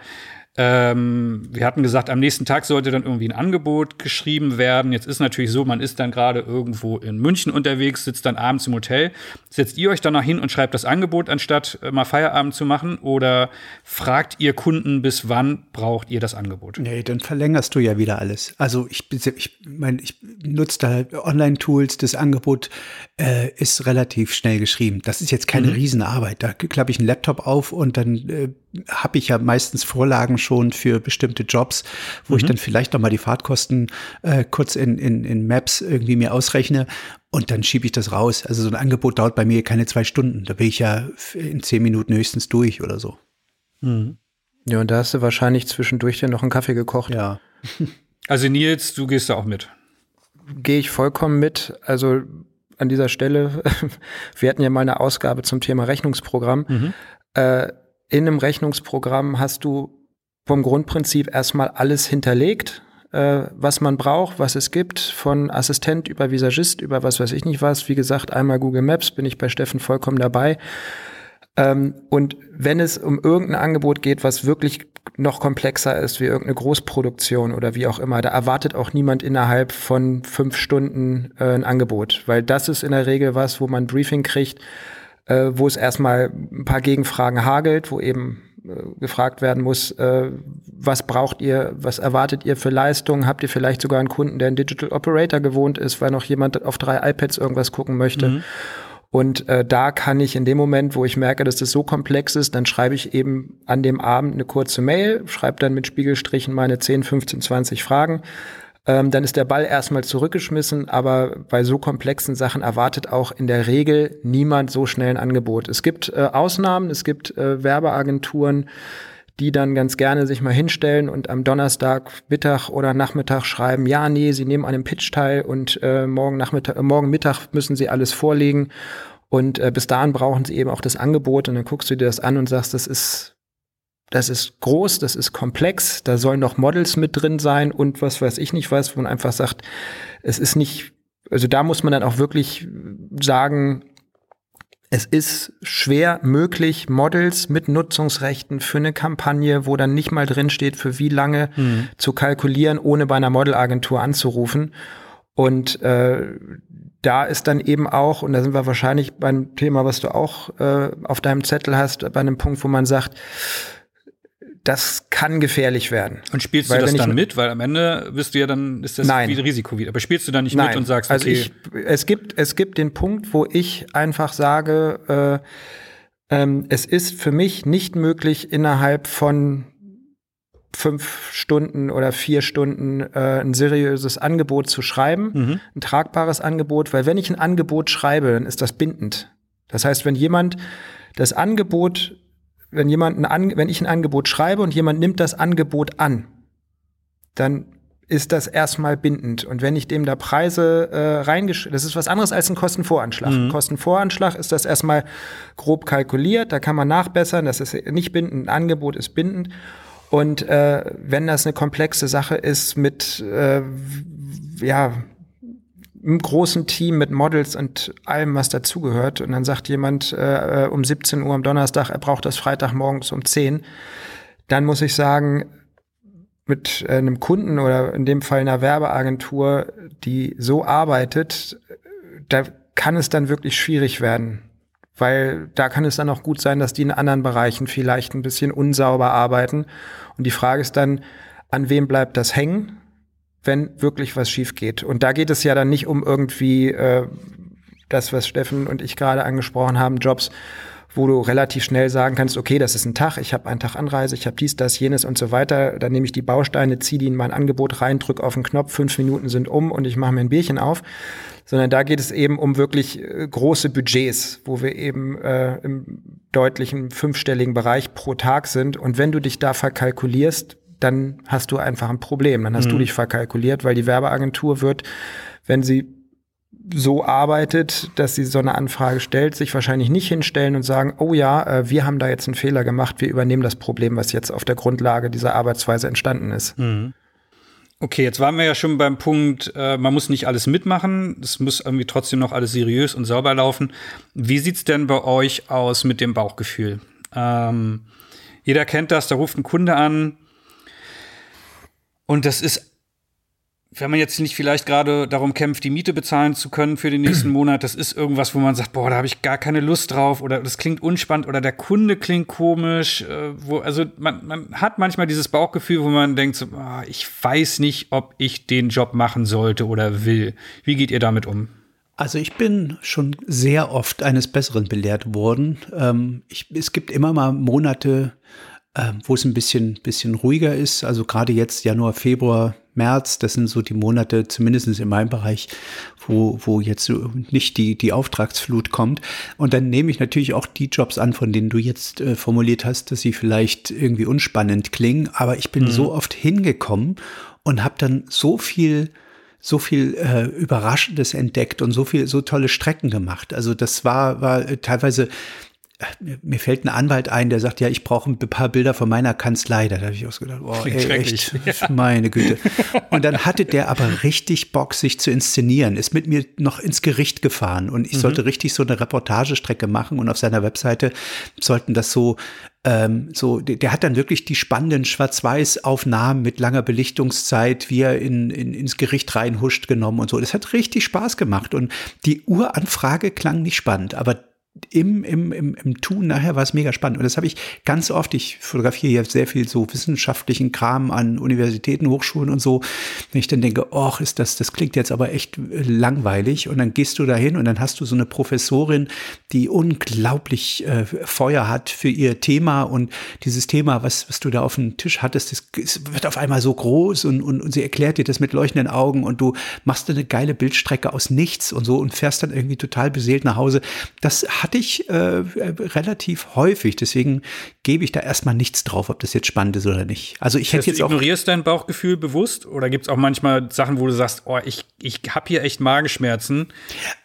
Ähm, wir hatten gesagt, am nächsten Tag sollte dann irgendwie ein Angebot geschrieben werden. Jetzt ist natürlich so, man ist dann gerade irgendwo in München unterwegs, sitzt dann abends im Hotel. Setzt ihr euch dann noch hin und schreibt das Angebot, anstatt äh, mal Feierabend zu machen? Oder fragt ihr Kunden, bis wann braucht ihr das Angebot? Nee, dann verlängerst du ja wieder alles. Also ich, ich meine, ich nutze da Online-Tools, das Angebot äh, ist relativ schnell geschrieben. Das ist jetzt keine mhm. Riesenarbeit. Da klappe ich einen Laptop auf und dann äh, habe ich ja meistens Vorlagen schon für bestimmte Jobs, wo mhm. ich dann vielleicht noch mal die Fahrtkosten äh, kurz in, in, in Maps irgendwie mir ausrechne und dann schiebe ich das raus. Also so ein Angebot dauert bei mir keine zwei Stunden. Da bin ich ja in zehn Minuten höchstens durch oder so. Mhm. Ja, und da hast du wahrscheinlich zwischendurch dann noch einen Kaffee gekocht. Ja. Also Nils, du gehst da auch mit. Gehe ich vollkommen mit. Also an dieser Stelle, wir hatten ja mal eine Ausgabe zum Thema Rechnungsprogramm. Mhm. Äh, in einem Rechnungsprogramm hast du vom Grundprinzip erstmal alles hinterlegt, äh, was man braucht, was es gibt, von Assistent über Visagist, über was weiß ich nicht was. Wie gesagt, einmal Google Maps bin ich bei Steffen vollkommen dabei. Ähm, und wenn es um irgendein Angebot geht, was wirklich noch komplexer ist, wie irgendeine Großproduktion oder wie auch immer, da erwartet auch niemand innerhalb von fünf Stunden äh, ein Angebot, weil das ist in der Regel was, wo man Briefing kriegt, äh, wo es erstmal ein paar Gegenfragen hagelt, wo eben äh, gefragt werden muss, äh, was braucht ihr, was erwartet ihr für Leistungen? Habt ihr vielleicht sogar einen Kunden, der ein Digital Operator gewohnt ist, weil noch jemand auf drei iPads irgendwas gucken möchte? Mhm. Und äh, da kann ich in dem Moment, wo ich merke, dass das so komplex ist, dann schreibe ich eben an dem Abend eine kurze Mail, schreibe dann mit Spiegelstrichen meine 10, 15, 20 Fragen ähm, dann ist der Ball erstmal zurückgeschmissen, aber bei so komplexen Sachen erwartet auch in der Regel niemand so schnell ein Angebot. Es gibt äh, Ausnahmen, es gibt äh, Werbeagenturen, die dann ganz gerne sich mal hinstellen und am Donnerstag Mittag oder Nachmittag schreiben, ja, nee, sie nehmen an einem Pitch teil und äh, morgen Nachmittag, äh, morgen Mittag müssen sie alles vorlegen und äh, bis dahin brauchen sie eben auch das Angebot und dann guckst du dir das an und sagst, das ist das ist groß, das ist komplex, da sollen noch Models mit drin sein und was weiß ich nicht was, wo man einfach sagt, es ist nicht, also da muss man dann auch wirklich sagen, es ist schwer möglich, Models mit Nutzungsrechten für eine Kampagne, wo dann nicht mal drin steht, für wie lange mhm. zu kalkulieren, ohne bei einer Modelagentur anzurufen. Und äh, da ist dann eben auch, und da sind wir wahrscheinlich beim Thema, was du auch äh, auf deinem Zettel hast, bei einem Punkt, wo man sagt, das kann gefährlich werden. Und spielst Weil, du das dann mit? Weil am Ende wirst du ja dann, ist das Nein. wieder Risiko wieder. Aber spielst du dann nicht Nein. mit und sagst, also okay. Also ich, es gibt, es gibt den Punkt, wo ich einfach sage, äh, ähm, es ist für mich nicht möglich, innerhalb von fünf Stunden oder vier Stunden äh, ein seriöses Angebot zu schreiben, mhm. ein tragbares Angebot, weil wenn ich ein Angebot schreibe, dann ist das bindend. Das heißt, wenn jemand das Angebot, wenn jemand ein, wenn ich ein Angebot schreibe und jemand nimmt das Angebot an, dann ist das erstmal bindend. Und wenn ich dem da Preise äh, reingeschrieben, das ist was anderes als ein Kostenvoranschlag. Mhm. Kostenvoranschlag ist das erstmal grob kalkuliert, da kann man nachbessern, das ist nicht bindend, ein Angebot ist bindend. Und äh, wenn das eine komplexe Sache ist mit äh, ja einem großen Team mit Models und allem, was dazugehört, und dann sagt jemand äh, um 17 Uhr am Donnerstag, er braucht das Freitagmorgens um 10, dann muss ich sagen, mit äh, einem Kunden oder in dem Fall einer Werbeagentur, die so arbeitet, da kann es dann wirklich schwierig werden. Weil da kann es dann auch gut sein, dass die in anderen Bereichen vielleicht ein bisschen unsauber arbeiten. Und die Frage ist dann, an wem bleibt das hängen, wenn wirklich was schief geht? Und da geht es ja dann nicht um irgendwie äh, das, was Steffen und ich gerade angesprochen haben, Jobs, wo du relativ schnell sagen kannst, okay, das ist ein Tag, ich habe einen Tag Anreise, ich habe dies, das, jenes und so weiter. Dann nehme ich die Bausteine, ziehe die in mein Angebot rein, drücke auf den Knopf, fünf Minuten sind um und ich mache mir ein Bierchen auf sondern da geht es eben um wirklich äh, große Budgets, wo wir eben äh, im deutlichen fünfstelligen Bereich pro Tag sind. Und wenn du dich da verkalkulierst, dann hast du einfach ein Problem. Dann hast mhm. du dich verkalkuliert, weil die Werbeagentur wird, wenn sie so arbeitet, dass sie so eine Anfrage stellt, sich wahrscheinlich nicht hinstellen und sagen, oh ja, äh, wir haben da jetzt einen Fehler gemacht, wir übernehmen das Problem, was jetzt auf der Grundlage dieser Arbeitsweise entstanden ist. Mhm. Okay, jetzt waren wir ja schon beim Punkt, äh, man muss nicht alles mitmachen, es muss irgendwie trotzdem noch alles seriös und sauber laufen. Wie sieht's denn bei euch aus mit dem Bauchgefühl? Ähm, jeder kennt das, da ruft ein Kunde an und das ist wenn man jetzt nicht vielleicht gerade darum kämpft, die Miete bezahlen zu können für den nächsten Monat, das ist irgendwas, wo man sagt, boah, da habe ich gar keine Lust drauf oder das klingt unspannend oder der Kunde klingt komisch. Äh, wo, also man, man hat manchmal dieses Bauchgefühl, wo man denkt, so, oh, ich weiß nicht, ob ich den Job machen sollte oder will. Wie geht ihr damit um? Also ich bin schon sehr oft eines Besseren belehrt worden. Ähm, ich, es gibt immer mal Monate, äh, wo es ein bisschen, bisschen ruhiger ist. Also gerade jetzt Januar, Februar, März, das sind so die Monate, zumindest in meinem Bereich, wo, wo jetzt so nicht die, die Auftragsflut kommt. Und dann nehme ich natürlich auch die Jobs an, von denen du jetzt äh, formuliert hast, dass sie vielleicht irgendwie unspannend klingen. Aber ich bin mhm. so oft hingekommen und habe dann so viel so viel äh, Überraschendes entdeckt und so viel so tolle Strecken gemacht. Also das war war äh, teilweise mir fällt ein Anwalt ein, der sagt, ja, ich brauche ein paar Bilder von meiner Kanzlei. Da habe ich auch so gedacht, oh, ey, echt, meine Güte. Und dann hatte der aber richtig Bock, sich zu inszenieren, ist mit mir noch ins Gericht gefahren und ich mhm. sollte richtig so eine Reportagestrecke machen und auf seiner Webseite sollten das so ähm, so, der, der, hat dann wirklich die spannenden Schwarz-Weiß-Aufnahmen mit langer Belichtungszeit, wie er in, in, ins Gericht reinhuscht, genommen und so. Das hat richtig Spaß gemacht. Und die Uranfrage klang nicht spannend, aber im, im, im, im Tun nachher war es mega spannend. Und das habe ich ganz oft, ich fotografiere ja sehr viel so wissenschaftlichen Kram an Universitäten, Hochschulen und so. Wenn ich dann denke, ach, ist das, das klingt jetzt aber echt langweilig. Und dann gehst du dahin und dann hast du so eine Professorin, die unglaublich äh, Feuer hat für ihr Thema und dieses Thema, was, was du da auf dem Tisch hattest, das, wird auf einmal so groß und, und, und sie erklärt dir das mit leuchtenden Augen und du machst eine geile Bildstrecke aus nichts und so und fährst dann irgendwie total beseelt nach Hause. Das hat hatte ich äh, relativ häufig. Deswegen gebe ich da erstmal nichts drauf, ob das jetzt spannend ist oder nicht. Also ich das hätte jetzt du auch. Ignorierst dein Bauchgefühl bewusst oder gibt es auch manchmal Sachen, wo du sagst, oh, ich, ich habe hier echt Magenschmerzen.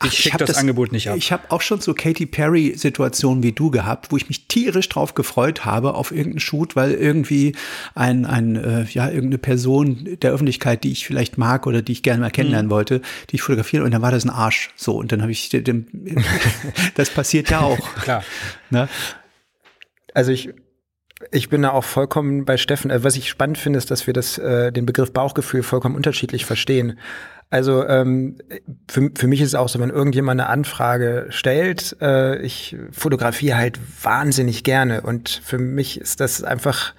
Ich schicke das, das, Angebot nicht ab. Ich habe auch schon so Katy Perry-Situationen wie du gehabt, wo ich mich tierisch drauf gefreut habe auf irgendeinen Shoot, weil irgendwie ein, ein äh, ja, irgendeine Person der Öffentlichkeit, die ich vielleicht mag oder die ich gerne mal kennenlernen mhm. wollte, die ich fotografiere und dann war das ein Arsch. So, und dann habe ich dem, das passiert passiert ja auch. Klar. Ne? Also ich, ich bin da auch vollkommen bei Steffen. Äh, was ich spannend finde, ist, dass wir das, äh, den Begriff Bauchgefühl vollkommen unterschiedlich verstehen. Also ähm, für, für mich ist es auch so, wenn irgendjemand eine Anfrage stellt, äh, ich fotografiere halt wahnsinnig gerne und für mich ist das einfach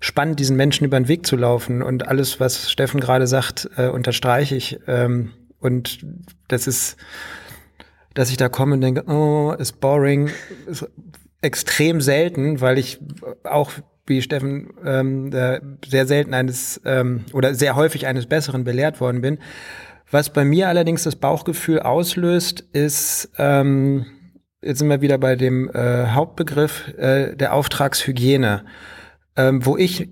spannend, diesen Menschen über den Weg zu laufen. Und alles, was Steffen gerade sagt, äh, unterstreiche ich. Ähm, und das ist, dass ich da komme und denke, oh, ist boring, ist extrem selten, weil ich auch wie Steffen ähm, sehr selten eines ähm, oder sehr häufig eines Besseren belehrt worden bin. Was bei mir allerdings das Bauchgefühl auslöst, ist, ähm, jetzt sind wir wieder bei dem äh, Hauptbegriff äh, der Auftragshygiene. Ähm, wo ich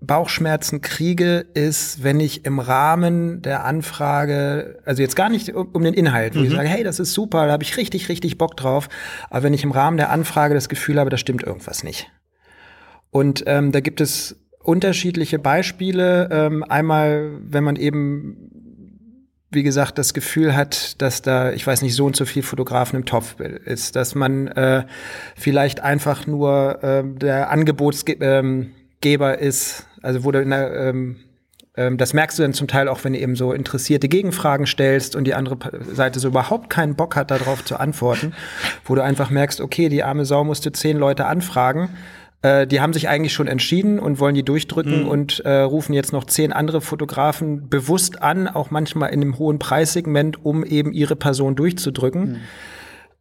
Bauchschmerzen kriege, ist, wenn ich im Rahmen der Anfrage, also jetzt gar nicht um, um den Inhalt, wo mhm. ich sage, hey, das ist super, da habe ich richtig, richtig Bock drauf, aber wenn ich im Rahmen der Anfrage das Gefühl habe, da stimmt irgendwas nicht. Und ähm, da gibt es unterschiedliche Beispiele. Ähm, einmal, wenn man eben wie gesagt, das Gefühl hat, dass da, ich weiß nicht, so und so viel Fotografen im Topf ist, dass man äh, vielleicht einfach nur äh, der Angebotsgeber ähm, ist, also wo du in der, ähm, ähm, das merkst du dann zum Teil auch, wenn du eben so interessierte Gegenfragen stellst und die andere Seite so überhaupt keinen Bock hat, darauf zu antworten, wo du einfach merkst, okay, die arme Sau musste zehn Leute anfragen äh, die haben sich eigentlich schon entschieden und wollen die durchdrücken mhm. und äh, rufen jetzt noch zehn andere Fotografen bewusst an, auch manchmal in einem hohen Preissegment, um eben ihre Person durchzudrücken. Mhm.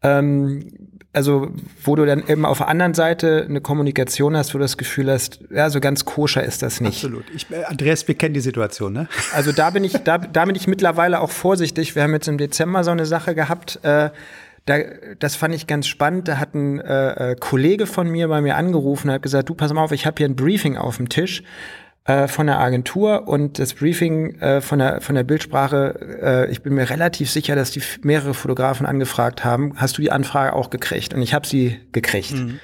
Ähm, also, wo du dann eben auf der anderen Seite eine Kommunikation hast, wo du das Gefühl hast, ja, so ganz koscher ist das nicht. Absolut. Ich, äh, Andreas, wir kennen die Situation, ne? Also da bin ich, da, da bin ich mittlerweile auch vorsichtig. Wir haben jetzt im Dezember so eine Sache gehabt, äh, da, das fand ich ganz spannend. Da hat ein äh, äh, Kollege von mir bei mir angerufen und hat gesagt, du pass mal auf, ich habe hier ein Briefing auf dem Tisch äh, von der Agentur und das Briefing äh, von, der, von der Bildsprache, äh, ich bin mir relativ sicher, dass die mehrere Fotografen angefragt haben. Hast du die Anfrage auch gekriegt? Und ich habe sie gekriegt. Mhm.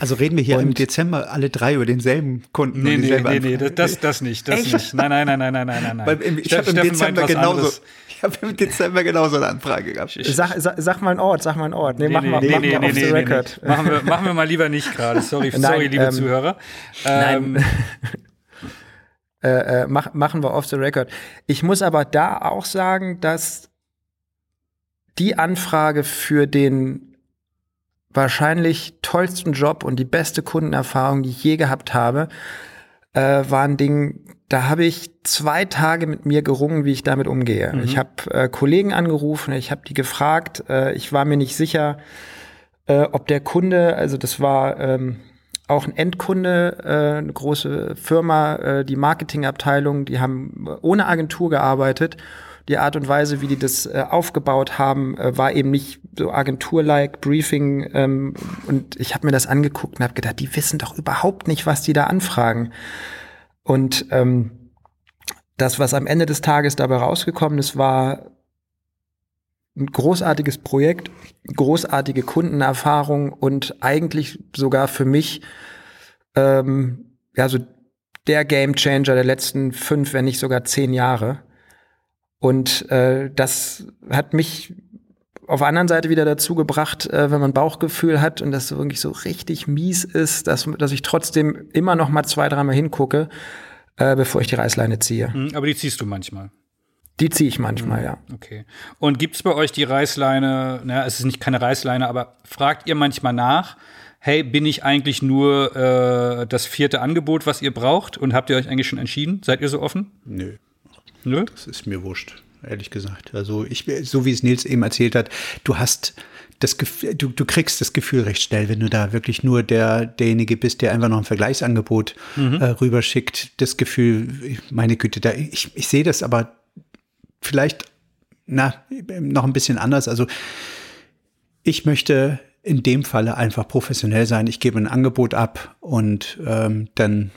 Also reden wir hier und im Dezember alle drei über denselben Kunden. Nee, nee, nee, nee, das, das nicht, das Echt? nicht. Nein, nein, nein, nein, nein, nein, nein. Weil ich habe im Dezember genauso, ich habe im Dezember genauso eine Anfrage gehabt. Sag, sag, sag mal einen Ort, sag mal einen Ort. Nee, nee mach nee, mal, nee, mach nee, mal off the record. Machen, wir, machen wir mal lieber nicht gerade. Sorry, nein, sorry, liebe ähm, Zuhörer. Ähm, nein. Äh, äh, mach, machen wir off the record. Ich muss aber da auch sagen, dass die Anfrage für den wahrscheinlich tollsten Job und die beste Kundenerfahrung, die ich je gehabt habe, äh, war ein Ding, da habe ich zwei Tage mit mir gerungen, wie ich damit umgehe. Mhm. Ich habe äh, Kollegen angerufen, ich habe die gefragt, äh, ich war mir nicht sicher, äh, ob der Kunde, also das war ähm, auch ein Endkunde, äh, eine große Firma, äh, die Marketingabteilung, die haben ohne Agentur gearbeitet die Art und Weise, wie die das äh, aufgebaut haben, äh, war eben nicht so Agentur-like Briefing. Ähm, und ich habe mir das angeguckt und habe gedacht, die wissen doch überhaupt nicht, was die da anfragen. Und ähm, das, was am Ende des Tages dabei rausgekommen ist, war ein großartiges Projekt, großartige Kundenerfahrung und eigentlich sogar für mich ähm, ja so der Game Changer der letzten fünf, wenn nicht sogar zehn Jahre. Und äh, das hat mich auf der anderen Seite wieder dazu gebracht, äh, wenn man Bauchgefühl hat und das wirklich so richtig mies ist, dass, dass ich trotzdem immer noch mal zwei, dreimal hingucke, äh, bevor ich die Reißleine ziehe. Mhm, aber die ziehst du manchmal. Die ziehe ich manchmal, mhm. ja. Okay. Und gibt es bei euch die Reißleine, na, es ist nicht keine Reißleine, aber fragt ihr manchmal nach, hey, bin ich eigentlich nur äh, das vierte Angebot, was ihr braucht? Und habt ihr euch eigentlich schon entschieden? Seid ihr so offen? Nö. Nö? Das ist mir wurscht, ehrlich gesagt. Also ich, so wie es Nils eben erzählt hat, du hast das Gefühl, du, du kriegst das Gefühl recht schnell, wenn du da wirklich nur der, derjenige bist, der einfach noch ein Vergleichsangebot mhm. äh, rüberschickt. Das Gefühl, meine Güte, da, ich, ich sehe das aber vielleicht na, noch ein bisschen anders. Also ich möchte in dem Falle einfach professionell sein. Ich gebe ein Angebot ab und ähm, dann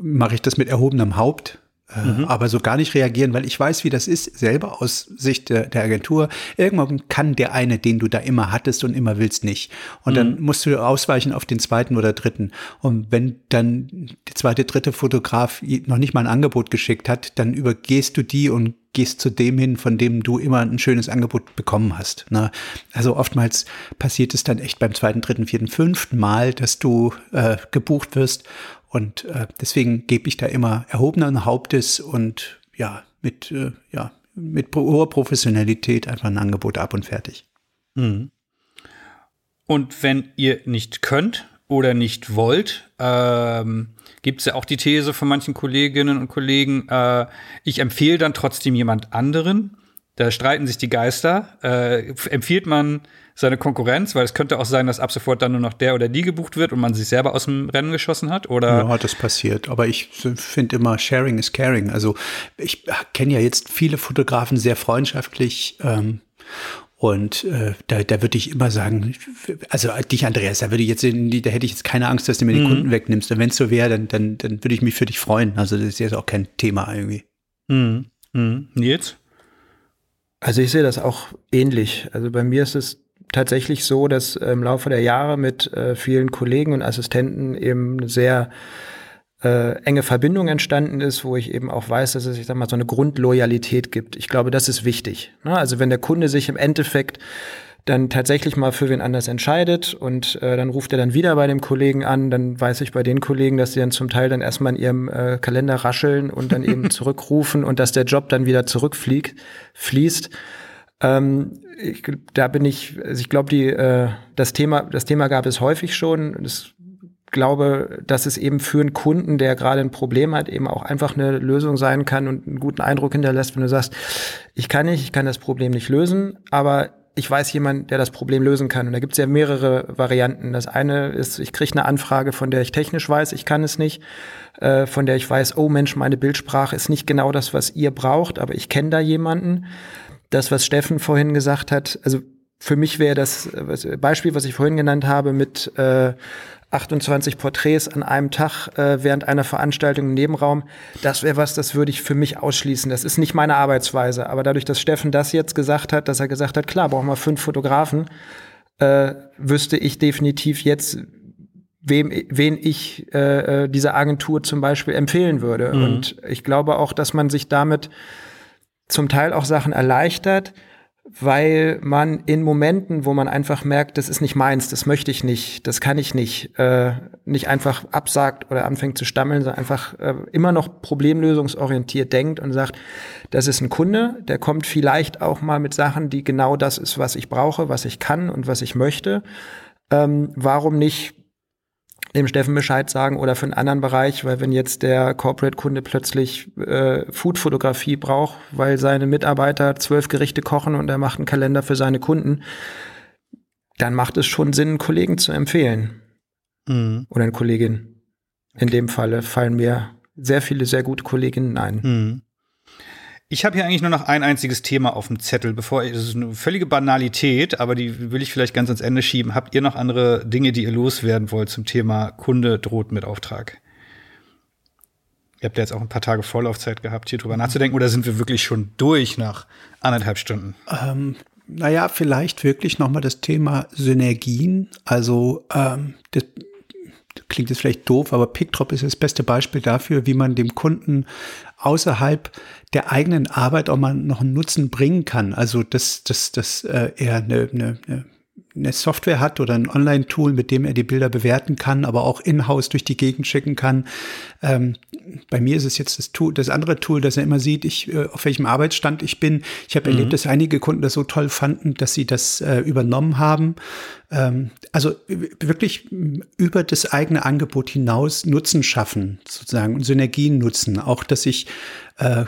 mache ich das mit erhobenem Haupt Mhm. aber so gar nicht reagieren, weil ich weiß, wie das ist, selber aus Sicht der, der, Agentur. Irgendwann kann der eine, den du da immer hattest und immer willst, nicht. Und mhm. dann musst du ausweichen auf den zweiten oder dritten. Und wenn dann der zweite, dritte Fotograf noch nicht mal ein Angebot geschickt hat, dann übergehst du die und gehst zu dem hin, von dem du immer ein schönes Angebot bekommen hast. Ne? Also oftmals passiert es dann echt beim zweiten, dritten, vierten, fünften Mal, dass du äh, gebucht wirst und äh, deswegen gebe ich da immer erhobenen Hauptes und ja, mit, äh, ja, mit hoher Professionalität einfach ein Angebot ab und fertig. Mhm. Und wenn ihr nicht könnt, oder nicht wollt, ähm, gibt es ja auch die These von manchen Kolleginnen und Kollegen, äh, ich empfehle dann trotzdem jemand anderen. Da streiten sich die Geister. Äh, empfiehlt man seine Konkurrenz, weil es könnte auch sein, dass ab sofort dann nur noch der oder die gebucht wird und man sich selber aus dem Rennen geschossen hat, oder? Ja, das passiert. Aber ich finde immer, Sharing is Caring. Also ich kenne ja jetzt viele Fotografen sehr freundschaftlich. Ähm, und äh, da, da würde ich immer sagen, also dich, Andreas, da würde ich jetzt, da hätte ich jetzt keine Angst, dass du mir die mhm. Kunden wegnimmst. Und wenn es so wäre, dann, dann, dann würde ich mich für dich freuen. Also das ist jetzt auch kein Thema irgendwie. Mhm. Mhm. Nils? Also ich sehe das auch ähnlich. Also bei mir ist es tatsächlich so, dass im Laufe der Jahre mit äh, vielen Kollegen und Assistenten eben eine sehr äh, enge Verbindung entstanden ist, wo ich eben auch weiß, dass es, ich sag mal, so eine Grundloyalität gibt. Ich glaube, das ist wichtig. Ne? Also wenn der Kunde sich im Endeffekt dann tatsächlich mal für wen anders entscheidet und äh, dann ruft er dann wieder bei dem Kollegen an, dann weiß ich bei den Kollegen, dass die dann zum Teil dann erstmal in ihrem äh, Kalender rascheln und dann eben zurückrufen und dass der Job dann wieder zurückfliegt, fließt. Ähm, ich, da bin ich, also ich glaube, die äh, das Thema, das Thema gab es häufig schon. Ich glaube, dass es eben für einen Kunden, der gerade ein Problem hat, eben auch einfach eine Lösung sein kann und einen guten Eindruck hinterlässt, wenn du sagst, ich kann nicht, ich kann das Problem nicht lösen, aber ich weiß jemand, der das Problem lösen kann. Und da gibt es ja mehrere Varianten. Das eine ist, ich kriege eine Anfrage, von der ich technisch weiß, ich kann es nicht, äh, von der ich weiß, oh Mensch, meine Bildsprache ist nicht genau das, was ihr braucht, aber ich kenne da jemanden das, was Steffen vorhin gesagt hat, also für mich wäre das Beispiel, was ich vorhin genannt habe, mit äh, 28 Porträts an einem Tag äh, während einer Veranstaltung im Nebenraum, das wäre was, das würde ich für mich ausschließen. Das ist nicht meine Arbeitsweise. Aber dadurch, dass Steffen das jetzt gesagt hat, dass er gesagt hat, klar, brauchen wir fünf Fotografen, äh, wüsste ich definitiv jetzt, wem, wen ich äh, äh diese Agentur zum Beispiel empfehlen würde. Mhm. Und ich glaube auch, dass man sich damit zum Teil auch Sachen erleichtert, weil man in Momenten, wo man einfach merkt, das ist nicht meins, das möchte ich nicht, das kann ich nicht, äh, nicht einfach absagt oder anfängt zu stammeln, sondern einfach äh, immer noch problemlösungsorientiert denkt und sagt, das ist ein Kunde, der kommt vielleicht auch mal mit Sachen, die genau das ist, was ich brauche, was ich kann und was ich möchte. Ähm, warum nicht dem Steffen Bescheid sagen oder für einen anderen Bereich, weil wenn jetzt der Corporate-Kunde plötzlich äh, Food-Fotografie braucht, weil seine Mitarbeiter zwölf Gerichte kochen und er macht einen Kalender für seine Kunden, dann macht es schon Sinn, einen Kollegen zu empfehlen. Mhm. Oder eine Kollegin. In dem Falle fallen mir sehr viele sehr gute Kolleginnen ein. Mhm. Ich habe hier eigentlich nur noch ein einziges Thema auf dem Zettel, bevor das ist eine völlige Banalität, aber die will ich vielleicht ganz ans Ende schieben. Habt ihr noch andere Dinge, die ihr loswerden wollt zum Thema Kunde droht mit Auftrag? Ihr habt ja jetzt auch ein paar Tage Vorlaufzeit gehabt, hier drüber nachzudenken, oder sind wir wirklich schon durch nach anderthalb Stunden? Ähm, naja, vielleicht wirklich noch mal das Thema Synergien. Also ähm, das klingt jetzt vielleicht doof, aber PickDrop ist das beste Beispiel dafür, wie man dem Kunden außerhalb der eigenen Arbeit auch mal noch einen Nutzen bringen kann. Also dass, dass, dass äh, er eine, eine, eine Software hat oder ein Online-Tool, mit dem er die Bilder bewerten kann, aber auch in-house durch die Gegend schicken kann. Ähm, bei mir ist es jetzt das, Tool, das andere Tool, dass er immer sieht, ich, äh, auf welchem Arbeitsstand ich bin. Ich habe mhm. erlebt, dass einige Kunden das so toll fanden, dass sie das äh, übernommen haben. Ähm, also wirklich über das eigene Angebot hinaus Nutzen schaffen, sozusagen, und Synergien nutzen. Auch, dass ich äh,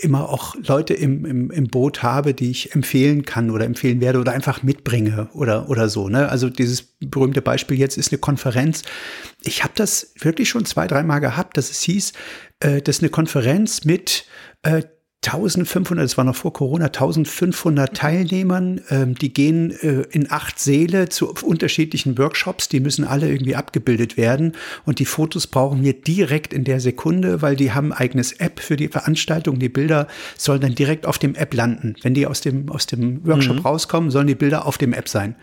immer auch Leute im, im, im Boot habe, die ich empfehlen kann oder empfehlen werde oder einfach mitbringe oder, oder so. Ne? Also dieses berühmte Beispiel jetzt ist eine Konferenz. Ich habe das wirklich schon zwei, dreimal gehabt, dass es hieß, äh, dass eine Konferenz mit äh, 1500, das war noch vor Corona, 1500 Teilnehmern, ähm, die gehen äh, in acht Säle zu unterschiedlichen Workshops, die müssen alle irgendwie abgebildet werden und die Fotos brauchen wir direkt in der Sekunde, weil die haben ein eigenes App für die Veranstaltung, die Bilder sollen dann direkt auf dem App landen. Wenn die aus dem, aus dem Workshop mhm. rauskommen, sollen die Bilder auf dem App sein.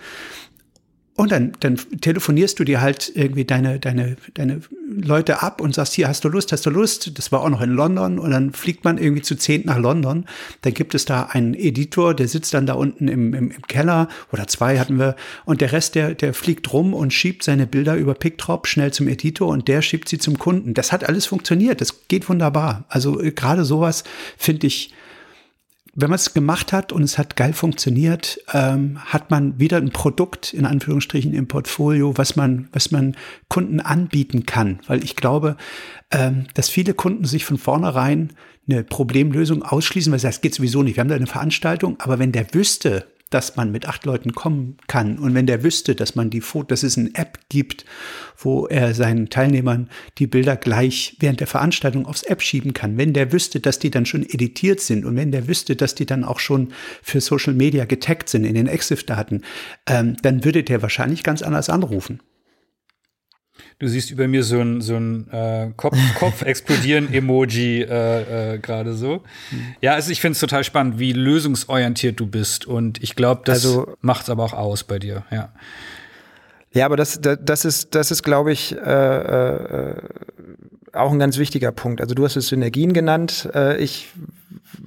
Und dann, dann telefonierst du dir halt irgendwie deine, deine, deine Leute ab und sagst, hier, hast du Lust, hast du Lust? Das war auch noch in London und dann fliegt man irgendwie zu zehn nach London. Dann gibt es da einen Editor, der sitzt dann da unten im, im, im Keller oder zwei hatten wir und der Rest, der, der fliegt rum und schiebt seine Bilder über PickDrop schnell zum Editor und der schiebt sie zum Kunden. Das hat alles funktioniert, das geht wunderbar. Also äh, gerade sowas finde ich, wenn man es gemacht hat und es hat geil funktioniert, ähm, hat man wieder ein Produkt in Anführungsstrichen im Portfolio, was man, was man Kunden anbieten kann. Weil ich glaube, ähm, dass viele Kunden sich von vornherein eine Problemlösung ausschließen, weil sie sagen, das geht sowieso nicht. Wir haben da eine Veranstaltung, aber wenn der wüsste, dass man mit acht Leuten kommen kann. Und wenn der wüsste, dass man die Fotos, dass es eine App gibt, wo er seinen Teilnehmern die Bilder gleich während der Veranstaltung aufs App schieben kann, wenn der wüsste, dass die dann schon editiert sind und wenn der wüsste, dass die dann auch schon für Social Media getaggt sind in den EXIF-Daten, ähm, dann würde der wahrscheinlich ganz anders anrufen. Du siehst über mir so ein, so ein äh, Kopf, Kopf explodieren Emoji äh, äh, gerade so. Ja, also ich finde es total spannend, wie lösungsorientiert du bist. Und ich glaube, das also, macht es aber auch aus bei dir, ja. Ja, aber das, das, das ist, das ist, glaube ich, äh, äh, auch ein ganz wichtiger Punkt. Also du hast es Synergien genannt. Äh, ich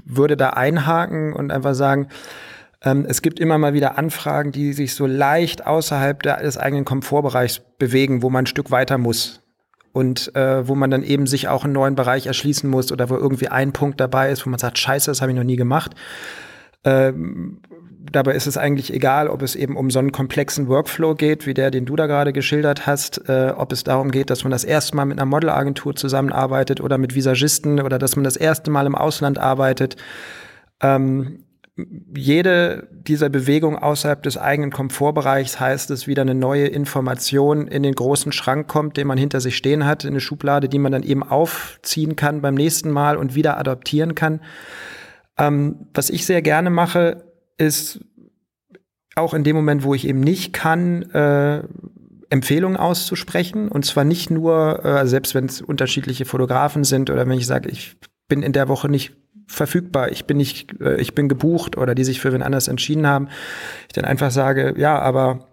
würde da einhaken und einfach sagen, es gibt immer mal wieder Anfragen, die sich so leicht außerhalb des eigenen Komfortbereichs bewegen, wo man ein Stück weiter muss. Und äh, wo man dann eben sich auch einen neuen Bereich erschließen muss oder wo irgendwie ein Punkt dabei ist, wo man sagt, scheiße, das habe ich noch nie gemacht. Ähm, dabei ist es eigentlich egal, ob es eben um so einen komplexen Workflow geht, wie der, den du da gerade geschildert hast, äh, ob es darum geht, dass man das erste Mal mit einer Modelagentur zusammenarbeitet oder mit Visagisten oder dass man das erste Mal im Ausland arbeitet. Ähm, jede dieser Bewegungen außerhalb des eigenen Komfortbereichs heißt es, wieder eine neue Information in den großen Schrank kommt, den man hinter sich stehen hat, in eine Schublade, die man dann eben aufziehen kann beim nächsten Mal und wieder adaptieren kann. Ähm, was ich sehr gerne mache, ist auch in dem Moment, wo ich eben nicht kann, äh, Empfehlungen auszusprechen. Und zwar nicht nur, äh, selbst wenn es unterschiedliche Fotografen sind oder wenn ich sage, ich bin in der Woche nicht verfügbar, ich bin nicht, äh, ich bin gebucht oder die sich für wen anders entschieden haben, ich dann einfach sage, ja, aber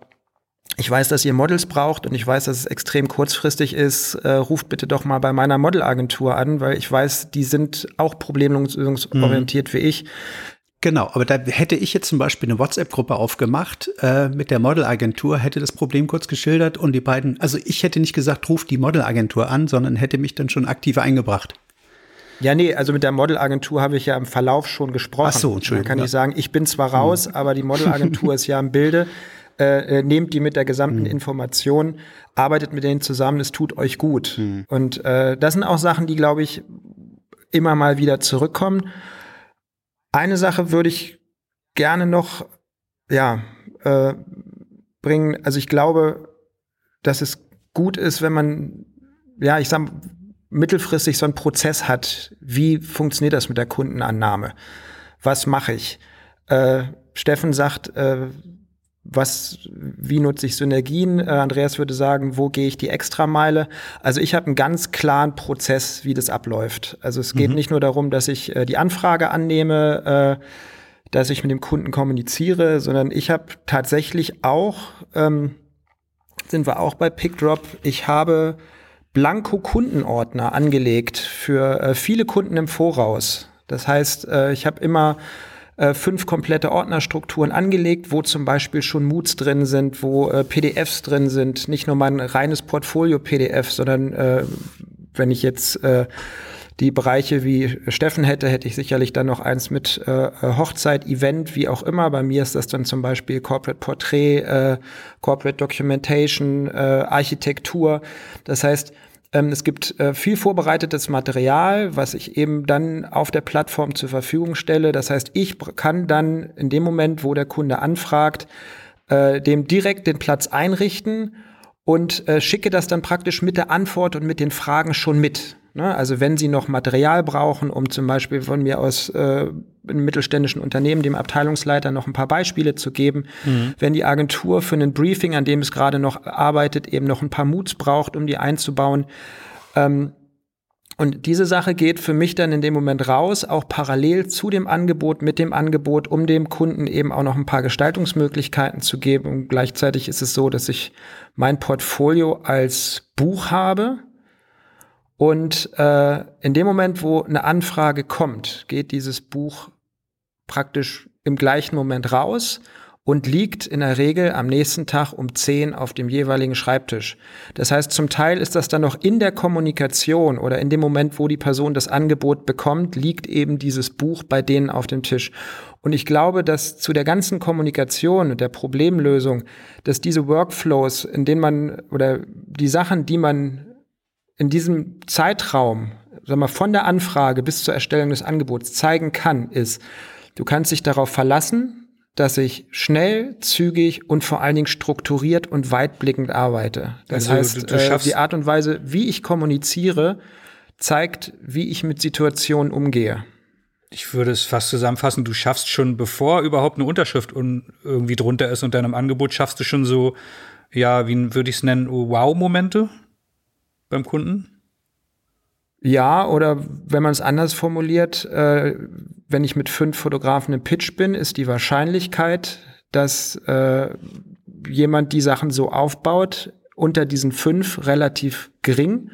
ich weiß, dass ihr Models braucht und ich weiß, dass es extrem kurzfristig ist. Äh, ruft bitte doch mal bei meiner Modelagentur an, weil ich weiß, die sind auch problemlösungsorientiert mhm. wie ich. Genau, aber da hätte ich jetzt zum Beispiel eine WhatsApp-Gruppe aufgemacht äh, mit der Modelagentur, hätte das Problem kurz geschildert und die beiden, also ich hätte nicht gesagt, ruft die Modelagentur an, sondern hätte mich dann schon aktiv eingebracht. Ja, nee, also mit der Modelagentur habe ich ja im Verlauf schon gesprochen. Ach so, Entschuldigung. Dann kann ich sagen, ich bin zwar raus, mhm. aber die Modelagentur ist ja im Bilde. Äh, äh, nehmt die mit der gesamten mhm. Information, arbeitet mit denen zusammen, es tut euch gut. Mhm. Und äh, das sind auch Sachen, die, glaube ich, immer mal wieder zurückkommen. Eine Sache würde ich gerne noch, ja, äh, bringen. Also ich glaube, dass es gut ist, wenn man, ja, ich sag, mittelfristig so einen Prozess hat, wie funktioniert das mit der Kundenannahme? Was mache ich? Äh, Steffen sagt, äh, was, wie nutze ich Synergien? Äh, Andreas würde sagen, wo gehe ich die Extrameile? Also ich habe einen ganz klaren Prozess, wie das abläuft. Also es geht mhm. nicht nur darum, dass ich äh, die Anfrage annehme, äh, dass ich mit dem Kunden kommuniziere, sondern ich habe tatsächlich auch, ähm, sind wir auch bei PickDrop, ich habe Blanko-Kundenordner angelegt für äh, viele Kunden im Voraus. Das heißt, äh, ich habe immer äh, fünf komplette Ordnerstrukturen angelegt, wo zum Beispiel schon Moods drin sind, wo äh, PDFs drin sind, nicht nur mein reines Portfolio-PDF, sondern äh, wenn ich jetzt die Bereiche wie Steffen hätte, hätte ich sicherlich dann noch eins mit äh, Hochzeit, Event, wie auch immer. Bei mir ist das dann zum Beispiel Corporate Portrait, äh, Corporate Documentation, äh, Architektur. Das heißt, ähm, es gibt äh, viel vorbereitetes Material, was ich eben dann auf der Plattform zur Verfügung stelle. Das heißt, ich kann dann in dem Moment, wo der Kunde anfragt, äh, dem direkt den Platz einrichten und äh, schicke das dann praktisch mit der Antwort und mit den Fragen schon mit. Ne? Also wenn Sie noch Material brauchen, um zum Beispiel von mir aus äh, einem mittelständischen Unternehmen dem Abteilungsleiter noch ein paar Beispiele zu geben, mhm. wenn die Agentur für ein Briefing, an dem es gerade noch arbeitet, eben noch ein paar Moods braucht, um die einzubauen. Ähm, und diese Sache geht für mich dann in dem Moment raus, auch parallel zu dem Angebot, mit dem Angebot, um dem Kunden eben auch noch ein paar Gestaltungsmöglichkeiten zu geben. Und gleichzeitig ist es so, dass ich mein Portfolio als Buch habe, und äh, in dem Moment, wo eine Anfrage kommt, geht dieses Buch praktisch im gleichen Moment raus und liegt in der Regel am nächsten Tag um 10 auf dem jeweiligen Schreibtisch. Das heißt, zum Teil ist das dann noch in der Kommunikation oder in dem Moment, wo die Person das Angebot bekommt, liegt eben dieses Buch bei denen auf dem Tisch. Und ich glaube, dass zu der ganzen Kommunikation und der Problemlösung, dass diese Workflows, in denen man oder die Sachen, die man in diesem Zeitraum, sag mal, von der Anfrage bis zur Erstellung des Angebots zeigen kann, ist, du kannst dich darauf verlassen, dass ich schnell, zügig und vor allen Dingen strukturiert und weitblickend arbeite. Das also, heißt, du, du äh, die Art und Weise, wie ich kommuniziere, zeigt, wie ich mit Situationen umgehe. Ich würde es fast zusammenfassen, du schaffst schon, bevor überhaupt eine Unterschrift irgendwie drunter ist und deinem Angebot, schaffst du schon so, ja, wie würde ich es nennen, Wow-Momente beim Kunden? Ja, oder wenn man es anders formuliert, äh, wenn ich mit fünf Fotografen im Pitch bin, ist die Wahrscheinlichkeit, dass äh, jemand die Sachen so aufbaut, unter diesen fünf relativ gering.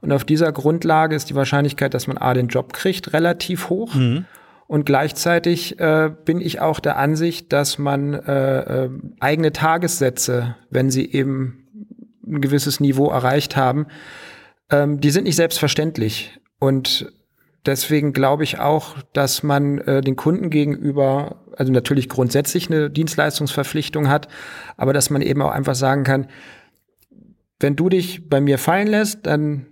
Und auf dieser Grundlage ist die Wahrscheinlichkeit, dass man A den Job kriegt, relativ hoch. Mhm. Und gleichzeitig äh, bin ich auch der Ansicht, dass man äh, äh, eigene Tagessätze, wenn sie eben ein gewisses Niveau erreicht haben, ähm, die sind nicht selbstverständlich. Und deswegen glaube ich auch, dass man äh, den Kunden gegenüber, also natürlich grundsätzlich eine Dienstleistungsverpflichtung hat, aber dass man eben auch einfach sagen kann, wenn du dich bei mir fallen lässt, dann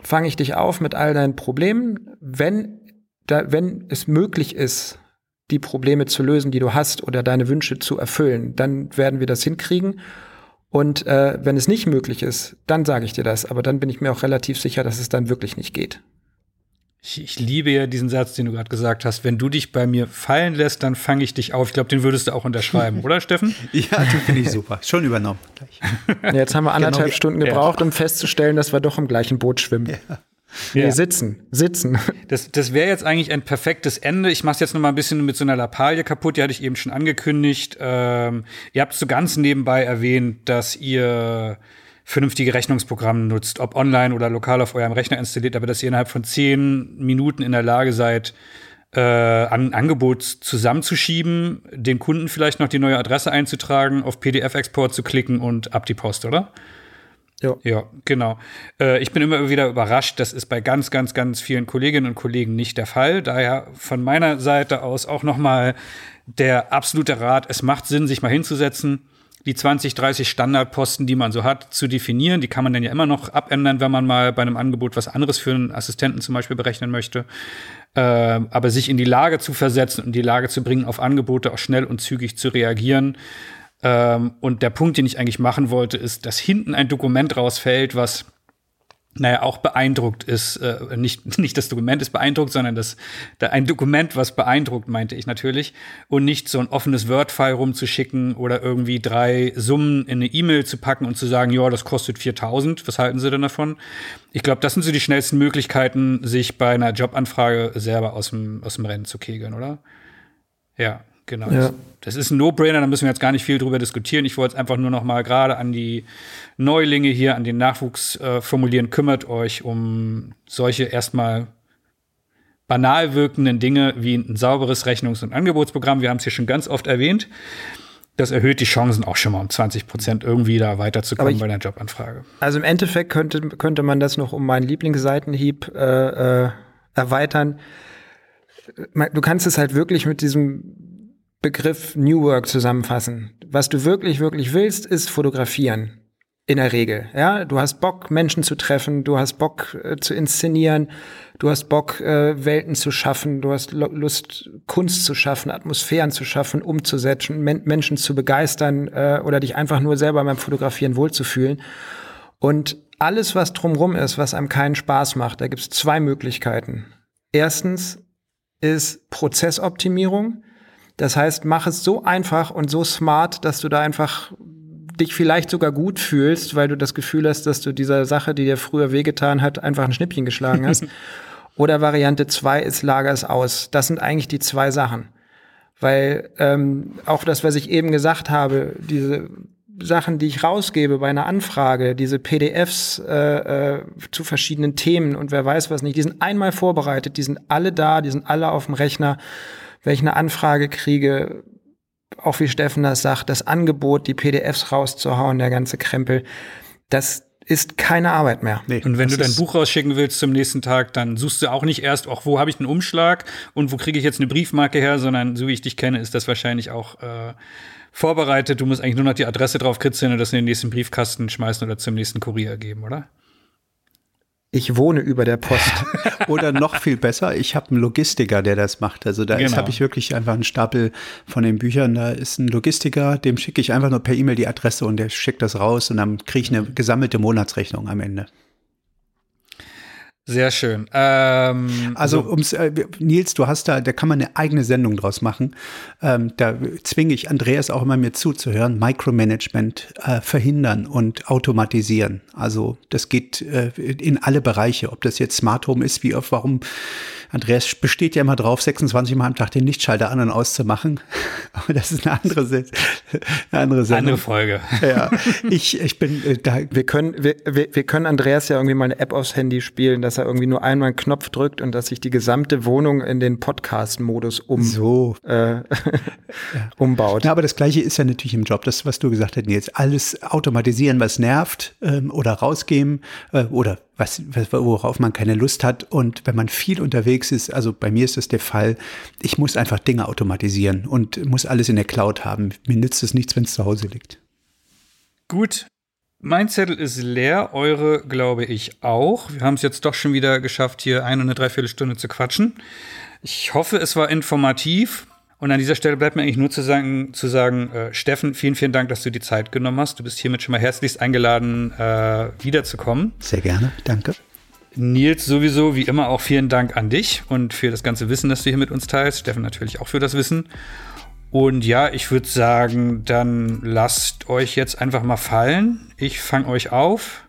fange ich dich auf mit all deinen Problemen. Wenn, da, wenn es möglich ist, die Probleme zu lösen, die du hast oder deine Wünsche zu erfüllen, dann werden wir das hinkriegen. Und äh, wenn es nicht möglich ist, dann sage ich dir das. Aber dann bin ich mir auch relativ sicher, dass es dann wirklich nicht geht. Ich, ich liebe ja diesen Satz, den du gerade gesagt hast. Wenn du dich bei mir fallen lässt, dann fange ich dich auf. Ich glaube, den würdest du auch unterschreiben, oder Steffen? ja, den finde ich super. Schon übernommen. Ja, jetzt haben wir anderthalb genau. Stunden gebraucht, ja. um festzustellen, dass wir doch im gleichen Boot schwimmen. Ja. Nee, ja. sitzen, sitzen. Das, das wäre jetzt eigentlich ein perfektes Ende. Ich mache es jetzt noch mal ein bisschen mit so einer Lappalie kaputt, die hatte ich eben schon angekündigt. Ähm, ihr habt so ganz nebenbei erwähnt, dass ihr vernünftige Rechnungsprogramme nutzt, ob online oder lokal auf eurem Rechner installiert, aber dass ihr innerhalb von zehn Minuten in der Lage seid, äh, ein Angebot zusammenzuschieben, den Kunden vielleicht noch die neue Adresse einzutragen, auf PDF-Export zu klicken und ab die Post, oder? Ja. ja, genau. Äh, ich bin immer wieder überrascht, das ist bei ganz, ganz, ganz vielen Kolleginnen und Kollegen nicht der Fall. Daher von meiner Seite aus auch noch mal der absolute Rat, es macht Sinn, sich mal hinzusetzen, die 20, 30 Standardposten, die man so hat, zu definieren. Die kann man dann ja immer noch abändern, wenn man mal bei einem Angebot was anderes für einen Assistenten zum Beispiel berechnen möchte. Äh, aber sich in die Lage zu versetzen und die Lage zu bringen, auf Angebote auch schnell und zügig zu reagieren, ähm, und der Punkt, den ich eigentlich machen wollte, ist, dass hinten ein Dokument rausfällt, was naja, auch beeindruckt ist, äh, nicht, nicht das Dokument ist beeindruckt, sondern das, da ein Dokument, was beeindruckt, meinte ich natürlich, und nicht so ein offenes Word-File rumzuschicken oder irgendwie drei Summen in eine E-Mail zu packen und zu sagen, ja, das kostet 4000, was halten Sie denn davon? Ich glaube, das sind so die schnellsten Möglichkeiten, sich bei einer Jobanfrage selber aus dem, aus dem Rennen zu kegeln, oder? Ja. Genau. Ja. Das ist ein No-Brainer, da müssen wir jetzt gar nicht viel drüber diskutieren. Ich wollte es einfach nur noch mal gerade an die Neulinge hier, an den Nachwuchs äh, formulieren. Kümmert euch um solche erstmal banal wirkenden Dinge wie ein sauberes Rechnungs- und Angebotsprogramm. Wir haben es hier schon ganz oft erwähnt. Das erhöht die Chancen auch schon mal um 20 Prozent irgendwie da weiterzukommen ich, bei der Jobanfrage. Also im Endeffekt könnte, könnte man das noch um meinen Lieblingsseitenhieb äh, äh, erweitern. Du kannst es halt wirklich mit diesem Begriff New Work zusammenfassen. Was du wirklich, wirklich willst, ist fotografieren. In der Regel. Ja, du hast Bock, Menschen zu treffen, du hast Bock äh, zu inszenieren, du hast Bock, äh, Welten zu schaffen, du hast Lust, Kunst zu schaffen, Atmosphären zu schaffen, umzusetzen, Men Menschen zu begeistern äh, oder dich einfach nur selber beim Fotografieren wohlzufühlen. Und alles, was drumrum ist, was einem keinen Spaß macht, da gibt es zwei Möglichkeiten. Erstens ist Prozessoptimierung. Das heißt, mach es so einfach und so smart, dass du da einfach dich vielleicht sogar gut fühlst, weil du das Gefühl hast, dass du dieser Sache, die dir früher wehgetan hat, einfach ein Schnippchen geschlagen hast. Oder Variante zwei ist, lager es aus. Das sind eigentlich die zwei Sachen. Weil ähm, auch das, was ich eben gesagt habe, diese Sachen, die ich rausgebe bei einer Anfrage, diese PDFs äh, äh, zu verschiedenen Themen und wer weiß was nicht, die sind einmal vorbereitet, die sind alle da, die sind alle auf dem Rechner wenn ich eine Anfrage kriege, auch wie Steffen das sagt, das Angebot, die PDFs rauszuhauen, der ganze Krempel, das ist keine Arbeit mehr. Nee, und wenn du dein Buch rausschicken willst zum nächsten Tag, dann suchst du auch nicht erst, auch wo habe ich einen Umschlag und wo kriege ich jetzt eine Briefmarke her, sondern so wie ich dich kenne, ist das wahrscheinlich auch äh, vorbereitet. Du musst eigentlich nur noch die Adresse drauf kritzeln und das in den nächsten Briefkasten schmeißen oder zum nächsten Kurier geben, oder? Ich wohne über der Post. Oder noch viel besser, ich habe einen Logistiker, der das macht. Also da genau. habe ich wirklich einfach einen Stapel von den Büchern. Da ist ein Logistiker, dem schicke ich einfach nur per E-Mail die Adresse und der schickt das raus und dann kriege ich eine gesammelte Monatsrechnung am Ende. Sehr schön. Ähm, also, so. ums, äh, Nils, du hast da, da kann man eine eigene Sendung draus machen. Ähm, da zwinge ich Andreas auch immer mir zuzuhören. Micromanagement äh, verhindern und automatisieren. Also, das geht äh, in alle Bereiche. Ob das jetzt Smart Home ist, wie oft, warum Andreas besteht ja immer drauf, 26 Mal am Tag den Lichtschalter an und auszumachen. Aber das ist eine andere, eine andere Sendung. Andere Folge. Ja, ich, ich bin äh, da. Wir können, wir, wir, wir können Andreas ja irgendwie mal eine App aufs Handy spielen, dass er irgendwie nur einmal einen Knopf drückt und dass sich die gesamte Wohnung in den Podcast-Modus um, so. äh, umbaut. Ja, aber das Gleiche ist ja natürlich im Job, das, was du gesagt hast, jetzt alles automatisieren, was nervt ähm, oder rausgeben äh, oder was, worauf man keine Lust hat. Und wenn man viel unterwegs ist, also bei mir ist das der Fall, ich muss einfach Dinge automatisieren und muss alles in der Cloud haben. Mir nützt es nichts, wenn es zu Hause liegt. Gut. Mein Zettel ist leer, eure glaube ich auch. Wir haben es jetzt doch schon wieder geschafft, hier eine und eine Dreiviertelstunde zu quatschen. Ich hoffe, es war informativ. Und an dieser Stelle bleibt mir eigentlich nur zu sagen, zu sagen äh, Steffen, vielen, vielen Dank, dass du die Zeit genommen hast. Du bist hiermit schon mal herzlichst eingeladen, äh, wiederzukommen. Sehr gerne, danke. Nils, sowieso wie immer auch vielen Dank an dich und für das ganze Wissen, das du hier mit uns teilst. Steffen natürlich auch für das Wissen. Und ja, ich würde sagen, dann lasst euch jetzt einfach mal fallen. Ich fange euch auf.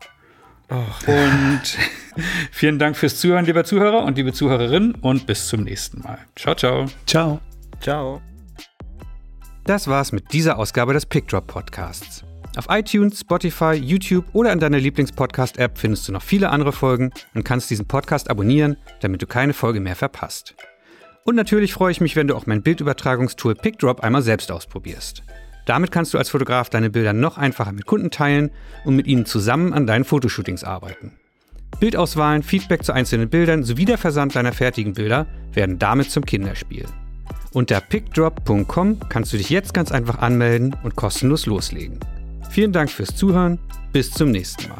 Oh. Und vielen Dank fürs Zuhören, lieber Zuhörer und liebe Zuhörerinnen. Und bis zum nächsten Mal. Ciao, ciao. Ciao. Ciao. Das war's mit dieser Ausgabe des Pickdrop Podcasts. Auf iTunes, Spotify, YouTube oder in deiner Lieblingspodcast-App findest du noch viele andere Folgen und kannst diesen Podcast abonnieren, damit du keine Folge mehr verpasst. Und natürlich freue ich mich, wenn du auch mein Bildübertragungstool PickDrop einmal selbst ausprobierst. Damit kannst du als Fotograf deine Bilder noch einfacher mit Kunden teilen und mit ihnen zusammen an deinen Fotoshootings arbeiten. Bildauswahlen, Feedback zu einzelnen Bildern sowie der Versand deiner fertigen Bilder werden damit zum Kinderspiel. Unter pickdrop.com kannst du dich jetzt ganz einfach anmelden und kostenlos loslegen. Vielen Dank fürs Zuhören. Bis zum nächsten Mal.